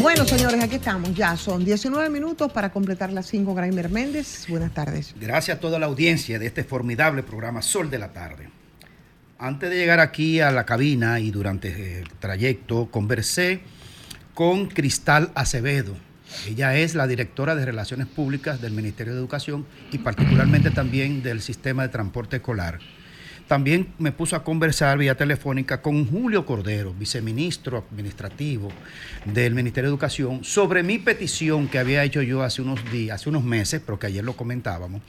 Bueno, señores, aquí estamos. Ya son 19 minutos para completar las 5. Graimer Méndez, buenas tardes. Gracias a toda la audiencia de este formidable programa Sol de la Tarde. Antes de llegar aquí a la cabina y durante el trayecto, conversé con Cristal Acevedo. Ella es la directora de Relaciones Públicas del Ministerio de Educación y particularmente también del Sistema de Transporte Escolar. También me puso a conversar vía telefónica con Julio Cordero, viceministro administrativo del Ministerio de Educación, sobre mi petición que había hecho yo hace unos días, hace unos meses, pero que ayer lo comentábamos,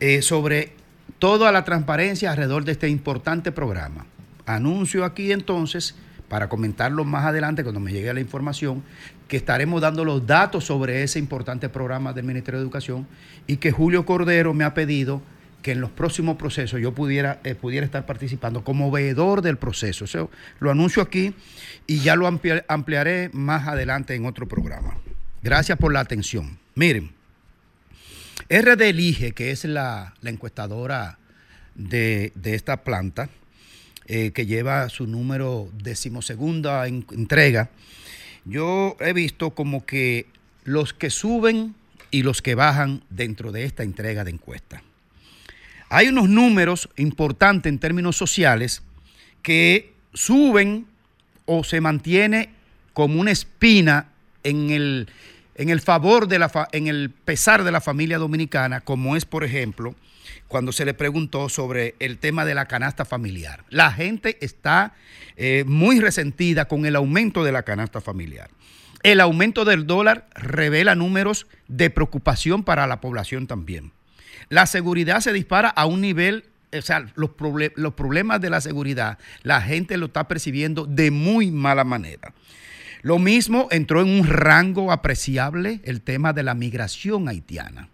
eh, sobre toda la transparencia alrededor de este importante programa. Anuncio aquí entonces, para comentarlo más adelante cuando me llegue la información, que estaremos dando los datos sobre ese importante programa del Ministerio de Educación y que Julio Cordero me ha pedido que en los próximos procesos yo pudiera, eh, pudiera estar participando como veedor del proceso. Eso lo anuncio aquí y ya lo amplia- ampliaré más adelante en otro programa. Gracias por la atención. Miren, RD Elige, que es la, la encuestadora de, de esta planta, eh, que lleva su número decimosegunda en- entrega, yo he visto como que los que suben y los que bajan dentro de esta entrega de encuesta. Hay unos números importantes en términos sociales que suben o se mantiene como una espina en el, en el favor de la en el pesar de la familia dominicana, como es, por ejemplo, cuando se le preguntó sobre el tema de la canasta familiar. La gente está eh, muy resentida con el aumento de la canasta familiar. El aumento del dólar revela números de preocupación para la población también. La seguridad se dispara a un nivel, o sea, los, los problemas de la seguridad, la gente lo está percibiendo de muy mala manera. Lo mismo entró en un rango apreciable el tema de la migración haitiana,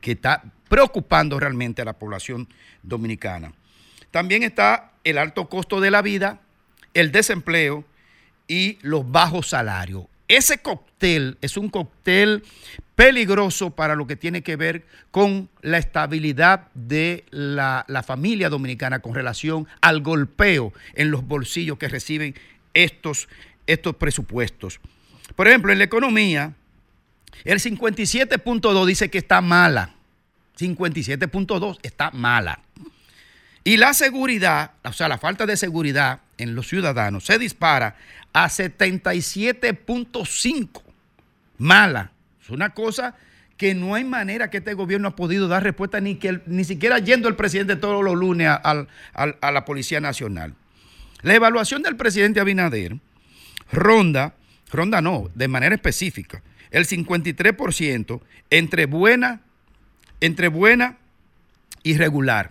que está preocupando realmente a la población dominicana. También está el alto costo de la vida, el desempleo y los bajos salarios. Ese cóctel es un cóctel peligroso para lo que tiene que ver con la estabilidad de la, la familia dominicana con relación al golpeo en los bolsillos que reciben estos, estos presupuestos. Por ejemplo, en la economía, el 57.2 dice que está mala. 57.2 está mala. Y la seguridad, o sea, la falta de seguridad en los ciudadanos se dispara a 77.5. Mala. Es una cosa que no hay manera que este gobierno ha podido dar respuesta ni que ni siquiera yendo el presidente todos los lunes a, a la Policía Nacional. La evaluación del presidente Abinader ronda, ronda no, de manera específica, el 53% entre buena, entre buena y regular.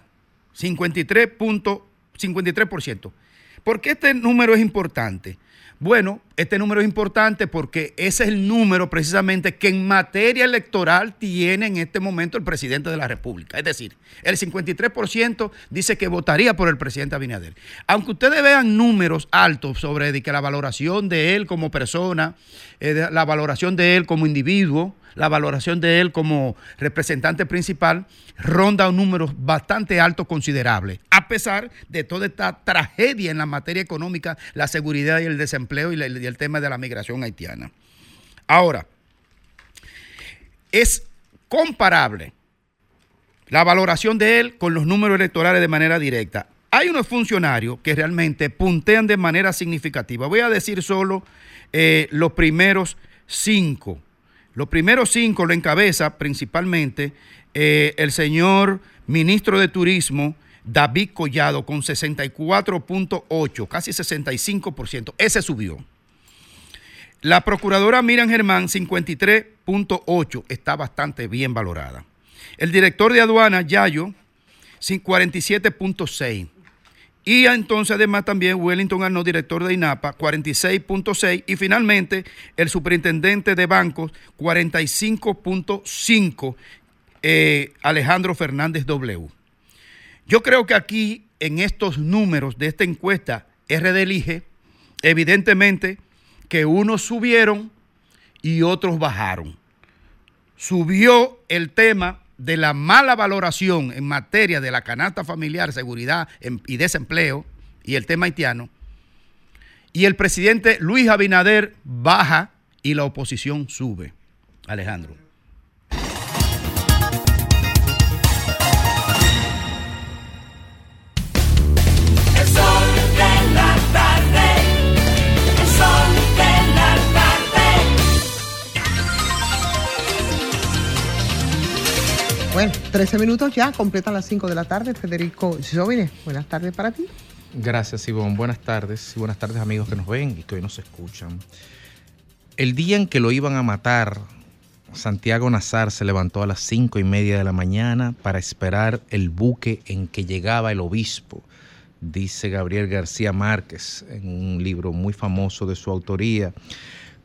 53 punto- 53%. ¿Por qué este número es importante? Bueno, este número es importante porque ese es el número precisamente que en materia electoral tiene en este momento el presidente de la República. Es decir, el 53% dice que votaría por el presidente Abinader. Aunque ustedes vean números altos sobre que la valoración de él como persona, eh, la valoración de él como individuo, la valoración de él como representante principal ronda un número bastante alto considerable, a pesar de toda esta tragedia en la materia económica, la seguridad y el desempleo y, el tema de la migración haitiana. Ahora, es comparable la valoración de él con los números electorales de manera directa. Hay unos funcionarios que realmente puntean de manera significativa. Voy a decir solo eh, los primeros cinco. Los primeros cinco lo encabeza principalmente eh, el señor ministro de Turismo, David Collado, con 64.8, casi 65%. Ese subió. La procuradora Miriam Germán, 53.8, está bastante bien valorada. El director de aduana, Yayo, sí, 47.6. Y entonces además también Wellington Arnaud, director de INAPA, 46.6. Y finalmente el superintendente de bancos, 45.5, eh, Alejandro Fernández W. Yo creo que aquí, en estos números de esta encuesta, RD elige, evidentemente que unos subieron y otros bajaron. Subió el tema de la mala valoración en materia de la canasta familiar, seguridad em- y desempleo y el tema haitiano. Y el presidente Luis Abinader baja y la oposición sube. Alejandro. Bueno, 13 minutos ya, completan las 5 de la tarde. Federico Jovine, buenas tardes para ti. Gracias, Ivonne. Buenas tardes y buenas tardes, amigos que nos ven y que hoy nos escuchan. El día en que lo iban a matar, Santiago Nazar se levantó a las cinco y media de la mañana para esperar el buque en que llegaba el obispo, dice Gabriel García Márquez en un libro muy famoso de su autoría.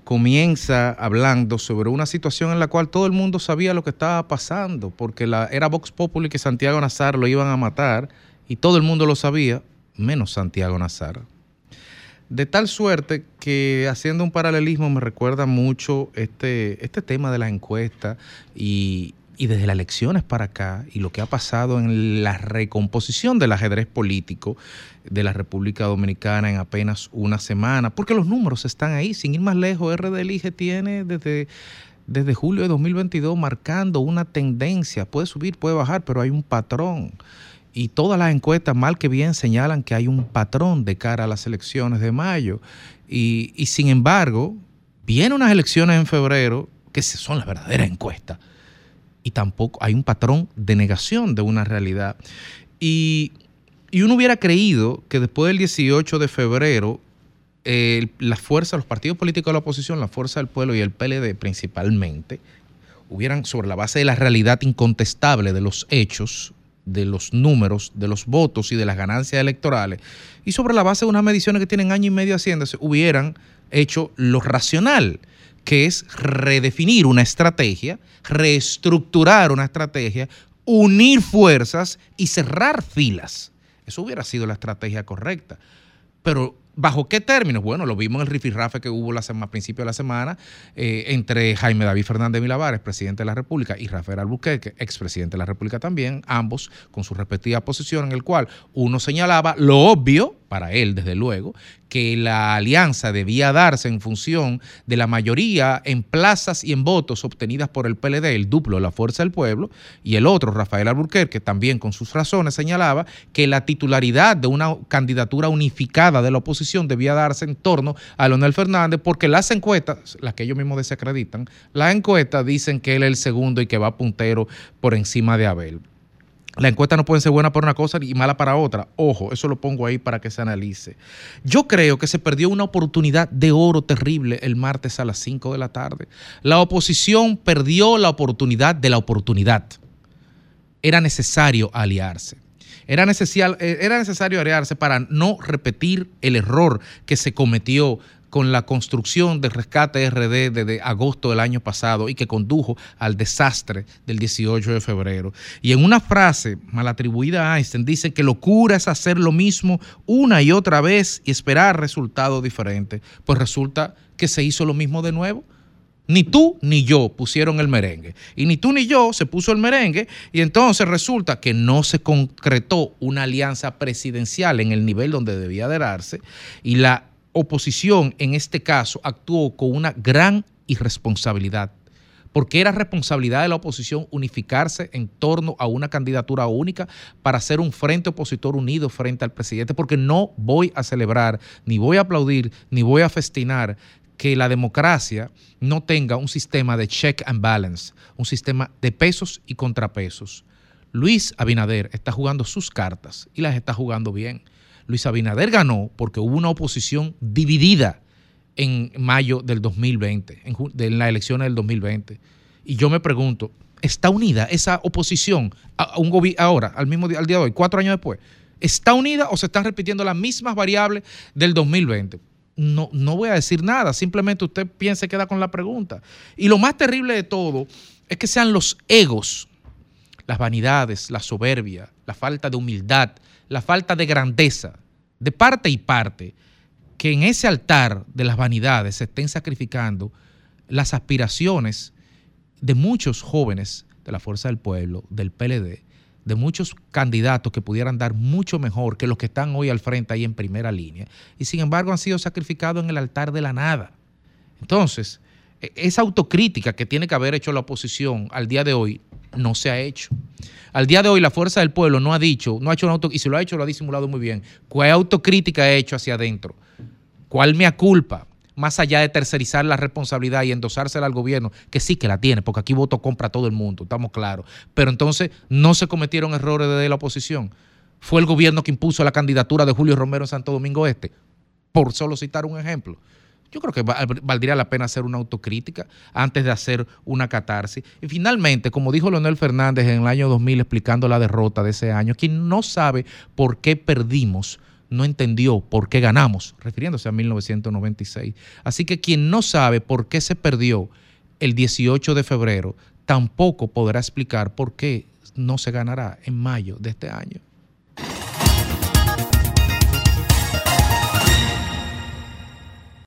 Comienza hablando sobre una situación en la cual todo el mundo sabía lo que estaba pasando, porque era Vox Populi que Santiago Nazar lo iban a matar y todo el mundo lo sabía, menos Santiago Nazar. De tal suerte que haciendo un paralelismo me recuerda mucho este, este tema de la encuesta y, y desde las elecciones para acá y lo que ha pasado en la recomposición del ajedrez político de la República Dominicana en apenas una semana, porque los números están ahí, sin ir más lejos, RD tiene desde, desde julio de 2022 marcando una tendencia, puede subir, puede bajar, pero hay un patrón. Y todas las encuestas, mal que bien, señalan que hay un patrón de cara a las elecciones de mayo. Y, y sin embargo, vienen unas elecciones en febrero que son las verdaderas encuestas. Y tampoco hay un patrón de negación de una realidad. Y, y uno hubiera creído que después del 18 de febrero, eh, la fuerza, los partidos políticos de la oposición, la fuerza del pueblo y el PLD principalmente, hubieran, sobre la base de la realidad incontestable de los hechos, de los números, de los votos y de las ganancias electorales, y sobre la base de unas mediciones que tienen año y medio haciéndose, hubieran hecho lo racional, que es redefinir una estrategia, reestructurar una estrategia, unir fuerzas y cerrar filas. Eso hubiera sido la estrategia correcta. Pero ¿Bajo qué términos? Bueno, lo vimos en el rifirrafe que hubo la a principio de la semana eh, entre Jaime David Fernández Milavares, presidente de la República, y Rafael Albuquerque, expresidente de la República también, ambos con su respectiva posición, en el cual uno señalaba lo obvio, para él desde luego, que la alianza debía darse en función de la mayoría en plazas y en votos obtenidas por el PLD, el duplo de la Fuerza del Pueblo, y el otro, Rafael Albuquerque, también con sus razones señalaba que la titularidad de una candidatura unificada de la oposición debía darse en torno a Leonel Fernández, porque las encuestas, las que ellos mismos desacreditan, las encuestas dicen que él es el segundo y que va puntero por encima de Abel. La encuesta no puede ser buena para una cosa y mala para otra. Ojo, eso lo pongo ahí para que se analice. Yo creo que se perdió una oportunidad de oro terrible el martes a las 5 de la tarde. La oposición perdió la oportunidad de la oportunidad. Era necesario aliarse. Era necesario, era necesario aliarse para no repetir el error que se cometió con la construcción del rescate RD desde agosto del año pasado y que condujo al desastre del 18 de febrero. Y en una frase mal atribuida a Einstein dice que locura es hacer lo mismo una y otra vez y esperar resultados diferentes. Pues resulta que se hizo lo mismo de nuevo. Ni tú ni yo pusieron el merengue. Y ni tú ni yo se puso el merengue. Y entonces resulta que no se concretó una alianza presidencial en el nivel donde debía de darse. Y la oposición en este caso actuó con una gran irresponsabilidad. Porque era responsabilidad de la oposición unificarse en torno a una candidatura única para hacer un frente opositor unido frente al presidente. Porque no voy a celebrar, ni voy a aplaudir, ni voy a festinar que la democracia no tenga un sistema de check and balance, un sistema de pesos y contrapesos. Luis Abinader está jugando sus cartas y las está jugando bien. Luis Abinader ganó porque hubo una oposición dividida en mayo del 2020, en, de las elecciones del 2020. Y yo me pregunto, ¿está unida esa oposición a, un ahora, al mismo día, al día de hoy, cuatro años después? ¿Está unida o se están repitiendo las mismas variables del 2020? No, no voy a decir nada, simplemente usted piense queda con la pregunta. Y lo más terrible de todo es que sean los egos, las vanidades, la soberbia, la falta de humildad, la falta de grandeza, de parte y parte, que en ese altar de las vanidades se estén sacrificando las aspiraciones de muchos jóvenes de la Fuerza del Pueblo, del PLD, de muchos candidatos que pudieran dar mucho mejor que los que están hoy al frente ahí en primera línea, y sin embargo han sido sacrificados en el altar de la nada. Entonces, e- esa autocrítica que tiene que haber hecho la oposición al día de hoy no se ha hecho. Al día de hoy la fuerza del pueblo no ha dicho, no ha hecho una auto, y si lo ha hecho lo ha disimulado muy bien. ¿Cuál autocrítica ha hecho hacia adentro? ¿Cuál me culpa? Más allá de tercerizar la responsabilidad y endosársela al gobierno, que sí que la tiene, porque aquí voto compra todo el mundo, estamos claros. Pero entonces no se cometieron errores desde la oposición. Fue el gobierno que impuso la candidatura de Julio Romero en Santo Domingo Este, por solo citar un ejemplo. Yo creo que va- valdría la pena hacer una autocrítica antes de hacer una catarsis. Y finalmente, como dijo Leonel Fernández en el año 2000 explicando la derrota de ese año, quien no sabe por qué perdimos, no entendió por qué ganamos, refiriéndose a 1996. Así que quien no sabe por qué se perdió el 18 de febrero, tampoco podrá explicar por qué no se ganará en mayo de este año.